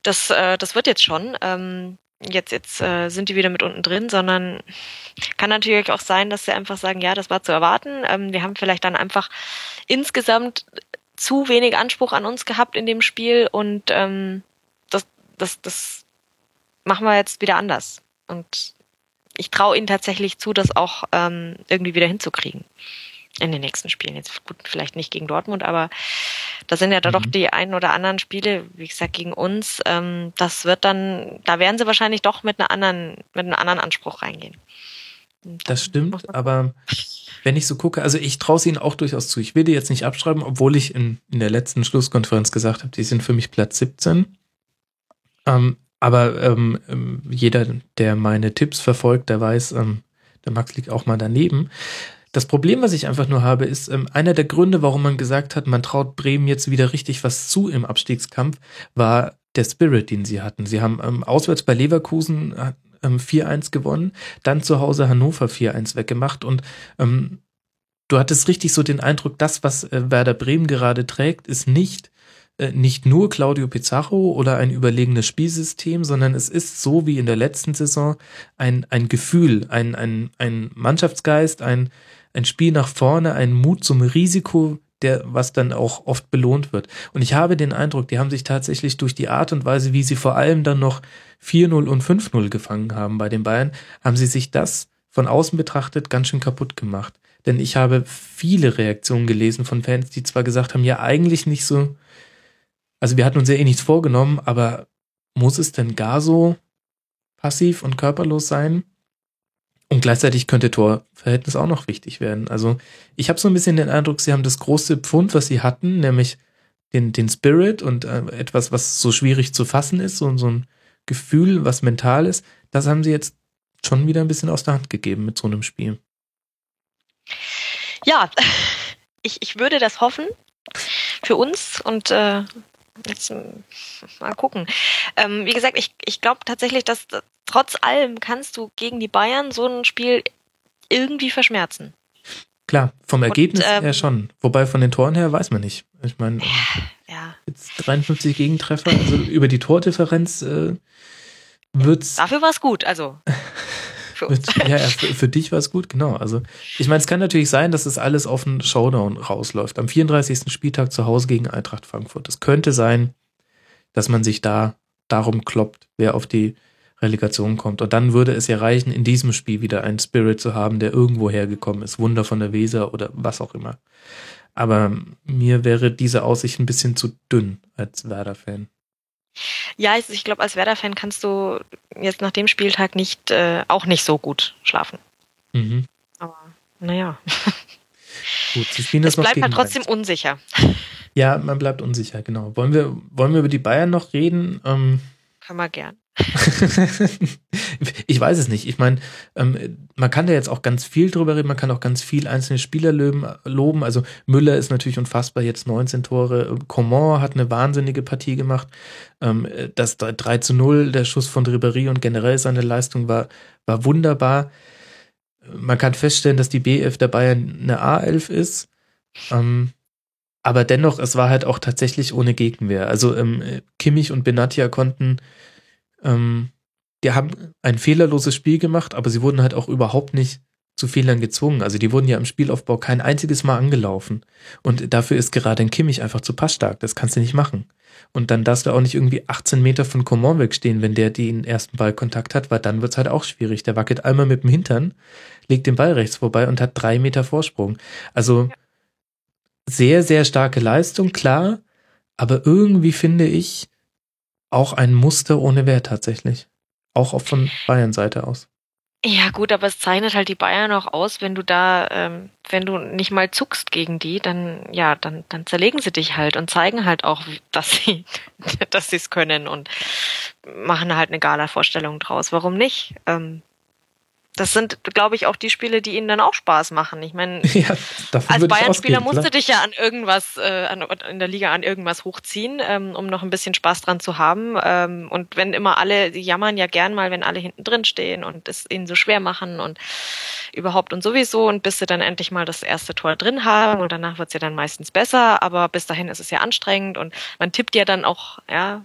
das, äh, das wird jetzt schon. Ähm, jetzt jetzt äh, sind die wieder mit unten drin, sondern kann natürlich auch sein, dass sie einfach sagen, ja, das war zu erwarten. Ähm, wir haben vielleicht dann einfach insgesamt zu wenig Anspruch an uns gehabt in dem Spiel und ähm, das, das, machen wir jetzt wieder anders. Und ich traue ihnen tatsächlich zu, das auch ähm, irgendwie wieder hinzukriegen in den nächsten Spielen. Jetzt gut, vielleicht nicht gegen Dortmund, aber da sind ja da mhm. doch die ein oder anderen Spiele, wie gesagt, gegen uns. Ähm, das wird dann, da werden sie wahrscheinlich doch mit einer anderen, mit einem anderen Anspruch reingehen. Das stimmt, aber wenn ich so gucke, also ich traue es ihnen auch durchaus zu. Ich will die jetzt nicht abschreiben, obwohl ich in, in der letzten Schlusskonferenz gesagt habe, die sind für mich Platz 17. Ähm, aber ähm, ähm, jeder, der meine Tipps verfolgt, der weiß, ähm, der Max liegt auch mal daneben. Das Problem, was ich einfach nur habe, ist ähm, einer der Gründe, warum man gesagt hat, man traut Bremen jetzt wieder richtig was zu im Abstiegskampf, war der Spirit, den sie hatten. Sie haben ähm, auswärts bei Leverkusen ähm, 4-1 gewonnen, dann zu Hause Hannover 4-1 weggemacht und ähm, du hattest richtig so den Eindruck, das, was äh, Werder Bremen gerade trägt, ist nicht äh, nicht nur Claudio Pizarro oder ein überlegenes Spielsystem, sondern es ist so wie in der letzten Saison ein, ein Gefühl, ein, ein, ein Mannschaftsgeist, ein, ein Spiel nach vorne, ein Mut zum Risiko, der, was dann auch oft belohnt wird. Und ich habe den Eindruck, die haben sich tatsächlich durch die Art und Weise, wie sie vor allem dann noch 4-0 und 5-0 gefangen haben bei den Bayern, haben sie sich das von außen betrachtet ganz schön kaputt gemacht. Denn ich habe viele Reaktionen gelesen von Fans, die zwar gesagt haben, ja, eigentlich nicht so, also wir hatten uns ja eh nichts vorgenommen, aber muss es denn gar so passiv und körperlos sein? Und gleichzeitig könnte Torverhältnis auch noch wichtig werden. Also ich habe so ein bisschen den Eindruck, sie haben das große Pfund, was sie hatten, nämlich den, den Spirit und äh, etwas, was so schwierig zu fassen ist, so, so ein Gefühl, was mental ist, das haben sie jetzt schon wieder ein bisschen aus der Hand gegeben mit so einem Spiel. Ja, ich, ich würde das hoffen für uns und äh, jetzt mal gucken. Ähm, wie gesagt, ich, ich glaube tatsächlich, dass trotz allem kannst du gegen die Bayern so ein Spiel irgendwie verschmerzen. Klar, vom Ergebnis Und, ähm, her schon. Wobei von den Toren her weiß man nicht. Ich meine, ja. jetzt 53 Gegentreffer, also über die Tordifferenz äh, wird's. Dafür war es gut, also. Für uns. ja, ja für, für, dich war es gut, genau. Also, ich meine, es kann natürlich sein, dass es alles auf einen Showdown rausläuft. Am 34. Spieltag zu Hause gegen Eintracht Frankfurt. Es könnte sein, dass man sich da darum kloppt, wer auf die Relegation kommt. Und dann würde es ja reichen, in diesem Spiel wieder einen Spirit zu haben, der irgendwo hergekommen ist. Wunder von der Weser oder was auch immer. Aber mir wäre diese Aussicht ein bisschen zu dünn als Werder-Fan. Ja, ich glaube, als Werder-Fan kannst du jetzt nach dem Spieltag nicht äh, auch nicht so gut schlafen. Mhm. Aber naja. Gut, sie spielen das es bleibt halt trotzdem Mainz. unsicher. Ja, man bleibt unsicher, genau. Wollen wir, wollen wir über die Bayern noch reden? Ähm, Können wir gern. ich weiß es nicht. Ich meine, ähm, man kann da jetzt auch ganz viel drüber reden, man kann auch ganz viel einzelne Spieler loben. Also Müller ist natürlich unfassbar, jetzt 19 Tore. Coman hat eine wahnsinnige Partie gemacht. Ähm, das 3 zu 0, der Schuss von Ribéry und generell seine Leistung war, war wunderbar. Man kann feststellen, dass die B11 der Bayern eine A11 ist. Ähm, aber dennoch, es war halt auch tatsächlich ohne Gegenwehr. Also ähm, Kimmich und Benatia konnten ähm, die haben ein fehlerloses Spiel gemacht, aber sie wurden halt auch überhaupt nicht zu Fehlern gezwungen. Also die wurden ja im Spielaufbau kein einziges Mal angelaufen. Und dafür ist gerade ein Kimmich einfach zu passstark. Das kannst du nicht machen. Und dann darfst du auch nicht irgendwie 18 Meter von Coman wegstehen, wenn der den ersten Ballkontakt hat, weil dann wird's halt auch schwierig. Der wackelt einmal mit dem Hintern, legt den Ball rechts vorbei und hat drei Meter Vorsprung. Also sehr, sehr starke Leistung, klar. Aber irgendwie finde ich, auch ein Muster ohne Wert tatsächlich. Auch von Bayern-Seite aus. Ja, gut, aber es zeichnet halt die Bayern auch aus, wenn du da, ähm, wenn du nicht mal zuckst gegen die, dann, ja, dann, dann zerlegen sie dich halt und zeigen halt auch, dass sie, dass sie es können und machen halt eine Gala-Vorstellung draus. Warum nicht? Ähm, das sind, glaube ich, auch die Spiele, die ihnen dann auch Spaß machen. Ich meine, Ja, als Bayern-Spieler musst du dich ja an irgendwas, äh, an, in der Liga an irgendwas hochziehen, ähm, um noch ein bisschen Spaß dran zu haben. Ähm, und wenn immer alle, die jammern ja gern mal, wenn alle hinten drin stehen und es ihnen so schwer machen und überhaupt und sowieso und bis sie dann endlich mal das erste Tor drin haben und danach wird's ja dann meistens besser, aber bis dahin ist es ja anstrengend und man tippt ja dann auch, ja,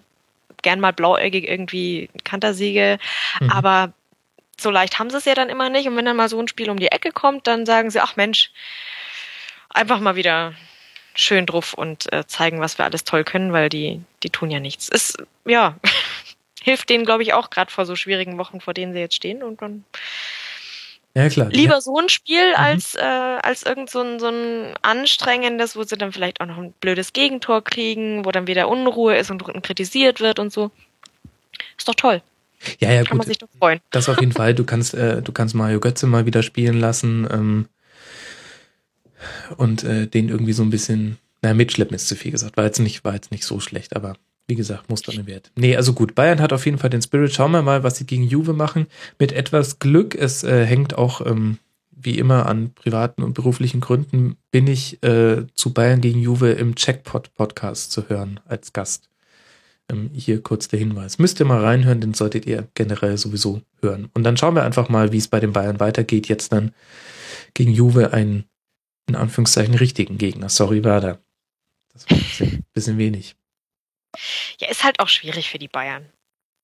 gern mal blauäugig irgendwie Kantersiege, Mhm. aber so leicht haben sie es ja dann immer nicht. Und wenn dann mal so ein Spiel um die Ecke kommt, dann sagen sie, ach Mensch, einfach mal wieder schön drauf und äh, zeigen, was wir alles toll können, weil die, die tun ja nichts. Ist, ja, hilft denen, glaube ich, auch gerade vor so schwierigen Wochen, vor denen sie jetzt stehen. Und dann Ja, klar. lieber so ein Spiel Mhm. als, äh, als irgend so ein, so ein anstrengendes, wo sie dann vielleicht auch noch ein blödes Gegentor kriegen, wo dann wieder Unruhe ist und kritisiert wird und so. Ist doch toll. Ja, ja, Kann man gut. sich doch freuen. Das auf jeden Fall. Du kannst, äh, du kannst Mario Götze mal wieder spielen lassen ähm, und äh, den irgendwie so ein bisschen, naja, mitschleppen ist zu viel gesagt. War jetzt nicht, war jetzt nicht so schlecht, aber wie gesagt, muss dann Wert. Nee, also gut. Bayern hat auf jeden Fall den Spirit. Schauen wir mal, was sie gegen Juve machen. Mit etwas Glück. Es äh, hängt auch ähm, wie immer an privaten und beruflichen Gründen. Bin ich äh, zu Bayern gegen Juve im Checkpot Podcast zu hören als Gast. Ähm, hier kurz der Hinweis. Müsst ihr mal reinhören, den solltet ihr generell sowieso hören. Und dann schauen wir einfach mal, wie es bei den Bayern weitergeht. Jetzt dann gegen Juve einen, in Anführungszeichen, richtigen Gegner. Sorry, Werder. Das war ein bisschen, wenig. Ja, ist halt auch schwierig für die Bayern.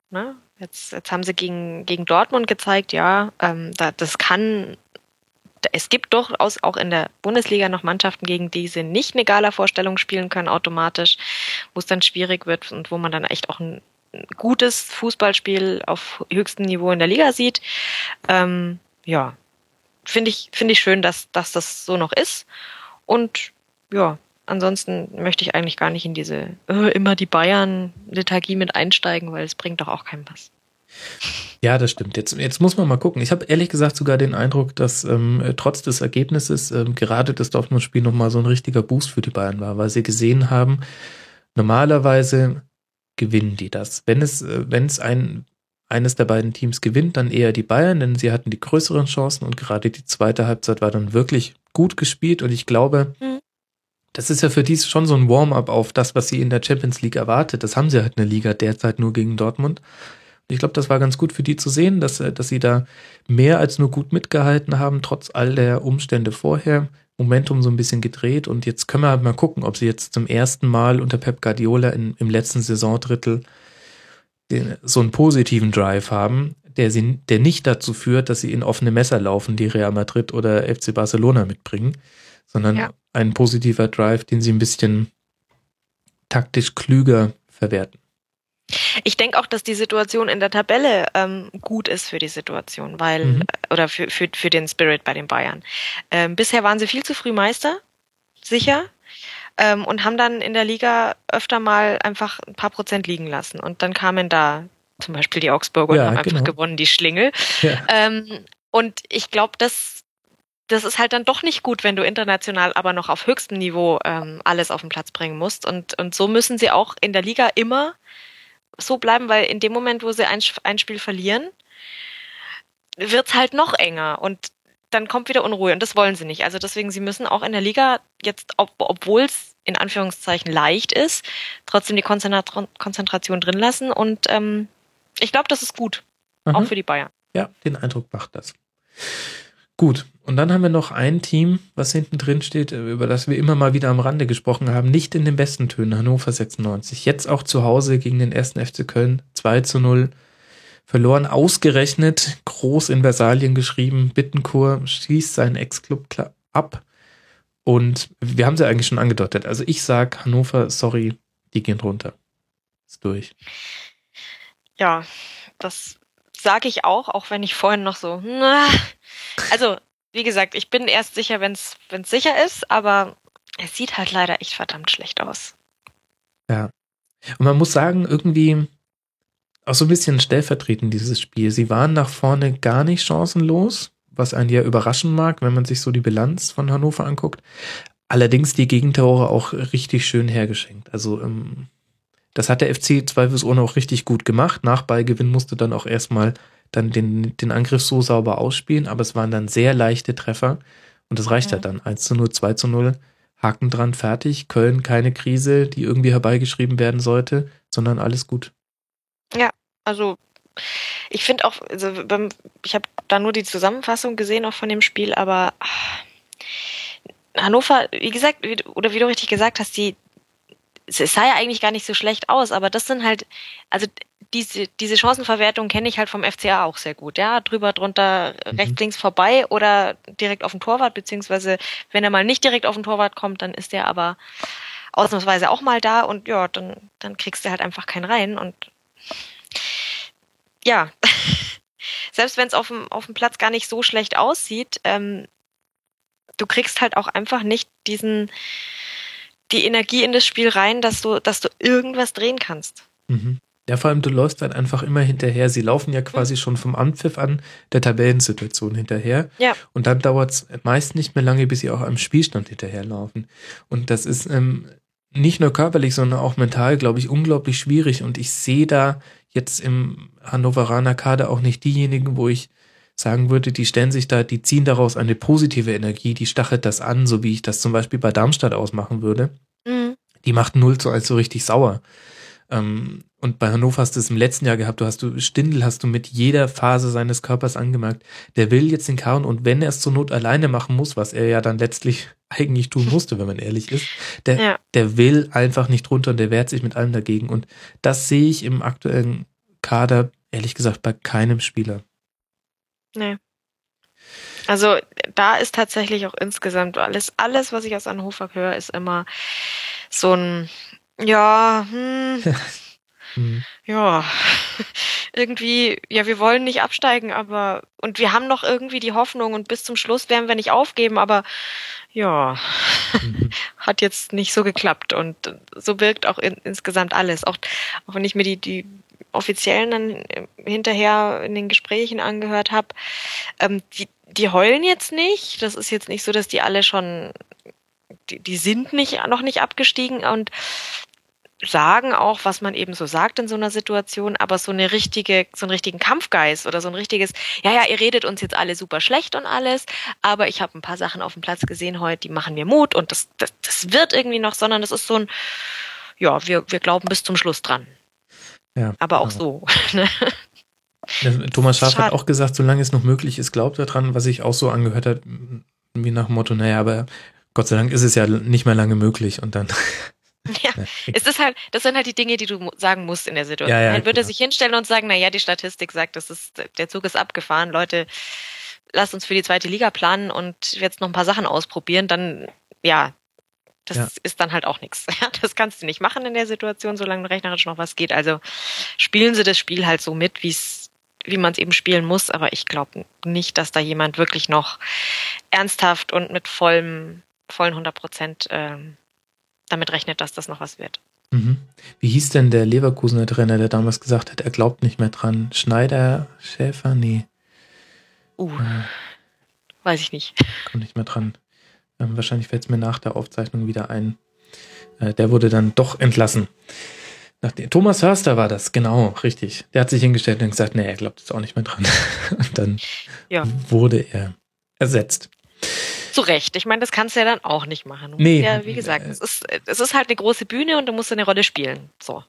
Ne? Jetzt, jetzt haben sie gegen, gegen Dortmund gezeigt, ja, ähm, da, das kann, es gibt durchaus auch in der Bundesliga noch Mannschaften, gegen die sie nicht eine Gala-Vorstellung spielen können automatisch, wo es dann schwierig wird und wo man dann echt auch ein gutes Fußballspiel auf höchstem Niveau in der Liga sieht. Ähm, ja, finde ich, finde ich schön, dass, dass das so noch ist. Und ja, ansonsten möchte ich eigentlich gar nicht in diese äh, immer die Bayern-Lethargie mit einsteigen, weil es bringt doch auch keinem was. Ja, das stimmt. Jetzt, jetzt muss man mal gucken. Ich habe ehrlich gesagt sogar den Eindruck, dass ähm, äh, trotz des Ergebnisses ähm, gerade das Dortmund-Spiel nochmal so ein richtiger Boost für die Bayern war, weil sie gesehen haben, normalerweise gewinnen die das. Wenn es, äh, wenn es ein, eines der beiden Teams gewinnt, dann eher die Bayern, denn sie hatten die größeren Chancen und gerade die zweite Halbzeit war dann wirklich gut gespielt und ich glaube, Mhm. das ist ja für die schon so ein Warm-up auf das, was sie in der Champions League erwartet. Das haben sie halt in der Liga derzeit nur gegen Dortmund. Ich glaube, das war ganz gut für die zu sehen, dass, äh, dass sie da mehr als nur gut mitgehalten haben, trotz all der Umstände vorher. Momentum so ein bisschen gedreht und jetzt können wir halt mal gucken, ob sie jetzt zum ersten Mal unter Pep Guardiola in, im letzten Saisondrittel den, so einen positiven Drive haben, der sie, der nicht dazu führt, dass sie in offene Messer laufen, die Real Madrid oder FC Barcelona mitbringen, sondern Ja. ein positiver Drive, den sie ein bisschen taktisch klüger verwerten. Ich denke auch, dass die Situation in der Tabelle ähm, gut ist für die Situation, weil, Mhm. äh, oder für, für, für den Spirit bei den Bayern. Ähm, bisher waren sie viel zu früh Meister, sicher, ähm, und haben dann in der Liga öfter mal einfach ein paar Prozent liegen lassen. Und dann kamen da zum Beispiel die Augsburger Ja, und haben einfach genau. gewonnen, die Schlingel. Ja. Ähm, und ich glaube, das, das ist halt dann doch nicht gut, wenn du international aber noch auf höchstem Niveau ähm, alles auf den Platz bringen musst. Und, und so müssen sie auch in der Liga immer so bleiben, weil in dem Moment, wo sie ein, ein Spiel verlieren, wird's halt noch enger und dann kommt wieder Unruhe und das wollen sie nicht. Also deswegen, sie müssen auch in der Liga jetzt, ob, obwohl es in Anführungszeichen leicht ist, trotzdem die Konzentra Konzentration drin lassen und ähm, ich glaube, das ist gut, auch Aha. für die Bayern. Ja, den Eindruck macht das. Gut, und dann haben wir noch ein Team, was hinten drin steht, äh, über das wir immer mal wieder am Rande gesprochen haben, nicht in den besten Tönen, Hannover 96. Jetzt auch zu Hause gegen den ersten FC Köln, 2 zu 0. Verloren, ausgerechnet, groß in Versalien geschrieben, Bittenkur schießt seinen Ex-Club ab. Und wir haben sie eigentlich schon angedeutet. Also ich sag Hannover, sorry, die gehen runter. Ist durch. Ja, das sage ich auch, auch wenn ich vorhin noch so. na. Also, wie gesagt, ich bin erst sicher, wenn es sicher ist, aber es sieht halt leider echt verdammt schlecht aus. Und man muss sagen, irgendwie auch so ein bisschen stellvertretend dieses Spiel. Sie waren nach vorne gar nicht chancenlos, was einen ja überraschen mag, wenn man sich so die Bilanz von Hannover anguckt. Allerdings die Gegentore auch richtig schön hergeschenkt. Also ähm, das hat der FC zweifelsohne auch richtig gut gemacht. Nach Ballgewinn musste dann auch erstmal dann den, den Angriff so sauber ausspielen, aber es waren dann sehr leichte Treffer und das reicht ja. halt dann. 1 zu 0, 2 zu 0, Haken dran, fertig. Köln keine Krise, die irgendwie herbeigeschrieben werden sollte, sondern alles gut. Ja, also ich finde auch, also ich habe da nur die Zusammenfassung gesehen auch von dem Spiel, aber Hannover, wie gesagt, oder wie du richtig gesagt hast, die, es sah ja eigentlich gar nicht so schlecht aus, aber das sind halt, also diese, diese Chancenverwertung kenne ich halt vom FCA auch sehr gut, ja, drüber, drunter, mhm. rechts, links vorbei oder direkt auf den Torwart, beziehungsweise wenn er mal nicht direkt auf den Torwart kommt, dann ist er aber ausnahmsweise auch mal da und ja, dann, dann kriegst du halt einfach keinen rein und ja, selbst wenn es auf dem, auf dem Platz gar nicht so schlecht aussieht, ähm, du kriegst halt auch einfach nicht diesen, die Energie in das Spiel rein, dass du, dass du irgendwas drehen kannst. Mhm. Ja, vor allem, du läufst halt einfach immer hinterher. Sie laufen ja quasi mhm. schon vom Anpfiff an der Tabellensituation hinterher. Ja. Und dann dauert es meist nicht mehr lange, bis sie auch am Spielstand hinterherlaufen. Und das ist ähm, nicht nur körperlich, sondern auch mental, glaube ich, unglaublich schwierig. Und ich sehe da jetzt im Hannoveraner Kader auch nicht diejenigen, wo ich sagen würde, die stellen sich da, die ziehen daraus eine positive Energie, die stachelt das an, so wie ich das zum Beispiel bei Darmstadt ausmachen würde. Mhm. Die macht 0 zu 1 so richtig sauer. Ähm, und bei Hannover hast du es im letzten Jahr gehabt, du hast du, Stindl hast du mit jeder Phase seines Körpers angemerkt, der will jetzt den Karren und wenn er es zur Not alleine machen muss, was er ja dann letztlich eigentlich tun musste, wenn man ehrlich ist, der, ja. der will einfach nicht runter und der wehrt sich mit allem dagegen. Und das sehe ich im aktuellen Kader, ehrlich gesagt, bei keinem Spieler. Nee. Also da ist tatsächlich auch insgesamt alles, alles, was ich aus Hannover höre, ist immer so ein, ja, hm, hm. ja, irgendwie, ja, wir wollen nicht absteigen, aber, und wir haben noch irgendwie die Hoffnung und bis zum Schluss werden wir nicht aufgeben, aber ja, mhm. hat jetzt nicht so geklappt und so wirkt auch in, insgesamt alles. Auch, auch wenn ich mir die, die Offiziellen dann hinterher in den Gesprächen angehört habe, ähm, die, die heulen jetzt nicht. Das ist jetzt nicht so, dass die alle schon, die, die sind nicht, noch nicht abgestiegen und sagen auch, was man eben so sagt in so einer Situation, aber so eine richtige, so einen richtigen Kampfgeist oder so ein richtiges, ja, ja, ihr redet uns jetzt alle super schlecht und alles, aber ich habe ein paar Sachen auf dem Platz gesehen heute, die machen mir Mut und das, das, das wird irgendwie noch, sondern das ist so ein, ja, wir, wir glauben bis zum Schluss dran. Ja, aber auch so. Ne? Thomas Schaaf hat auch gesagt, solange es noch möglich ist, glaubt er dran, was ich auch so angehört hat, wie nach dem Motto, naja, aber Gott sei Dank ist es ja nicht mehr lange möglich und dann. Ja, es ist halt, das sind halt die Dinge, die du sagen musst in der Situation. Ja, ja, dann würde er sich hinstellen und sagen, naja, die Statistik sagt, das ist, der Zug ist abgefahren, Leute, lasst uns für die zweite Liga planen und jetzt noch ein paar Sachen ausprobieren, dann, ja, das ja. ist dann halt auch nichts. Das kannst du nicht machen in der Situation, solange rechnerisch noch was geht. Also spielen sie das Spiel halt so mit, wie es wie man es eben spielen muss, aber ich glaube nicht, dass da jemand wirklich noch ernsthaft und mit vollem, vollen 100 Prozent ähm, damit rechnet, dass das noch was wird. Mhm. Wie hieß denn der Leverkusener Trainer, der damals gesagt hat, er glaubt nicht mehr dran? Schneider, Schäfer? Nee. Uh, äh, weiß ich nicht. Kommt nicht mehr dran. Ähm, wahrscheinlich fällt es mir nach der Aufzeichnung wieder ein. Äh, der wurde dann doch entlassen. Nachdem, Thomas Hörster war das, genau, richtig. Der hat sich hingestellt und gesagt, nee, er glaubt jetzt auch nicht mehr dran. und dann ja. wurde er ersetzt. Zu Recht. Ich meine, das kannst du ja dann auch nicht machen. Nee. Ja, wie gesagt, äh, es, ist, es ist halt eine große Bühne und du musst eine Rolle spielen. So.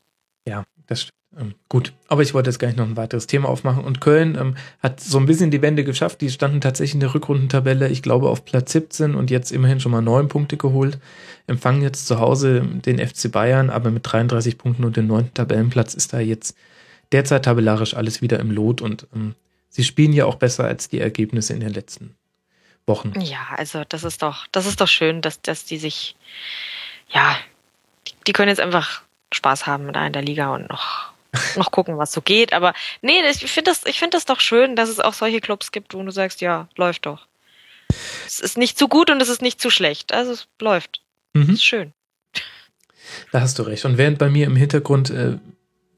Ja, das stimmt. Ähm, gut, aber ich wollte jetzt gar nicht noch ein weiteres Thema aufmachen. Und Köln ähm, hat so ein bisschen die Wende geschafft. Die standen tatsächlich in der Rückrundentabelle, ich glaube, auf Platz 17 und jetzt immerhin schon mal neun Punkte geholt. Empfangen jetzt zu Hause den FC Bayern, aber mit 33 Punkten und dem neunten Tabellenplatz ist da jetzt derzeit tabellarisch alles wieder im Lot und ähm, sie spielen ja auch besser als die Ergebnisse in den letzten Wochen. Ja, also das ist doch, das ist doch schön, dass, dass die sich, ja, die, die können jetzt einfach Spaß haben da in der Liga und noch noch gucken, was so geht. Aber nee, ich finde das, ich finde das doch schön, dass es auch solche Clubs gibt, wo du sagst, ja, läuft doch. Es ist nicht zu gut und es ist nicht zu schlecht. Also es läuft. Mhm. ist schön. Da hast du recht. Und während bei mir im Hintergrund äh,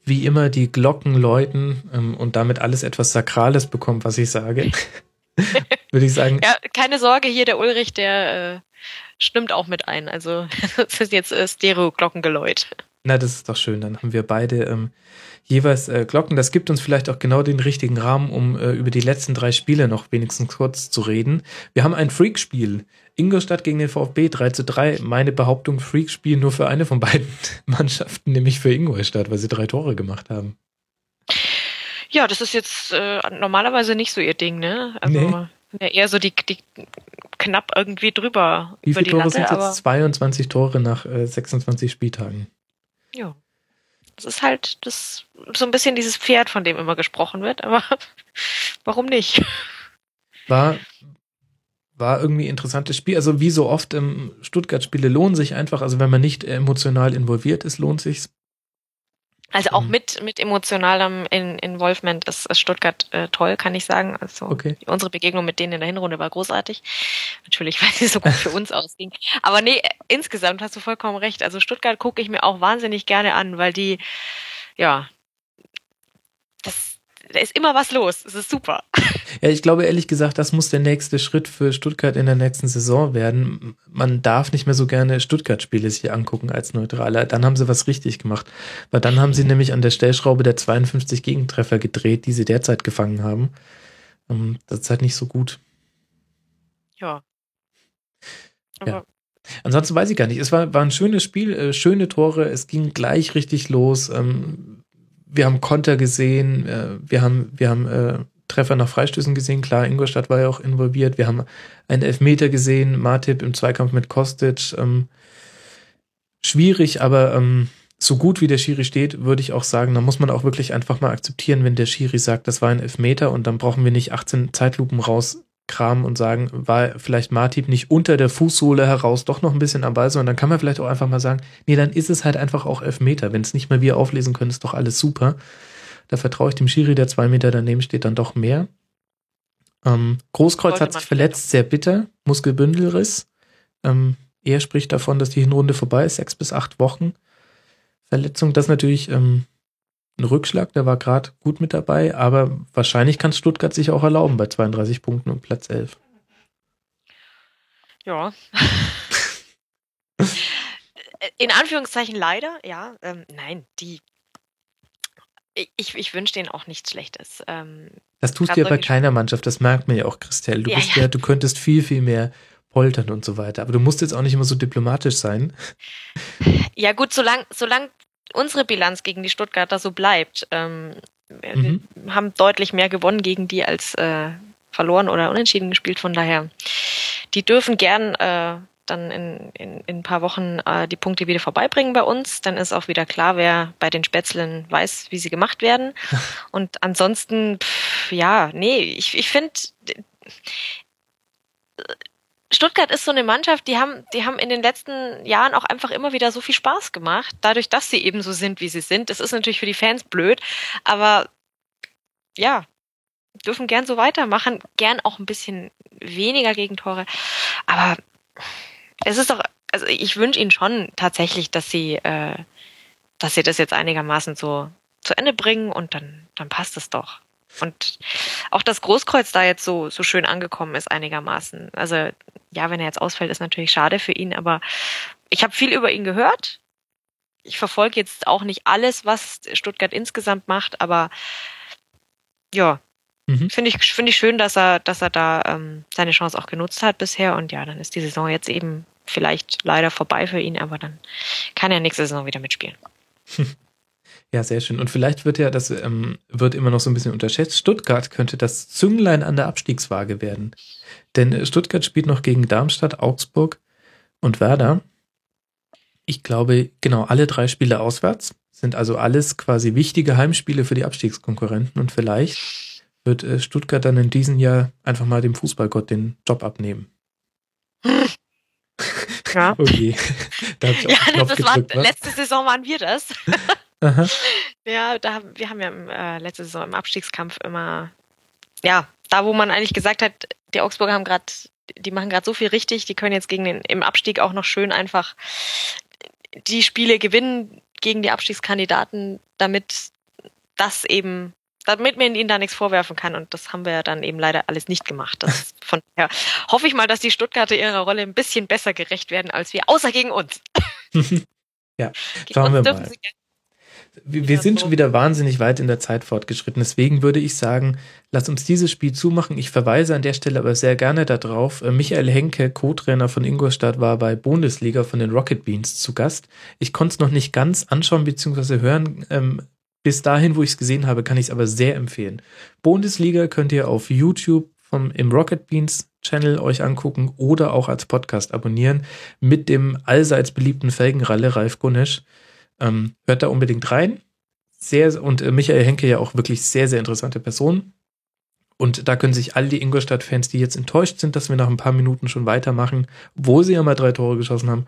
wie immer die Glocken läuten ähm, und damit alles etwas Sakrales bekommt, was ich sage, würde ich sagen. Ja, keine Sorge, hier der Ulrich, der äh, stimmt auch mit ein. Also es ist jetzt äh, Stereo-Glockengeläut. Na, das ist doch schön. Dann haben wir beide ähm, jeweils äh, Glocken. Das gibt uns vielleicht auch genau den richtigen Rahmen, um äh, über die letzten drei Spiele noch wenigstens kurz zu reden. Wir haben ein Freak-Spiel. Ingolstadt gegen den VfB 3 zu 3. Meine Behauptung, Freak-Spiel nur für eine von beiden Mannschaften, nämlich für Ingolstadt, weil sie drei Tore gemacht haben. Ja, das ist jetzt äh, normalerweise nicht so ihr Ding, ne? Also Nee. ja, eher so die, die knapp irgendwie drüber Wie viele die Tore Latte, sind jetzt? 22 Tore nach äh, 26 Spieltagen. Ja. Das ist halt das so ein bisschen dieses Pferd, von dem immer gesprochen wird, aber warum nicht? War, war irgendwie ein interessantes Spiel. Also wie so oft im Stuttgart-Spiele lohnen sich einfach, also wenn man nicht emotional involviert ist, lohnt sich's. Also auch Mhm. mit, mit emotionalem In Involvement ist, ist Stuttgart äh, toll, kann ich sagen. Also Okay. unsere Begegnung mit denen in der Hinrunde war großartig. Natürlich, weil sie so gut für uns ausging. Aber nee, insgesamt hast du vollkommen recht. Also Stuttgart gucke ich mir auch wahnsinnig gerne an, weil die, ja, da ist immer was los. Es ist super. Ja, ich glaube ehrlich gesagt, das muss der nächste Schritt für Stuttgart in der nächsten Saison werden. Man darf nicht mehr so gerne Stuttgart-Spiele sich angucken als Neutraler. Dann haben sie was richtig gemacht. Weil dann haben sie nämlich an der Stellschraube der 52 Gegentreffer gedreht, die sie derzeit gefangen haben. Ähm, Das ist halt nicht so gut. Ja. Aber Ja. Ansonsten weiß ich gar nicht. Es war, war ein schönes Spiel, äh, schöne Tore. Es ging gleich richtig los. Ähm, wir haben Konter gesehen. Äh, wir haben, wir haben äh, Treffer nach Freistößen gesehen. Klar, Ingolstadt war ja auch involviert. Wir haben einen Elfmeter gesehen. Martip im Zweikampf mit Kostic. Ähm, schwierig, aber ähm, so gut wie der Schiri steht, würde ich auch sagen, da muss man auch wirklich einfach mal akzeptieren, wenn der Schiri sagt, das war ein Elfmeter und dann brauchen wir nicht 18 Zeitlupen rauskramen und sagen, war vielleicht Martip nicht unter der Fußsohle heraus doch noch ein bisschen am Ball, sondern dann kann man vielleicht auch einfach mal sagen, nee, dann ist es halt einfach auch Elfmeter. Wenn es nicht mal wir auflesen können, ist doch alles super. Da vertraue ich dem Schiri, der zwei Meter daneben steht, dann doch mehr. Ähm, Großkreuz hat sich verletzt, sehr bitter, Muskelbündelriss. Ähm, er spricht davon, dass die Hinrunde vorbei ist, sechs bis acht Wochen. Verletzung, das natürlich ähm, ein Rückschlag, der war gerade gut mit dabei, aber wahrscheinlich kann Stuttgart sich auch erlauben bei 32 Punkten und Platz 11. Ja. In Anführungszeichen leider, ja. Ähm, nein, die. Ich, ich wünsche denen auch nichts Schlechtes. Ähm, Das tust du ja bei keiner Mannschaft, das merkt man ja auch, Christelle. Du Ja, ja. ja, du könntest viel, viel mehr poltern und so weiter. Aber du musst jetzt auch nicht immer so diplomatisch sein. ja, gut, solange solang unsere Bilanz gegen die Stuttgarter so bleibt, ähm, wir Mhm. wir haben deutlich mehr gewonnen gegen die als äh, verloren oder unentschieden gespielt. Von daher, die dürfen gern äh, dann in, in, in ein paar Wochen äh, die Punkte wieder vorbeibringen bei uns. Dann ist auch wieder klar, wer bei den Spätzlen weiß, wie sie gemacht werden. Und ansonsten, pff, ja, nee, ich, ich finde, Stuttgart ist so eine Mannschaft, die haben, die haben in den letzten Jahren auch einfach immer wieder so viel Spaß gemacht, dadurch, dass sie eben so sind, wie sie sind. Das ist natürlich für die Fans blöd, aber ja, dürfen gern so weitermachen, gern auch ein bisschen weniger Gegentore. Aber es ist doch, also ich wünsche ihnen schon tatsächlich, dass sie, äh, dass sie das jetzt einigermaßen so zu Ende bringen und dann, dann passt es doch. Und auch das Großkreuz da jetzt so, so schön angekommen ist einigermaßen. Also ja, wenn er jetzt ausfällt, ist natürlich schade für ihn, aber ich habe viel über ihn gehört. Ich verfolge jetzt auch nicht alles, was Stuttgart insgesamt macht, aber ja, Mhm. finde ich, finde ich schön, dass er, dass er da ähm, seine Chance auch genutzt hat bisher. Und ja, dann ist die Saison jetzt eben vielleicht leider vorbei für ihn, aber dann kann er nächste Saison wieder mitspielen. Ja, sehr schön. Und vielleicht wird ja, das ähm, wird immer noch so ein bisschen unterschätzt, Stuttgart könnte das Zünglein an der Abstiegswaage werden. Denn äh, Stuttgart spielt noch gegen Darmstadt, Augsburg und Werder. Ich glaube, genau, alle drei Spiele auswärts sind also alles quasi wichtige Heimspiele für die Abstiegskonkurrenten und vielleicht wird äh, Stuttgart dann in diesem Jahr einfach mal dem Fußballgott den Job abnehmen. Ja. Oh je. da ich auf Ja, den Knopf das war, gedrückt, was? letzte Saison waren wir das. Aha. Ja, da haben, wir haben ja im, äh, letzte Saison im Abstiegskampf immer, ja, da wo man eigentlich gesagt hat, die Augsburger haben gerade, die machen gerade so viel richtig, die können jetzt gegen den im Abstieg auch noch schön einfach die Spiele gewinnen gegen die Abstiegskandidaten, damit das eben, damit man ihnen da nichts vorwerfen kann. Und das haben wir ja dann eben leider alles nicht gemacht. Das, von daher hoffe ich mal, dass die Stuttgarter ihrer Rolle ein bisschen besser gerecht werden als wir, außer gegen uns. Ja, schauen wir mal. Wir, wir sind schon wieder wahnsinnig weit in der Zeit fortgeschritten. Deswegen würde ich sagen, lass uns dieses Spiel zumachen. Ich verweise an der Stelle aber sehr gerne darauf. Äh, Michael Henke, Co-Trainer von Ingolstadt, war bei Bundesliga von den Rocket Beans zu Gast. Ich konnte es noch nicht ganz anschauen bzw. hören. Ähm, bis dahin, wo ich es gesehen habe, kann ich es aber sehr empfehlen. Bundesliga könnt ihr auf YouTube vom, im Rocket Beans Channel euch angucken oder auch als Podcast abonnieren mit dem allseits beliebten Felgenralle Ralf Gunesch. Ähm, hört da unbedingt rein. Sehr, und äh, Michael Henke ja auch wirklich sehr, sehr interessante Person. Und da können sich all die Ingolstadt-Fans, die jetzt enttäuscht sind, dass wir nach ein paar Minuten schon weitermachen, obwohl sie ja mal drei Tore geschossen haben,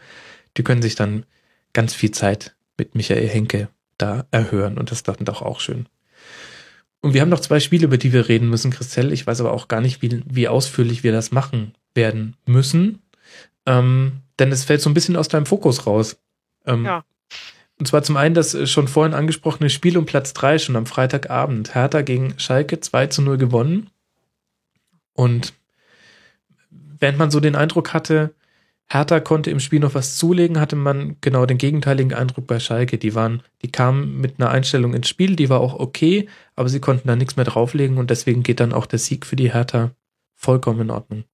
die können sich dann ganz viel Zeit mit Michael Henke da erhören. Und das ist dann doch auch schön. Und wir haben noch zwei Spiele, über die wir reden müssen, Christelle. Ich weiß aber auch gar nicht, wie, wie ausführlich wir das machen werden müssen. Ähm, denn es fällt so ein bisschen aus deinem Fokus raus. Ähm, ja. Und zwar zum einen das äh, schon vorhin angesprochene Spiel um Platz 3 schon am Freitagabend. Hertha gegen Schalke 2 zu 0 gewonnen. Und während man so den Eindruck hatte, Hertha konnte im Spiel noch was zulegen, hatte man genau den gegenteiligen Eindruck bei Schalke. Die waren, die kamen mit einer Einstellung ins Spiel, die war auch okay, aber sie konnten da nichts mehr drauflegen und deswegen geht dann auch der Sieg für die Hertha vollkommen in Ordnung.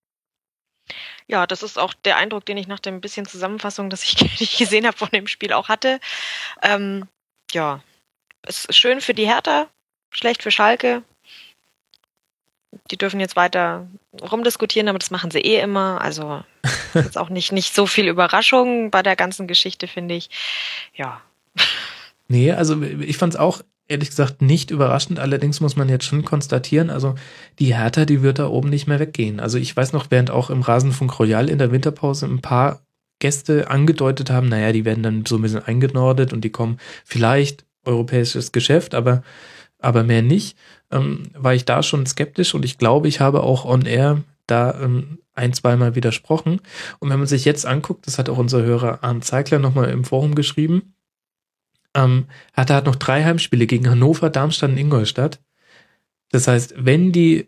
Ja, das ist auch der Eindruck, den ich nach dem bisschen Zusammenfassung, das ich, ich gesehen habe von dem Spiel auch hatte. Ähm, ja, es ist schön für die Hertha, schlecht für Schalke. Die dürfen jetzt weiter rumdiskutieren, aber das machen sie eh immer. Also ist auch nicht, nicht so viel Überraschung bei der ganzen Geschichte, finde ich. Ja. Nee, also ich fand es auch ehrlich gesagt nicht überraschend. Allerdings muss man jetzt schon konstatieren, also die Hertha, die wird da oben nicht mehr weggehen. Also ich weiß noch, während auch im Rasenfunk Royal in der Winterpause ein paar Gäste angedeutet haben, naja, die werden dann so ein bisschen eingenordet und die kommen vielleicht europäisches Geschäft, aber, aber mehr nicht, ähm, war ich da schon skeptisch und ich glaube, ich habe auch on air da ähm, ein, zweimal widersprochen. Und wenn man sich jetzt anguckt, das hat auch unser Hörer Arndt Zeigler nochmal im Forum geschrieben, ähm, hat er hat noch drei Heimspiele gegen Hannover, Darmstadt und Ingolstadt. Das heißt, wenn die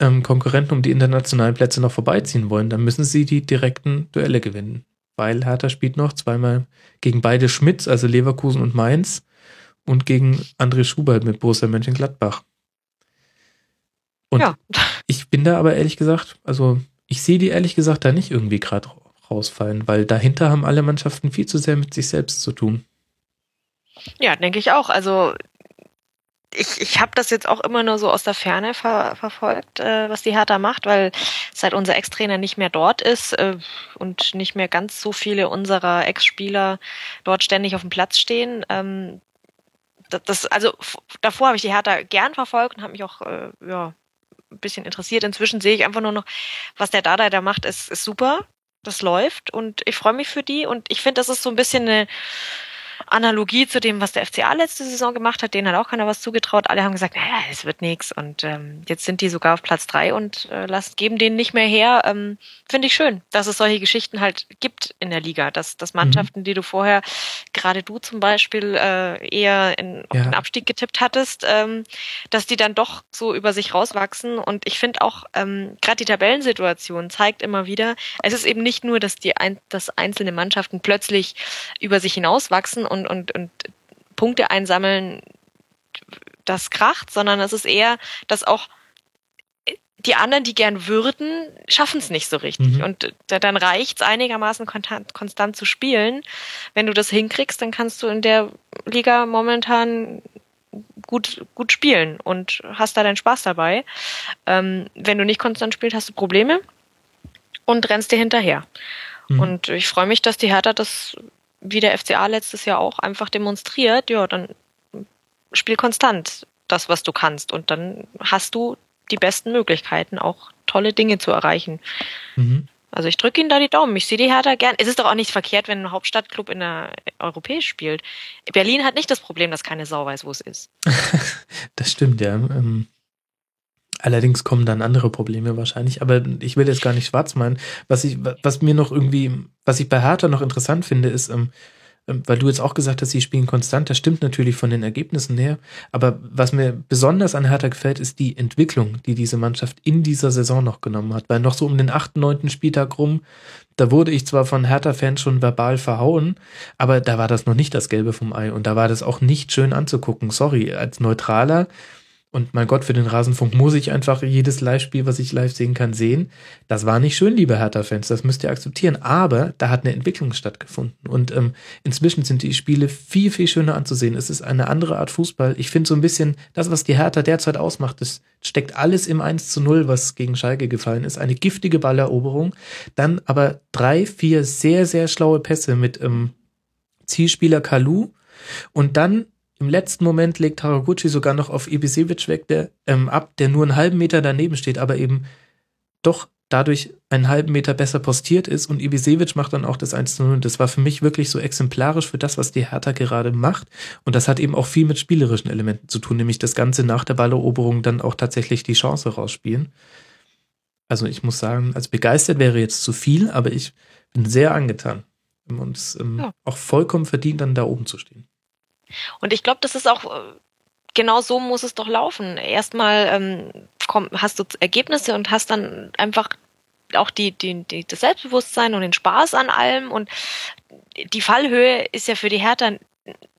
ähm, Konkurrenten um die internationalen Plätze noch vorbeiziehen wollen, dann müssen sie die direkten Duelle gewinnen. Weil Hertha spielt noch zweimal gegen beide Schmitz, also Leverkusen und Mainz, und gegen André Schubert mit Borussia Mönchengladbach. Und ja. ich bin da aber ehrlich gesagt, also ich sehe die ehrlich gesagt da nicht irgendwie gerade rausfallen, weil dahinter haben alle Mannschaften viel zu sehr mit sich selbst zu tun. Ja, denke ich auch. Also ich, ich habe das jetzt auch immer nur so aus der Ferne ver verfolgt, äh, was die Hertha macht, weil seit unser Ex-Trainer nicht mehr dort ist äh, und nicht mehr ganz so viele unserer Ex-Spieler dort ständig auf dem Platz stehen. Ähm, das, das, also davor habe ich die Hertha gern verfolgt und habe mich auch äh, ja, ein bisschen interessiert. Inzwischen sehe ich einfach nur noch, was der Dada da macht, ist, ist super. Das läuft und ich freue mich für die und ich finde, das ist so ein bisschen eine Analogie zu dem, was der FCA letzte Saison gemacht hat, denen hat auch keiner was zugetraut. Alle haben gesagt, naja, es wird nichts. Und ähm, jetzt sind die sogar auf Platz drei und äh, lassen, geben denen nicht mehr her. Ähm, Finde ich schön, dass es solche Geschichten halt gibt in der Liga, dass, dass Mannschaften, mhm. die du vorher, gerade du zum Beispiel, äh, eher in, auf ja. den Abstieg getippt hattest, ähm, dass die dann doch so über sich rauswachsen. Und ich finde auch, ähm, gerade die Tabellensituation zeigt immer wieder, es ist eben nicht nur, dass die ein, dass einzelne Mannschaften plötzlich über sich hinauswachsen und, und, und Punkte einsammeln, das kracht, sondern es ist eher, dass auch die anderen, die gern würden, schaffen es nicht so richtig. Mhm. Und dann reicht es einigermaßen konstant, konstant zu spielen. Wenn du das hinkriegst, dann kannst du in der Liga momentan gut, gut spielen und hast da deinen Spaß dabei. Ähm, wenn du nicht konstant spielst, hast du Probleme und rennst dir hinterher. Mhm. Und ich freue mich, dass die Hertha das wie der FCA letztes Jahr auch einfach demonstriert, ja, dann spiel konstant das, was du kannst und dann hast du die besten Möglichkeiten, auch tolle Dinge zu erreichen. Mhm. Also ich drücke Ihnen da die Daumen. Ich sehe die Hertha gern. Es ist doch auch nicht verkehrt, wenn ein Hauptstadtclub in der Europäisch spielt. Berlin hat nicht das Problem, dass keine Sau weiß, wo es ist. das stimmt, ja. Ähm, Allerdings kommen dann andere Probleme wahrscheinlich, aber ich will jetzt gar nicht schwarz meinen. Was ich, was mir noch irgendwie, was ich bei Hertha noch interessant finde, ist, ähm, ähm, weil du jetzt auch gesagt hast, sie spielen konstant, das stimmt natürlich von den Ergebnissen her, aber was mir besonders an Hertha gefällt, ist die Entwicklung, die diese Mannschaft in dieser Saison noch genommen hat, weil noch so um den achten, neunten Spieltag rum, da wurde ich zwar von Hertha-Fans schon verbal verhauen, aber da war das noch nicht das Gelbe vom Ei und da war das auch nicht schön anzugucken. Sorry, als Neutraler und mein Gott, für den Rasenfunk muss ich einfach jedes Live-Spiel, was ich live sehen kann, sehen. Das war nicht schön, liebe Hertha-Fans, das müsst ihr akzeptieren. Aber da hat eine Entwicklung stattgefunden. Und ähm, inzwischen sind die Spiele viel, viel schöner anzusehen. Es ist eine andere Art Fußball. Ich finde so ein bisschen, das, was die Hertha derzeit ausmacht, das steckt alles im 1 zu 0, was gegen Schalke gefallen ist. Eine giftige Balleroberung. Dann aber drei, vier sehr, sehr schlaue Pässe mit ähm, Zielspieler Kalu. Und dann im letzten Moment legt Haraguchi sogar noch auf Ibisevic weg, der, ähm, ab, der nur einen halben Meter daneben steht, aber eben doch dadurch einen halben Meter besser postiert ist und Ibisevic macht dann auch das 1 zu 0. Das war für mich wirklich so exemplarisch für das, was die Hertha gerade macht. Und das hat eben auch viel mit spielerischen Elementen zu tun, nämlich das Ganze nach der Balleroberung dann auch tatsächlich die Chance rausspielen. Also ich muss sagen, als begeistert wäre jetzt zu viel, aber ich bin sehr angetan und ähm, ja. auch vollkommen verdient, dann da oben zu stehen. Und ich glaube, das ist auch äh, genau so muss es doch laufen. Erstmal ähm, komm, hast du Ergebnisse und hast dann einfach auch die, die, die, das Selbstbewusstsein und den Spaß an allem. Und die Fallhöhe ist ja für die Hertha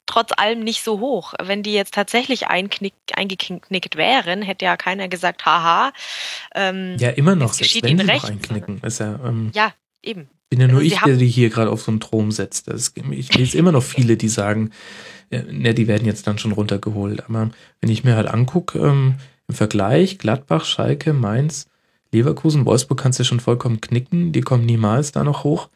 trotz allem nicht so hoch. Wenn die jetzt tatsächlich eingeknickt wären, hätte ja keiner gesagt, haha. Ähm, ja, immer noch, selbst wenn sie recht. noch einknicken. Ist ja, ähm, ja, eben. Bin ja nur also ich, der die hier gerade auf so einen Thron setzt. Das, ich lese immer noch viele, die sagen, ne, die werden jetzt dann schon runtergeholt. Aber wenn ich mir halt angucke, ähm, im Vergleich Gladbach, Schalke, Mainz, Leverkusen, Wolfsburg kannst du schon vollkommen knicken, die kommen niemals da noch hoch.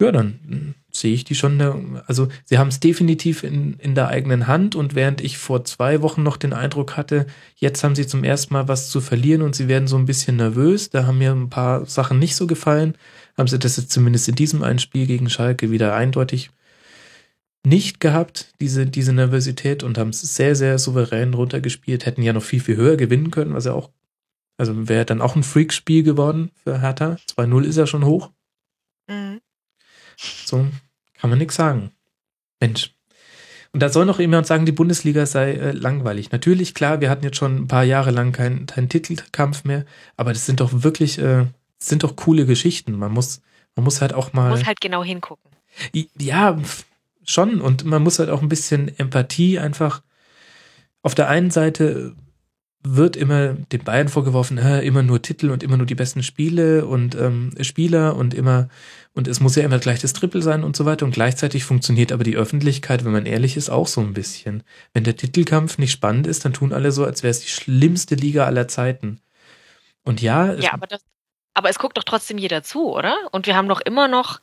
Ja, dann hm, sehe ich die schon. Also sie haben es definitiv in, in der eigenen Hand und während ich vor zwei Wochen noch den Eindruck hatte, jetzt haben sie zum ersten Mal was zu verlieren und sie werden so ein bisschen nervös. Da haben mir ein paar Sachen nicht so gefallen. Haben sie das jetzt zumindest in diesem einen Spiel gegen Schalke wieder eindeutig nicht gehabt, diese, diese Nervosität, und haben es sehr, sehr souverän runtergespielt, hätten ja noch viel, viel höher gewinnen können, was ja auch, also wäre dann auch ein Freak-Spiel geworden für Hertha. 2-0 ist ja schon hoch. Mhm. So kann man nichts sagen. Mensch. Und da soll noch jemand sagen, die Bundesliga sei äh, langweilig. Natürlich, klar, wir hatten jetzt schon ein paar Jahre lang keinen kein Titelkampf mehr, aber das sind doch wirklich, äh, sind doch coole Geschichten. Man muss, man muss halt auch mal. Man muss halt genau hingucken. Ja, schon. Und man muss halt auch ein bisschen Empathie einfach. Auf der einen Seite wird immer den Bayern vorgeworfen, äh, immer nur Titel und immer nur die besten Spiele und ähm, Spieler und immer und es muss ja immer gleich das Triple sein und so weiter. Und gleichzeitig funktioniert aber die Öffentlichkeit, wenn man ehrlich ist, auch so ein bisschen. Wenn der Titelkampf nicht spannend ist, dann tun alle so, als wäre es die schlimmste Liga aller Zeiten. Und ja. Ja, aber das, aber es guckt doch trotzdem jeder zu, oder? Und wir haben doch immer noch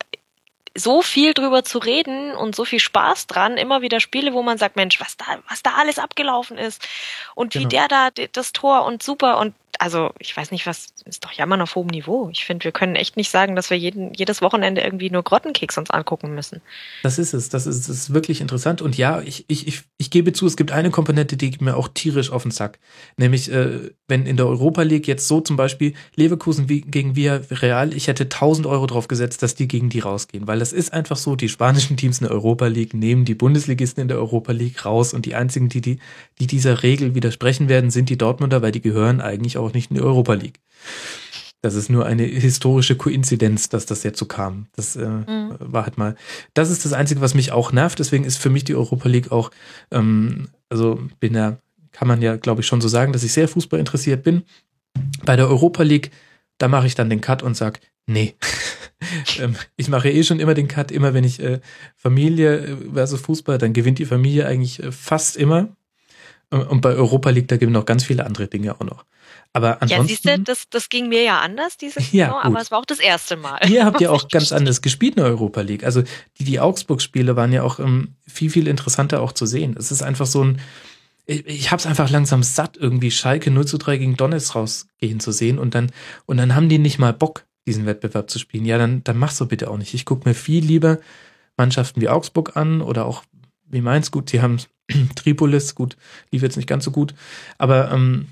so viel drüber zu reden und so viel Spaß dran, immer wieder Spiele, wo man sagt, Mensch, was da, was da alles abgelaufen ist und genau. wie der da das Tor und super und also ich weiß nicht, was ist doch jammern auf hohem Niveau. Ich finde, wir können echt nicht sagen, dass wir jeden, jedes Wochenende irgendwie nur Grottenkeks uns angucken müssen. Das ist es. Das ist, das ist wirklich interessant. Und ja, ich, ich, ich, ich gebe zu, es gibt eine Komponente, die mir auch tierisch auf den Sack. Nämlich, äh, wenn in der Europa League jetzt so zum Beispiel Leverkusen wie, gegen Villarreal, ich hätte 1000 Euro drauf gesetzt, dass die gegen die rausgehen. Weil das ist einfach so, die spanischen Teams in der Europa League nehmen die Bundesligisten in der Europa League raus und die einzigen, die, die, die dieser Regel widersprechen werden, sind die Dortmunder, weil die gehören eigentlich auch nicht in die Europa League. Das ist nur eine historische Koinzidenz, dass das jetzt so kam. Das äh, mhm. war halt mal. Das ist das Einzige, was mich auch nervt. Deswegen ist für mich die Europa League auch, ähm, also bin ja, kann man ja, glaube ich, schon so sagen, dass ich sehr Fußball interessiert bin. Bei der Europa League, da mache ich dann den Cut und sag, nee. ähm, ich mache eh schon immer den Cut, immer wenn ich äh, Familie äh, versus Fußball, dann gewinnt die Familie eigentlich äh, fast immer. Und bei Europa League, da gibt es noch ganz viele andere Dinge auch noch. Aber ansonsten, ja, siehst du, das, das ging mir ja anders dieses ja, Jahr, aber es war auch das erste Mal. Ihr habt ja auch ganz anders gespielt in der Europa League. Also die, die Augsburg-Spiele waren ja auch ähm, viel, viel interessanter auch zu sehen. Es ist einfach so ein, ich, ich habe es einfach langsam satt, irgendwie Schalke 0 zu 3 gegen Donetsk rausgehen zu sehen und dann, und dann haben die nicht mal Bock, diesen Wettbewerb zu spielen. Ja, dann, dann mach's so bitte auch nicht. Ich gucke mir viel lieber Mannschaften wie Augsburg an oder auch wie Mainz. Gut, sie haben Tripolis, gut, lief jetzt nicht ganz so gut, aber ähm,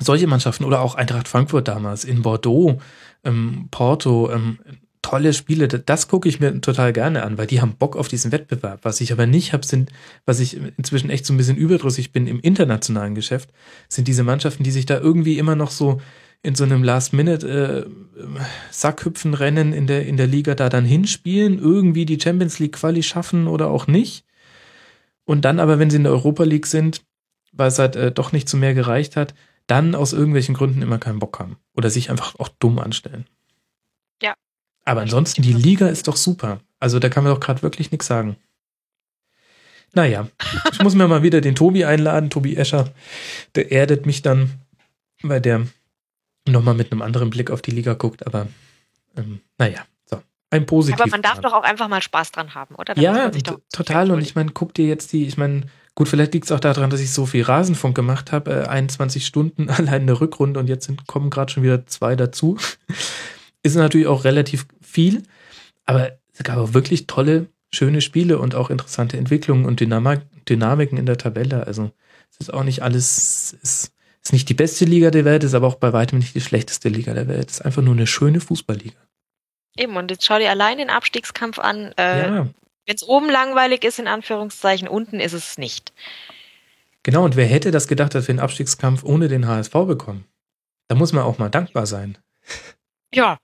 solche Mannschaften oder auch Eintracht Frankfurt damals in Bordeaux, ähm, Porto, ähm, tolle Spiele. Das gucke ich mir total gerne an, weil die haben Bock auf diesen Wettbewerb. Was ich aber nicht habe, sind, was ich inzwischen echt so ein bisschen überdrüssig bin im internationalen Geschäft, sind diese Mannschaften, die sich da irgendwie immer noch so in so einem Last-Minute-Sackhüpfen-Rennen äh, in der, in der Liga da dann hinspielen, irgendwie die Champions League Quali schaffen oder auch nicht. Und dann aber, wenn sie in der Europa League sind, weil es halt äh, doch nicht zu mehr gereicht hat, dann aus irgendwelchen Gründen immer keinen Bock haben. Oder sich einfach auch dumm anstellen. Ja. Aber ansonsten, die Liga ist doch super. Also da kann man doch gerade wirklich nichts sagen. Naja, ich muss mir mal wieder den Tobi einladen, Tobi Escher. Der erdet mich dann, weil der nochmal mit einem anderen Blick auf die Liga guckt, aber ähm, naja. Ein positiv. Aber man darf doch auch einfach mal Spaß dran haben, oder? Dann ja, total. Und ich meine, guck dir jetzt die, ich meine, gut, vielleicht liegt es auch daran, dass ich so viel Rasenfunk gemacht habe, äh, 21 Stunden allein in der Rückrunde und jetzt sind, kommen gerade schon wieder zwei dazu. Ist natürlich auch relativ viel, aber es gab auch wirklich tolle, schöne Spiele und auch interessante Entwicklungen und Dynamik, Dynamiken in der Tabelle. Also es ist auch nicht alles, ist ist nicht die beste Liga der Welt, ist aber auch bei weitem nicht die schlechteste Liga der Welt. Ist einfach nur eine schöne Fußballliga. Eben, und jetzt schau dir allein den Abstiegskampf an. Äh, ja. Wenn es oben langweilig ist, in Anführungszeichen, unten ist es nicht. Genau, und wer hätte das gedacht, dass wir einen Abstiegskampf ohne den HSV bekommen? Da muss man auch mal dankbar sein. Ja,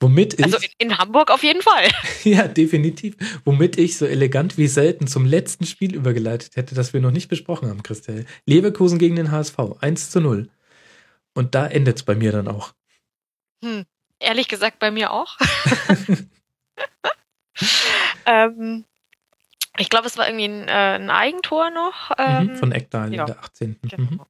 Womit ich, also in, in, Hamburg auf jeden Fall. ja, definitiv. Womit ich so elegant wie selten zum letzten Spiel übergeleitet hätte, das wir noch nicht besprochen haben, Christel. Leverkusen gegen den HSV, 1 zu 0. Und da endet es bei mir dann auch. Hm, ehrlich gesagt, bei mir auch. ähm, ich glaube, es war irgendwie ein, äh, ein Eigentor noch. Mhm, ähm, von Eckdahl ja. in der 18. Genau. Mhm.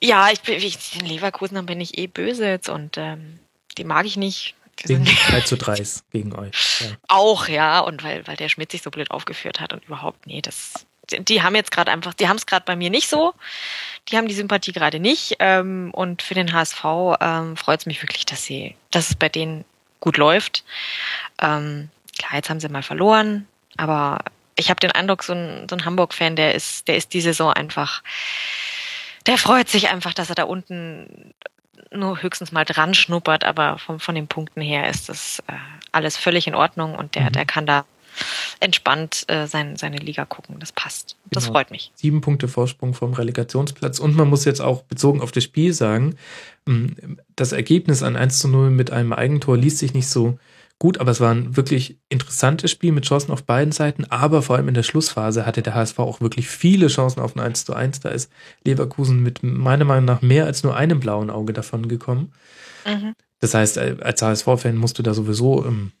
Ja, ich bin, ich, in Leverkusen bin ich eh böse jetzt und ähm, die mag ich nicht. Wegen 3 zu 3 gegen euch. Ja. Auch, ja, und weil, weil der Schmidt sich so blöd aufgeführt hat und überhaupt, nee, das, die haben jetzt gerade einfach, die haben es gerade bei mir nicht so. Die haben die Sympathie gerade nicht. Ähm, und für den HSV ähm, freut es mich wirklich, dass sie, dass es bei denen gut läuft. Ähm, klar, jetzt haben sie mal verloren, aber ich habe den Eindruck, so ein, so ein Hamburg-Fan, der ist, der ist die Saison einfach, der freut sich einfach, dass er da unten nur höchstens mal dran schnuppert, aber von, von den Punkten her ist das äh, alles völlig in Ordnung und der, mhm. der kann da entspannt äh, sein, seine Liga gucken. Das passt. Das genau. freut mich. Sieben Punkte Vorsprung vom Relegationsplatz. Und man muss jetzt auch bezogen auf das Spiel sagen, mm, das Ergebnis an 1 zu 0 mit einem Eigentor liest sich nicht so gut, aber es war ein wirklich interessantes Spiel mit Chancen auf beiden Seiten, aber vor allem in der Schlussphase hatte der HSV auch wirklich viele Chancen auf ein 1 zu 1. Da ist Leverkusen mit meiner Meinung nach mehr als nur einem blauen Auge davon gekommen. Mhm. Das heißt, als HSV-Fan musst du da sowieso ähm,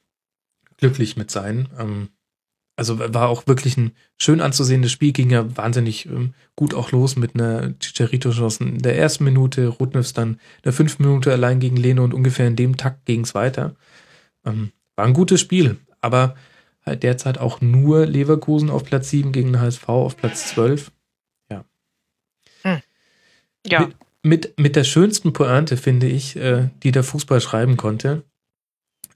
glücklich mit sein. Ähm, also war auch wirklich ein schön anzusehendes Spiel, ging ja wahnsinnig ähm, gut auch los mit einer Chicharito-Chance in der ersten Minute, Rudnevs dann in der fünften Minute allein gegen Leno und ungefähr in dem Takt ging es weiter. Ähm, war ein gutes Spiel, aber halt derzeit auch nur Leverkusen auf Platz 7 gegen den HSV auf Platz 12. Ja. Hm. Ja. Mit, mit, mit, der schönsten Pointe, finde ich, äh, die der Fußball schreiben konnte,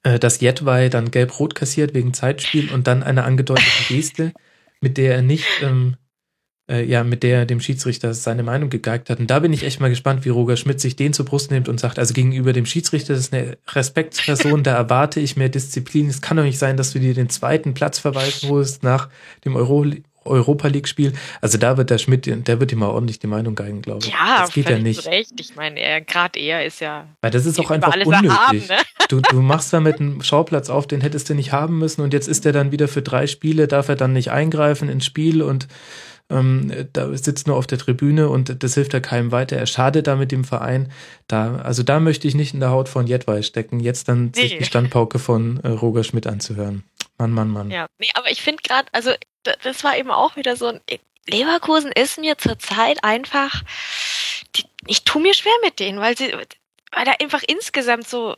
äh, dass Jedwai dann gelb-rot kassiert wegen Zeitspiel und dann eine angedeutete Geste, mit der er nicht ähm, äh, ja, mit der dem Schiedsrichter seine Meinung gegeigt hat. Und da bin ich echt mal gespannt, wie Roger Schmidt sich den zur Brust nimmt und sagt, also gegenüber dem Schiedsrichter, das ist eine Respektsperson, da erwarte ich mehr Disziplin. Es kann doch nicht sein, dass du dir den zweiten Platz verweisen holst nach dem Euro Europa League Spiel. Also da wird der Schmidt, der wird ihm mal ordentlich die Meinung geigen, glaube ich. Ja, das geht ja nicht. Recht. Ich meine, er gerade er ist ja. Weil das ist auch einfach unnötig. Haben, ne? du, du machst damit einen Schauplatz auf, den hättest du nicht haben müssen und jetzt ist er dann wieder für drei Spiele, darf er dann nicht eingreifen ins Spiel und ähm, da sitzt nur auf der Tribüne und das hilft ja keinem weiter. Er schadet damit dem Verein. Da, also da möchte ich nicht in der Haut von Jedwai stecken, jetzt dann nee. sich die Standpauke von äh, Roger Schmidt anzuhören. Mann, Mann, Mann. Ja, nee, aber ich finde gerade, also das war eben auch wieder so ein Leverkusen ist mir zurzeit einfach, die, ich tue mir schwer mit denen, weil sie, weil da einfach insgesamt so,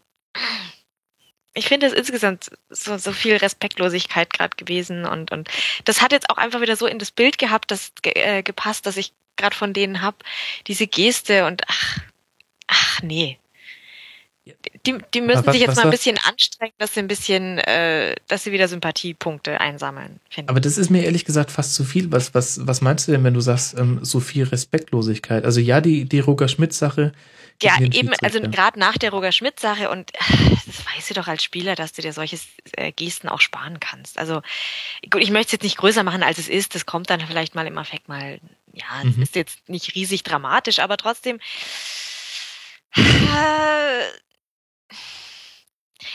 ich finde es insgesamt so, so viel Respektlosigkeit gerade gewesen und, und das hat jetzt auch einfach wieder so in das Bild gehabt, das äh, gepasst, dass ich gerade von denen hab, diese Geste und ach, ach nee. Die, die müssen was- sich jetzt mal ein bisschen anstrengen, dass sie ein bisschen, äh, dass sie wieder Sympathiepunkte einsammeln, Aber das ist mir ehrlich gesagt fast zu viel. Was, was, was meinst du denn, wenn du sagst, ähm, so viel Respektlosigkeit? Also ja, die, die Roger Schmidt-Sache. Ja, eben, also Schiedsrichter. gerade nach der Roger Schmidt-Sache und äh, das weißt du doch als Spieler, dass du dir solche äh, Gesten auch sparen kannst. Also gut, ich möchte es jetzt nicht größer machen, als es ist. Das kommt dann vielleicht mal im Affekt mal, ja, es Mhm. ist jetzt nicht riesig dramatisch, aber trotzdem. Äh,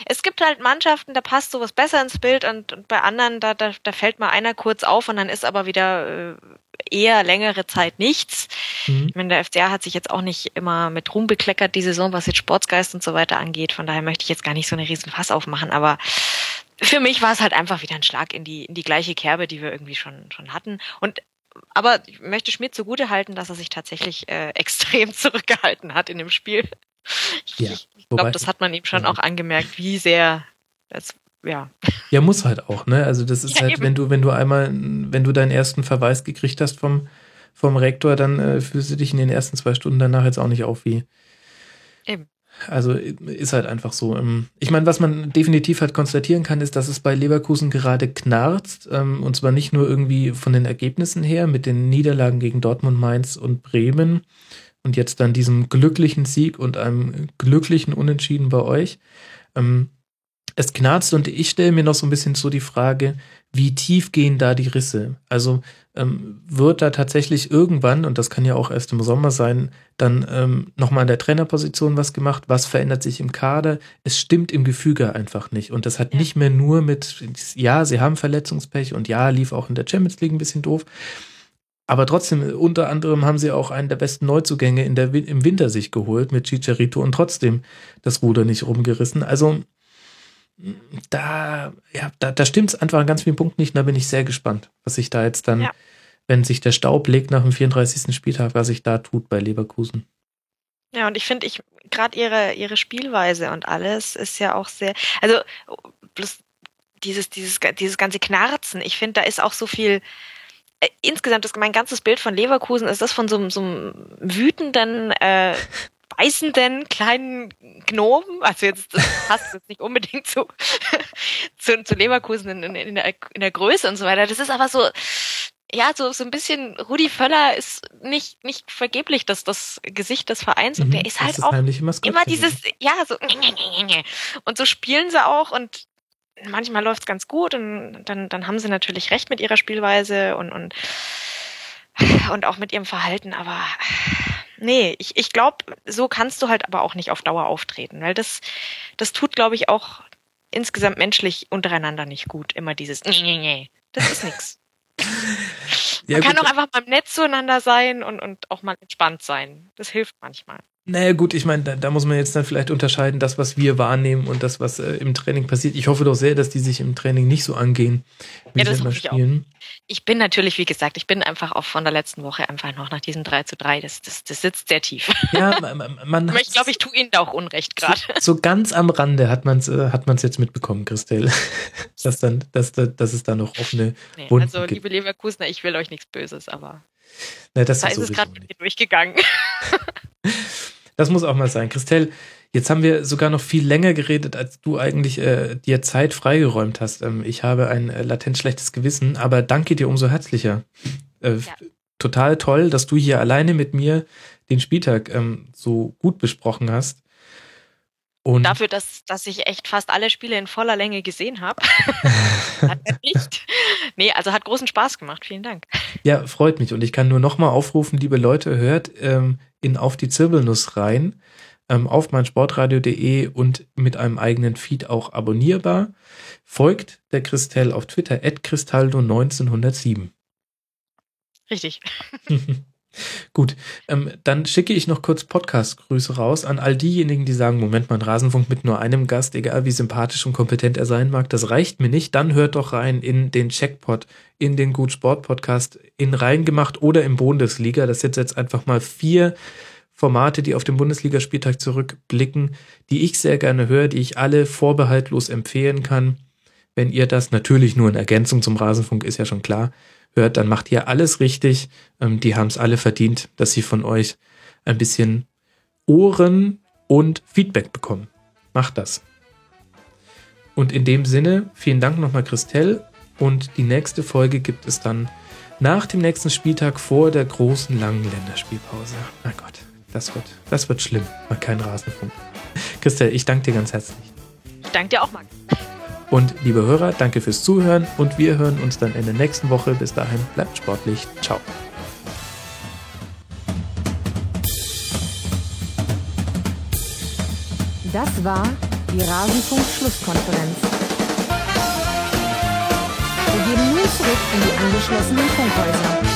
es gibt halt Mannschaften, da passt sowas besser ins Bild und, und bei anderen, da, da, da fällt mal einer kurz auf und dann ist aber wieder äh, eher längere Zeit nichts. Mhm. Ich meine, der FCA hat sich jetzt auch nicht immer mit Ruhm bekleckert, die Saison, was jetzt Sportsgeist und so weiter angeht. Von daher möchte ich jetzt gar nicht so eine riesen Fass aufmachen, aber für mich war es halt einfach wieder ein Schlag in die, in die gleiche Kerbe, die wir irgendwie schon, schon hatten. Und aber ich möchte Schmidt zugute halten, dass er sich tatsächlich äh, extrem zurückgehalten hat in dem Spiel. Ich, Ja, ich glaube, das hat man ihm schon Ja. auch angemerkt, wie sehr das, ja. Ja, muss halt auch, ne? Also das ist Ja, halt, eben. wenn du, wenn du einmal, wenn du deinen ersten Verweis gekriegt hast vom, vom Rektor, dann äh, fühlst du dich in den ersten zwei Stunden danach jetzt auch nicht auf wie. Eben. Also ist halt einfach so. Ähm, Ich meine, was man definitiv halt konstatieren kann, ist, dass es bei Leverkusen gerade knarzt. ähm, Und zwar nicht nur irgendwie von den Ergebnissen her mit den Niederlagen gegen Dortmund, Mainz und Bremen und jetzt dann diesem glücklichen Sieg und einem glücklichen Unentschieden bei euch. Ähm, Es knarzt und ich stelle mir noch so ein bisschen so die Frage, wie tief gehen da die Risse? Also ähm, wird da tatsächlich irgendwann, und das kann ja auch erst im Sommer sein, dann ähm, nochmal an der Trainerposition was gemacht? Was verändert sich im Kader? Es stimmt im Gefüge einfach nicht. Und das hat Ja. nicht mehr nur mit, ja, sie haben Verletzungspech und ja, lief auch in der Champions League ein bisschen doof. Aber trotzdem, unter anderem haben sie auch einen der besten Neuzugänge in der, im Winter sich geholt mit Chicharito und trotzdem das Ruder nicht rumgerissen. Also da, ja, da, da stimmt es einfach an ganz vielen Punkten nicht. Und da bin ich sehr gespannt, was sich da jetzt dann, Ja. wenn sich der Staub legt nach dem 34. Spieltag, was sich da tut bei Leverkusen. Ja, und ich finde, ich gerade ihre ihre Spielweise und alles ist ja auch sehr, also bloß dieses dieses dieses ganze Knarzen. Ich finde, da ist auch so viel. Äh, insgesamt ist mein ganzes Bild von Leverkusen ist das von so, einem- so einem wütenden, äh, beißenden kleinen Gnomen. Also jetzt das passt jetzt nicht unbedingt zu zu, zu Leverkusen in, in, der, in der Größe und so weiter. Das ist aber so ja, so, so ein bisschen, Rudi Völler ist nicht, nicht vergeblich das, das Gesicht des Vereins und Mhm, der ist das halt das auch immer dieses, ja, so, und so spielen sie auch und manchmal läuft's ganz gut und dann, dann haben sie natürlich recht mit ihrer Spielweise und, und, und auch mit ihrem Verhalten, aber nee, ich, ich glaube, so kannst du halt aber auch nicht auf Dauer auftreten, weil das, das tut, glaube ich, auch insgesamt menschlich untereinander nicht gut, immer dieses, das ist nix. Ja, Man kann gut, auch einfach beim Netz zueinander sein und, und auch mal entspannt sein. Das hilft manchmal. Naja, gut, ich meine, da, da muss man jetzt dann vielleicht unterscheiden, das, was wir wahrnehmen und das, was äh, im Training passiert. Ich hoffe doch sehr, dass die sich im Training nicht so angehen, wie Ja, sie das immer hoffe ich spielen. Ich bin natürlich, wie gesagt, ich bin einfach auch von der letzten Woche einfach noch nach diesem 3 zu 3. Das, das, das sitzt sehr tief. Ja, man, man, Aber ich glaube, ich tue Ihnen da auch Unrecht gerade. so ganz am Rande hat man es äh, hat man's jetzt mitbekommen, Christelle, dass, dann, dass, da- dass es da noch offene Nee, Wunden also, liebe Leverkusener, ich will euch nichts Böses, aber Na, das da ist ist es gerade durchgegangen. Das muss auch mal sein. Christelle, jetzt haben wir sogar noch viel länger geredet, als du eigentlich äh, dir Zeit freigeräumt hast. Ähm, ich habe ein äh, latent schlechtes Gewissen, aber danke dir umso herzlicher. Äh, Ja. Total toll, dass du hier alleine mit mir den Spieltag ähm, so gut besprochen hast. Und Dafür, dass, dass ich echt fast alle Spiele in voller Länge gesehen habe. hat er nicht. Nee, also hat großen Spaß gemacht. Vielen Dank. Ja, freut mich. Und ich kann nur nochmal aufrufen, liebe Leute, hört ähm, in Auf die Zirbelnuss rein, ähm, auf meinsportradio.de und mit einem eigenen Feed auch abonnierbar. Folgt der Christelle auf Twitter, at Cristaldo1907. Richtig. Gut, ähm, dann schicke ich noch kurz Podcast-Grüße raus an all diejenigen, die sagen, Moment mal, Rasenfunk mit nur einem Gast, egal wie sympathisch und kompetent er sein mag, das reicht mir nicht. Dann hört doch rein in den Checkpot, in den Gut Sport Podcast, in Reingemacht oder im Bundesliga. Das sind jetzt einfach mal vier Formate, die auf den Bundesligaspieltag zurückblicken, die ich sehr gerne höre, die ich alle vorbehaltlos empfehlen kann. Wenn ihr das natürlich nur in Ergänzung zum Rasenfunk ist ja schon klar, hört, dann macht ihr alles richtig. Ähm, die haben es alle verdient, dass sie von euch ein bisschen Ohren und Feedback bekommen. Macht das. Und in dem Sinne, vielen Dank nochmal, Christelle. Und die nächste Folge gibt es dann nach dem nächsten Spieltag vor der großen langen Länderspielpause. Mein Gott, das wird, das wird schlimm. Mal kein Rasenfunk. Christelle, ich danke dir ganz herzlich. Ich danke dir auch, Max. Und liebe Hörer, danke fürs Zuhören und wir hören uns dann in der nächsten Woche. Bis dahin, bleibt sportlich. Ciao. Das war die Rasenfunk-Schlusskonferenz. Wir gehen nun zurück in die angeschlossenen Funkhäuser.